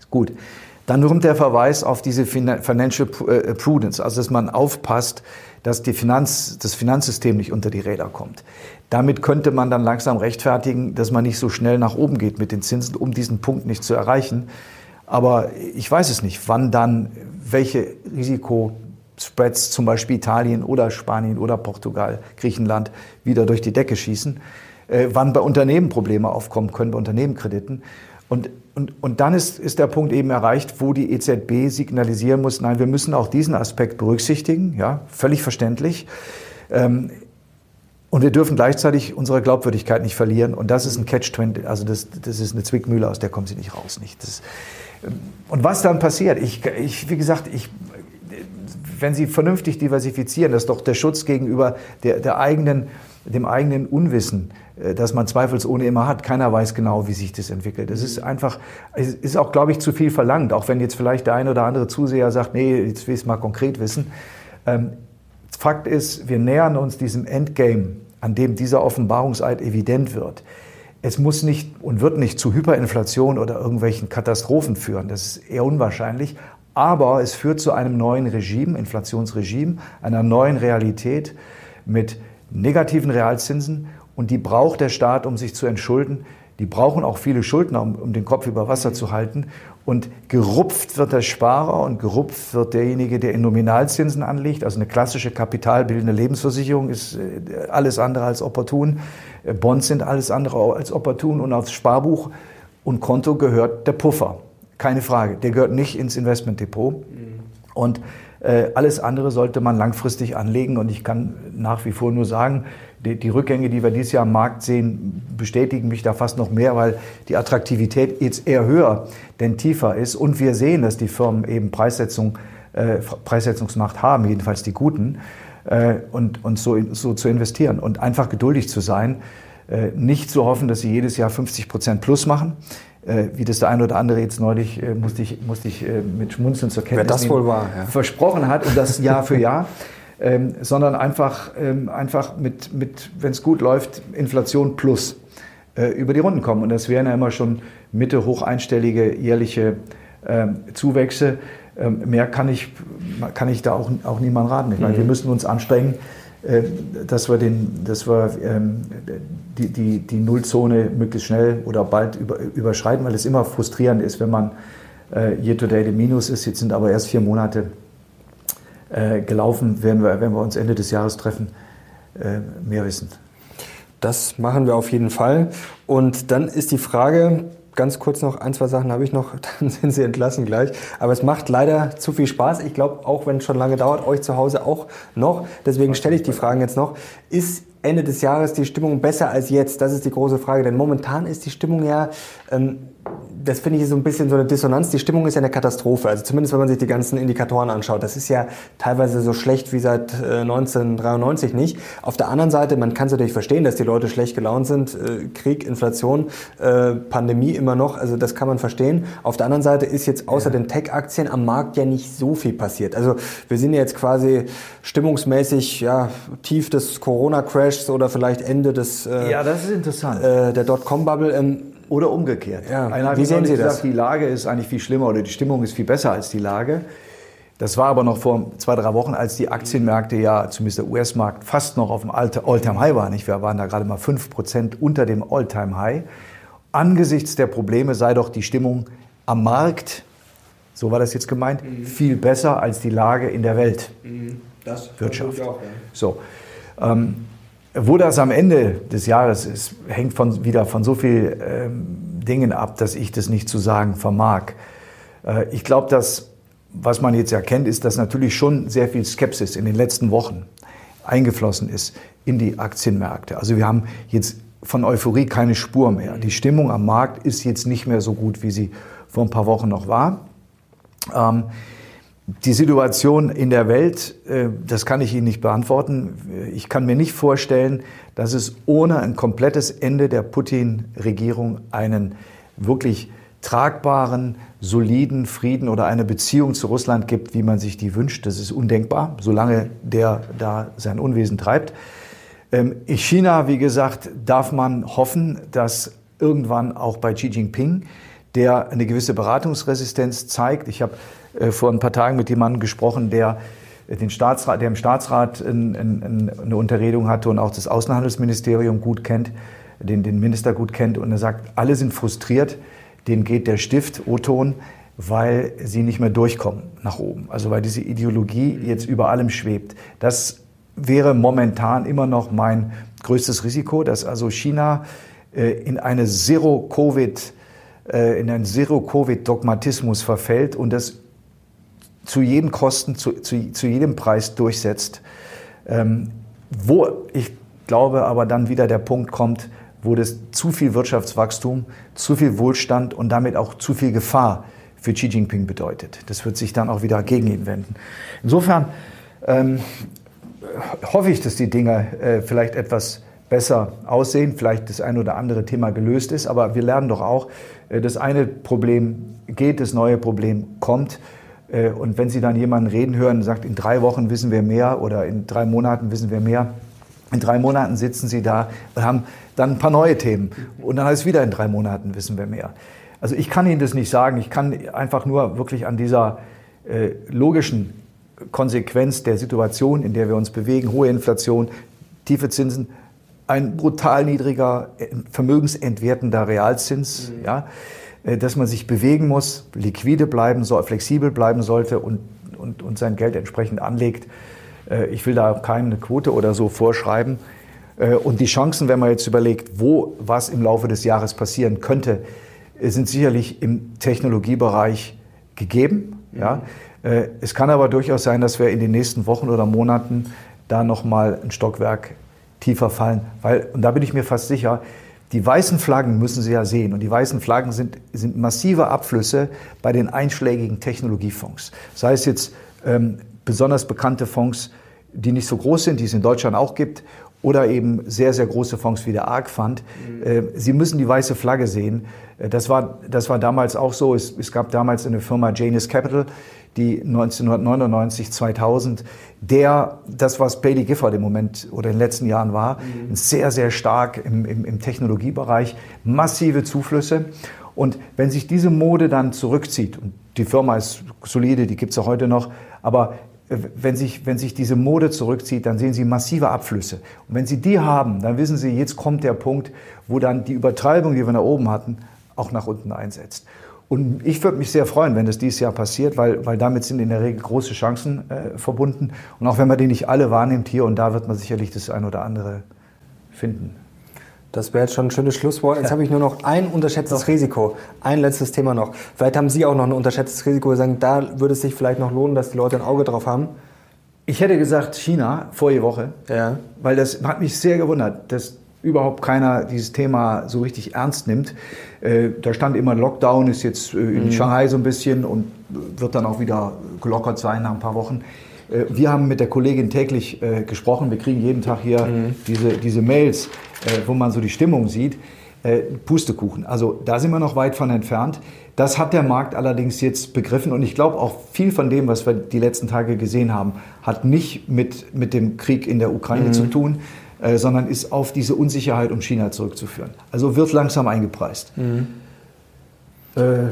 Gut. Dann kommt der Verweis auf diese Financial äh, Prudence, also dass man aufpasst, dass die Finanz, das Finanzsystem nicht unter die Räder kommt. Damit könnte man dann langsam rechtfertigen, dass man nicht so schnell nach oben geht mit den Zinsen, um diesen Punkt nicht zu erreichen. Aber ich weiß es nicht, wann dann welche Risikospreads, zum Beispiel Italien oder Spanien oder Portugal, Griechenland, wieder durch die Decke schießen, äh, wann bei Unternehmen Probleme aufkommen können, bei Unternehmenkrediten. Und, und, und dann ist, ist der Punkt eben erreicht, wo die EZB signalisieren muss, nein, wir müssen auch diesen Aspekt berücksichtigen, ja, völlig verständlich. Ähm, und wir dürfen gleichzeitig unsere Glaubwürdigkeit nicht verlieren. Und das ist ein Catch-20, also das, das ist eine Zwickmühle, aus der kommen sie nicht raus. Nicht? Das, ähm, und was dann passiert, ich, ich, wie gesagt, ich, wenn Sie vernünftig diversifizieren, das ist doch der Schutz gegenüber der, der eigenen, dem eigenen Unwissen, äh, das man zweifelsohne immer hat. Keiner weiß genau, wie sich das entwickelt. Es ist einfach, es ist auch, glaube ich, zu viel verlangt, auch wenn jetzt vielleicht der eine oder andere Zuseher sagt, nee, jetzt will ich es mal konkret wissen. Ähm, Fakt ist, wir nähern uns diesem Endgame, an dem dieser Offenbarungseid evident wird. Es muss nicht und wird nicht zu Hyperinflation oder irgendwelchen Katastrophen führen. Das ist eher unwahrscheinlich. Aber es führt zu einem neuen Regime, Inflationsregime, einer neuen Realität mit negativen Realzinsen und die braucht der Staat, um sich zu entschulden. Die brauchen auch viele Schuldner, um, um, den Kopf über Wasser zu halten. Und gerupft wird der Sparer und gerupft wird derjenige, der in Nominalzinsen anlegt. Also eine klassische kapitalbildende Lebensversicherung ist äh, alles andere als opportun. Äh, Bonds sind alles andere als opportun. Und aufs Sparbuch und Konto gehört der Puffer. Keine Frage. Der gehört nicht ins Investmentdepot. Mhm. Und äh, alles andere sollte man langfristig anlegen. Und ich kann nach wie vor nur sagen, die, die, Rückgänge, die wir dieses Jahr am Markt sehen, bestätigen mich da fast noch mehr, weil die Attraktivität jetzt eher höher denn tiefer ist. Und wir sehen, dass die Firmen eben Preissetzung, äh, Preissetzungsmacht haben, jedenfalls die guten, äh, und, und so, so zu investieren und einfach geduldig zu sein. Äh, nicht zu hoffen, dass sie jedes Jahr 50 Prozent plus machen, wie das der eine oder andere jetzt neulich, äh, musste ich, musste ich äh, mit Schmunzeln zur Kenntnis Wer das wohl war, ja. versprochen hat und das Jahr für Jahr ähm, sondern einfach, ähm, einfach mit, mit wenn es gut läuft, Inflation plus äh, über die Runden kommen. Und das wären ja immer schon Mitte hoch einstellige jährliche ähm, Zuwächse. Ähm, mehr kann ich, kann ich da auch, auch niemand raten. Ich meine, mhm. wir müssen uns anstrengen, äh, dass wir, den, dass wir ähm, die, die, die Nullzone möglichst schnell oder bald über, überschreiten, weil es immer frustrierend ist, wenn man äh, year to date im Minus ist. Jetzt sind aber erst vier Monate äh, gelaufen, werden wir, wenn wir uns Ende des Jahres treffen, äh, mehr wissen. Das machen wir auf jeden Fall. Und dann ist die Frage, ganz kurz noch, ein, zwei Sachen habe ich noch, dann sind Sie entlassen gleich. Aber es macht leider zu viel Spaß. Ich glaube, auch wenn es schon lange dauert, euch zu Hause auch noch. Deswegen stelle ich die Fragen jetzt noch. Ist Ende des Jahres die Stimmung besser als jetzt? Das ist die große Frage. Denn momentan ist die Stimmung ja ähm, das finde ich so ein bisschen so eine Dissonanz. Die Stimmung ist ja eine Katastrophe. Also zumindest wenn man sich die ganzen Indikatoren anschaut. Das ist ja teilweise so schlecht wie seit 1993 äh, nicht. Auf der anderen Seite, man kann es natürlich verstehen, dass die Leute schlecht gelaunt sind. Äh, Krieg, Inflation, äh, Pandemie immer noch. Also das kann man verstehen. Auf der anderen Seite ist jetzt außer ja. den Tech-Aktien am Markt ja nicht so viel passiert. Also wir sind ja jetzt quasi stimmungsmäßig ja, tief des Corona-Crashs oder vielleicht Ende des ja, das ist interessant. der Dotcom-Bubble. Ähm, oder umgekehrt. Ja. Einer Wie sehen Sie gesagt, das? Die Lage ist eigentlich viel schlimmer oder die Stimmung ist viel besser als die Lage. Das war aber noch vor zwei, drei Wochen, als die Aktienmärkte ja, zumindest der US-Markt, fast noch auf dem All-Time-High waren. Wir waren da gerade mal fünf Prozent unter dem All-Time-High. Angesichts der Probleme sei doch die Stimmung am Markt, so war das jetzt gemeint, mhm. viel besser als die Lage in der Welt. Mhm. das Wirtschaft. Auch, ja. So. Ähm, wo das am Ende des Jahres ist, hängt von, wieder von so vielen ähm, Dingen ab, dass ich das nicht zu sagen vermag. Äh, ich glaube, dass was man jetzt erkennt, ist, dass natürlich schon sehr viel Skepsis in den letzten Wochen eingeflossen ist in die Aktienmärkte. Also wir haben jetzt von Euphorie keine Spur mehr. Die Stimmung am Markt ist jetzt nicht mehr so gut, wie sie vor ein paar Wochen noch war. Ähm, die Situation in der Welt, äh, das kann ich Ihnen nicht beantworten. Ich kann mir nicht vorstellen, dass es ohne ein komplettes Ende der Putin-Regierung einen wirklich tragbaren, soliden Frieden oder eine Beziehung zu Russland gibt, wie man sich die wünscht. Das ist undenkbar, solange der da sein Unwesen treibt. Ähm, in China, wie gesagt, darf man hoffen, dass irgendwann auch bei Xi Jinping, der eine gewisse Beratungsresistenz zeigt. Ich habe vor ein paar Tagen mit jemandem gesprochen, der den Staatsrat, der im Staatsrat eine Unterredung hatte und auch das Außenhandelsministerium gut kennt, den, den Minister gut kennt. Und er sagt, alle sind frustriert, denen geht der Stift, O-Ton, weil sie nicht mehr durchkommen nach oben. Also weil diese Ideologie jetzt über allem schwebt. Das wäre momentan immer noch mein größtes Risiko, dass also China äh, in eine Zero-Covid, äh, in einen Zero-Covid-Dogmatismus verfällt und das zu jeden Kosten, zu, zu, zu jedem Preis durchsetzt. Ähm, wo ich glaube aber dann wieder der Punkt kommt, wo das zu viel Wirtschaftswachstum, zu viel Wohlstand und damit auch zu viel Gefahr für Xi Jinping bedeutet. Das wird sich dann auch wieder gegen ihn wenden. Insofern ähm, hoffe ich, dass die Dinge äh, vielleicht etwas besser aussehen, vielleicht das ein oder andere Thema gelöst ist, aber wir lernen doch auch, äh, das eine Problem geht, das neue Problem kommt. Äh, und wenn Sie dann jemanden reden hören sagt, in drei Wochen wissen wir mehr oder in drei Monaten wissen wir mehr, in drei Monaten sitzen Sie da und haben dann ein paar neue Themen. Und dann heißt es wieder, in drei Monaten wissen wir mehr. Also ich kann Ihnen das nicht sagen. Ich kann einfach nur wirklich an dieser äh, logischen Konsequenz der Situation, in der wir uns bewegen, hohe Inflation, tiefe Zinsen, ein brutal niedriger, äh, vermögensentwertender Realzins, mhm. ja, dass man sich bewegen muss, liquide bleiben soll, flexibel bleiben sollte und, und, und sein Geld entsprechend anlegt. Äh, ich will da keine Quote oder so vorschreiben. Und die Chancen, wenn man jetzt überlegt, wo was im Laufe des Jahres passieren könnte, sind sicherlich im Technologiebereich gegeben. Ja. Es kann aber durchaus sein, dass wir in den nächsten Wochen oder Monaten da nochmal ein Stockwerk tiefer fallen. Weil, und da bin ich mir fast sicher, die weißen Flaggen müssen Sie ja sehen. Und die weißen Flaggen sind, sind massive Abflüsse bei den einschlägigen Technologiefonds. Sei es jetzt ähm, besonders bekannte Fonds, die nicht so groß sind, die es in Deutschland auch gibt, oder eben sehr, sehr große Fonds wie der ARC Fund. Mhm. Äh, Sie müssen die weiße Flagge sehen. Äh, das war, das war damals auch so. Es, es gab damals eine Firma Janus Capital, die 1999, 2000, der, das was Bailey Gifford im Moment oder in den letzten Jahren war, mhm. sehr, sehr stark im, im, im Technologiebereich, massive Zuflüsse. Und wenn sich diese Mode dann zurückzieht, und die Firma ist solide, die gibt's auch heute noch, aber äh, wenn sich, wenn sich diese Mode zurückzieht, dann sehen Sie massive Abflüsse. Und wenn Sie die haben, dann wissen Sie, jetzt kommt der Punkt, wo dann die Übertreibung, die wir nach oben hatten, auch nach unten einsetzt. Und ich würde mich sehr freuen, wenn das dieses Jahr passiert, weil, weil damit sind in der Regel große Chancen äh, verbunden. Und auch wenn man die nicht alle wahrnimmt hier und da, wird man sicherlich das ein oder andere finden. Das wäre jetzt schon ein schönes Schlusswort. Jetzt habe ich nur noch ein unterschätztes Doch. Risiko. Ein letztes Thema noch. Vielleicht haben Sie auch noch ein unterschätztes Risiko, sagen, da würde es sich vielleicht noch lohnen, dass die Leute ein Auge drauf haben. Ich hätte gesagt China vorige Woche, ja. weil das hat mich sehr gewundert, dass überhaupt keiner dieses Thema so richtig ernst nimmt. Äh, da stand immer Lockdown, ist jetzt äh, in mhm. Shanghai so ein bisschen und wird dann auch wieder gelockert sein nach ein paar Wochen. Äh, wir haben mit der Kollegin täglich äh, gesprochen. Wir kriegen jeden Tag hier mhm. diese, diese Mails, äh, wo man so die Stimmung sieht. Pustekuchen. Also da sind wir noch weit von entfernt. Das hat der Markt allerdings jetzt begriffen und ich glaube auch viel von dem, was wir die letzten Tage gesehen haben, hat nicht mit, mit dem Krieg in der Ukraine mhm. zu tun, äh, sondern ist auf diese Unsicherheit um China zurückzuführen. Also wird langsam eingepreist. Mhm. Äh,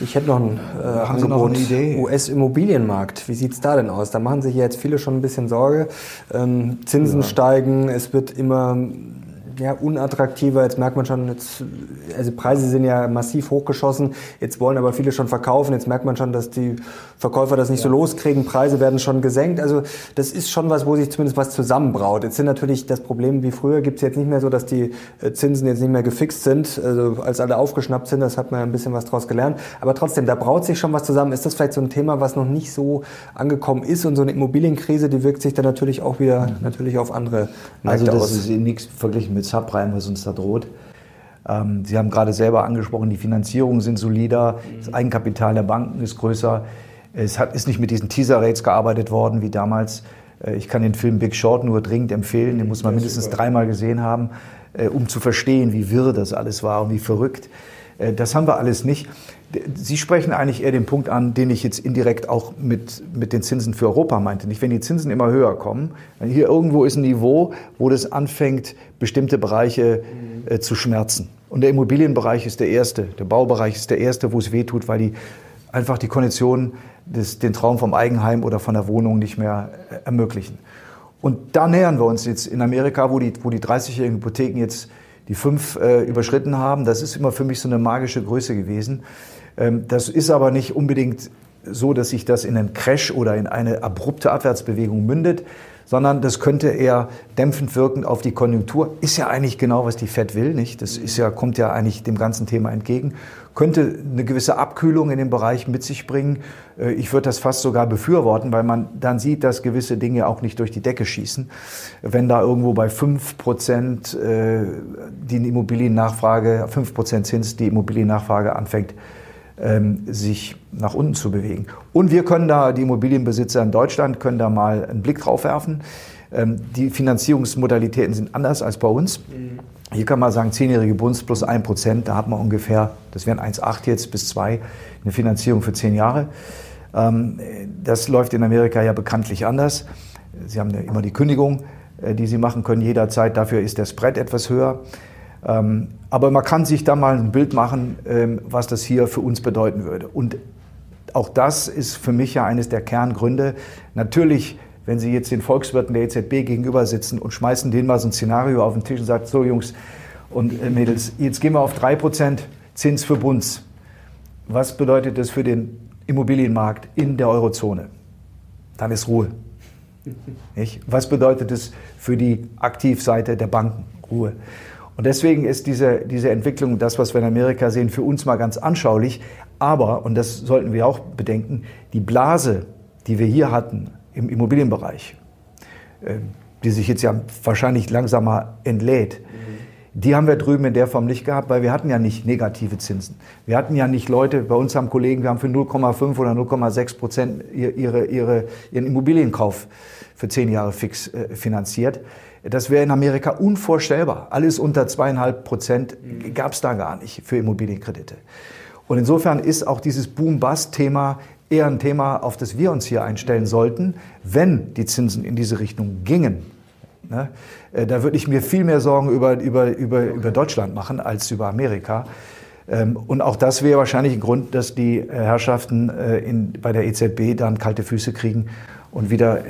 ich hätte noch ein äh, Idee? US-Immobilienmarkt. Wie sieht es da denn aus? Da machen sich jetzt viele schon ein bisschen Sorge. Ähm, Zinsen ja. steigen, es wird immer ja, unattraktiver. Jetzt merkt man schon, jetzt, also Preise sind ja massiv hochgeschossen. Jetzt wollen aber viele schon verkaufen. Jetzt merkt man schon, dass die Verkäufer das nicht ja. so loskriegen. Preise werden schon gesenkt. Also das ist schon was, wo sich zumindest was zusammenbraut. Jetzt sind natürlich das Problem wie früher gibt es jetzt nicht mehr so, dass die äh, Zinsen jetzt nicht mehr gefixt sind. Also als alle aufgeschnappt sind, das hat man ja ein bisschen was draus gelernt. Aber trotzdem, da braut sich schon was zusammen. Ist das vielleicht so ein Thema, was noch nicht so angekommen ist und so eine Immobilienkrise, die wirkt sich dann natürlich auch wieder mhm. natürlich auf andere Märkte Also das aus. ist nichts verglichen mit Subprime, was uns da droht. Ähm, Sie haben gerade selber angesprochen, die Finanzierungen sind solider, das Eigenkapital der Banken ist größer. Es hat, ist nicht mit diesen Teaser-Rates gearbeitet worden wie damals. Äh, ich kann den Film Big Short nur dringend empfehlen, den muss man mindestens dreimal gesehen haben, äh, um zu verstehen, wie wirr das alles war und wie verrückt. Äh, das haben wir alles nicht. Sie sprechen eigentlich eher den Punkt an, den ich jetzt indirekt auch mit, mit den Zinsen für Europa meinte. Nicht, wenn die Zinsen immer höher kommen, hier irgendwo ist ein Niveau, wo das anfängt, bestimmte Bereiche äh, zu schmerzen. Und der Immobilienbereich ist der erste, der Baubereich ist der erste, wo es weh tut, weil die einfach die Konditionen des, den Traum vom Eigenheim oder von der Wohnung nicht mehr äh, ermöglichen. Und da nähern wir uns jetzt in Amerika, wo die, wo die 30-jährigen Hypotheken jetzt die fünf äh, überschritten haben. Das ist immer für mich so eine magische Größe gewesen. Ähm, das ist aber nicht unbedingt so, dass sich das in einen Crash oder in eine abrupte Abwärtsbewegung mündet, sondern das könnte eher dämpfend wirken auf die Konjunktur. Ist ja eigentlich genau, was die Fed will, nicht? Das ist ja, kommt ja eigentlich dem ganzen Thema entgegen. Könnte eine gewisse Abkühlung in dem Bereich mit sich bringen. Äh, ich würde das fast sogar befürworten, weil man dann sieht, dass gewisse Dinge auch nicht durch die Decke schießen. Wenn da irgendwo bei fünf Prozent äh, die Immobiliennachfrage, fünf Prozent Zins die Immobiliennachfrage anfängt, sich nach unten zu bewegen. Und wir können da, die Immobilienbesitzer in Deutschland, können da mal einen Blick drauf werfen. Ähm, die Finanzierungsmodalitäten sind anders als bei uns. Mhm. Hier kann man sagen, zehnjährige Bunds plus ein Prozent, da hat man ungefähr, das wären 1,8 jetzt bis 2, eine Finanzierung für zehn Jahre. Ähm, das läuft in Amerika ja bekanntlich anders. Sie haben immer die Kündigung, äh, die Sie machen können jederzeit. Dafür ist der Spread etwas höher. Ähm, aber man kann sich da mal ein Bild machen, ähm, was das hier für uns bedeuten würde. Und auch das ist für mich ja eines der Kerngründe. Natürlich, wenn Sie jetzt den Volkswirten der EZB gegenüber sitzen und schmeißen denen mal so ein Szenario auf den Tisch und sagen, so Jungs und äh, Mädels, jetzt gehen wir auf 3% Zins für Bunds. Was bedeutet das für den Immobilienmarkt in der Eurozone? Dann ist Ruhe. Nicht? Was bedeutet es für die Aktivseite der Banken? Ruhe. Und deswegen ist diese, diese Entwicklung, das, was wir in Amerika sehen, für uns mal ganz anschaulich. Aber, und das sollten wir auch bedenken, die Blase, die wir hier hatten im Immobilienbereich, äh, die sich jetzt ja wahrscheinlich langsamer entlädt, die haben wir drüben in der Form nicht gehabt, weil wir hatten ja nicht negative Zinsen. Wir hatten ja nicht Leute, bei uns haben Kollegen, wir haben für 0,5 oder 0,6 Prozent ihre, ihre, ihren Immobilienkauf für zehn Jahre fix äh, finanziert. Das wäre in Amerika unvorstellbar. Alles unter zweieinhalb Prozent gab es da gar nicht für Immobilienkredite. Und insofern ist auch dieses Boom-Bust-Thema eher ein Thema, auf das wir uns hier einstellen sollten, wenn die Zinsen in diese Richtung gingen. Ne? Äh, da würde ich mir viel mehr Sorgen über, über, über, über Deutschland machen als über Amerika. Ähm, und auch das wäre wahrscheinlich ein Grund, dass die Herrschaften äh, in, bei der EZB dann kalte Füße kriegen und wieder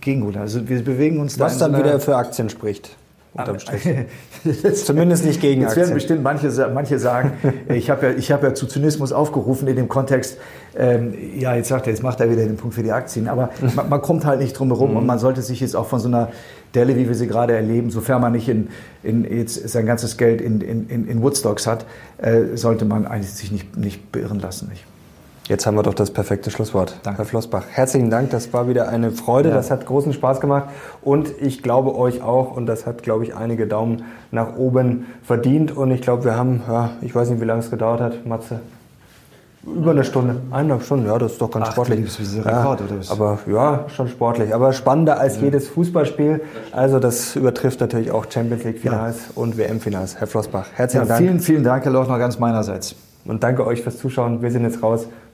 gegenholen. Also wir bewegen uns Was da dann wieder für Aktien spricht. Unterm Strich. Zumindest nicht gegen Jetzt werden bestimmt manche, manche sagen, ich habe ja, ich hab ja zu Zynismus aufgerufen in dem Kontext, ähm, ja, jetzt sagt er, jetzt macht er wieder den Punkt für die Aktien. Aber man, man kommt halt nicht drum herum und man sollte sich jetzt auch von so einer Delle, wie wir sie gerade erleben, sofern man nicht in, in jetzt sein ganzes Geld in, in, in Woodstocks hat, äh, sollte man eigentlich sich nicht, nicht beirren lassen. Nicht? Jetzt haben wir doch das perfekte Schlusswort. Danke. Herr Flossbach, herzlichen Dank. Das war wieder eine Freude. Ja. Das hat großen Spaß gemacht. Und ich glaube euch auch. Und das hat, glaube ich, einige Daumen nach oben verdient. Und ich glaube, wir haben, ja, ich weiß nicht, wie lange es gedauert hat, Matze. Über eine Stunde, eineinhalb Stunden, ja, das ist doch ganz Ach, sportlich. Das ist Rekord, ja, oder was? Aber ja, schon sportlich. Aber spannender als ja. jedes Fußballspiel. Also das übertrifft natürlich auch Champions League Finals ja. und WM Finals. Herr Flossbach, herzlichen Dank. Vielen, vielen Dank, Herr Lochner, ganz meinerseits. Und danke euch fürs Zuschauen. Wir sind jetzt raus.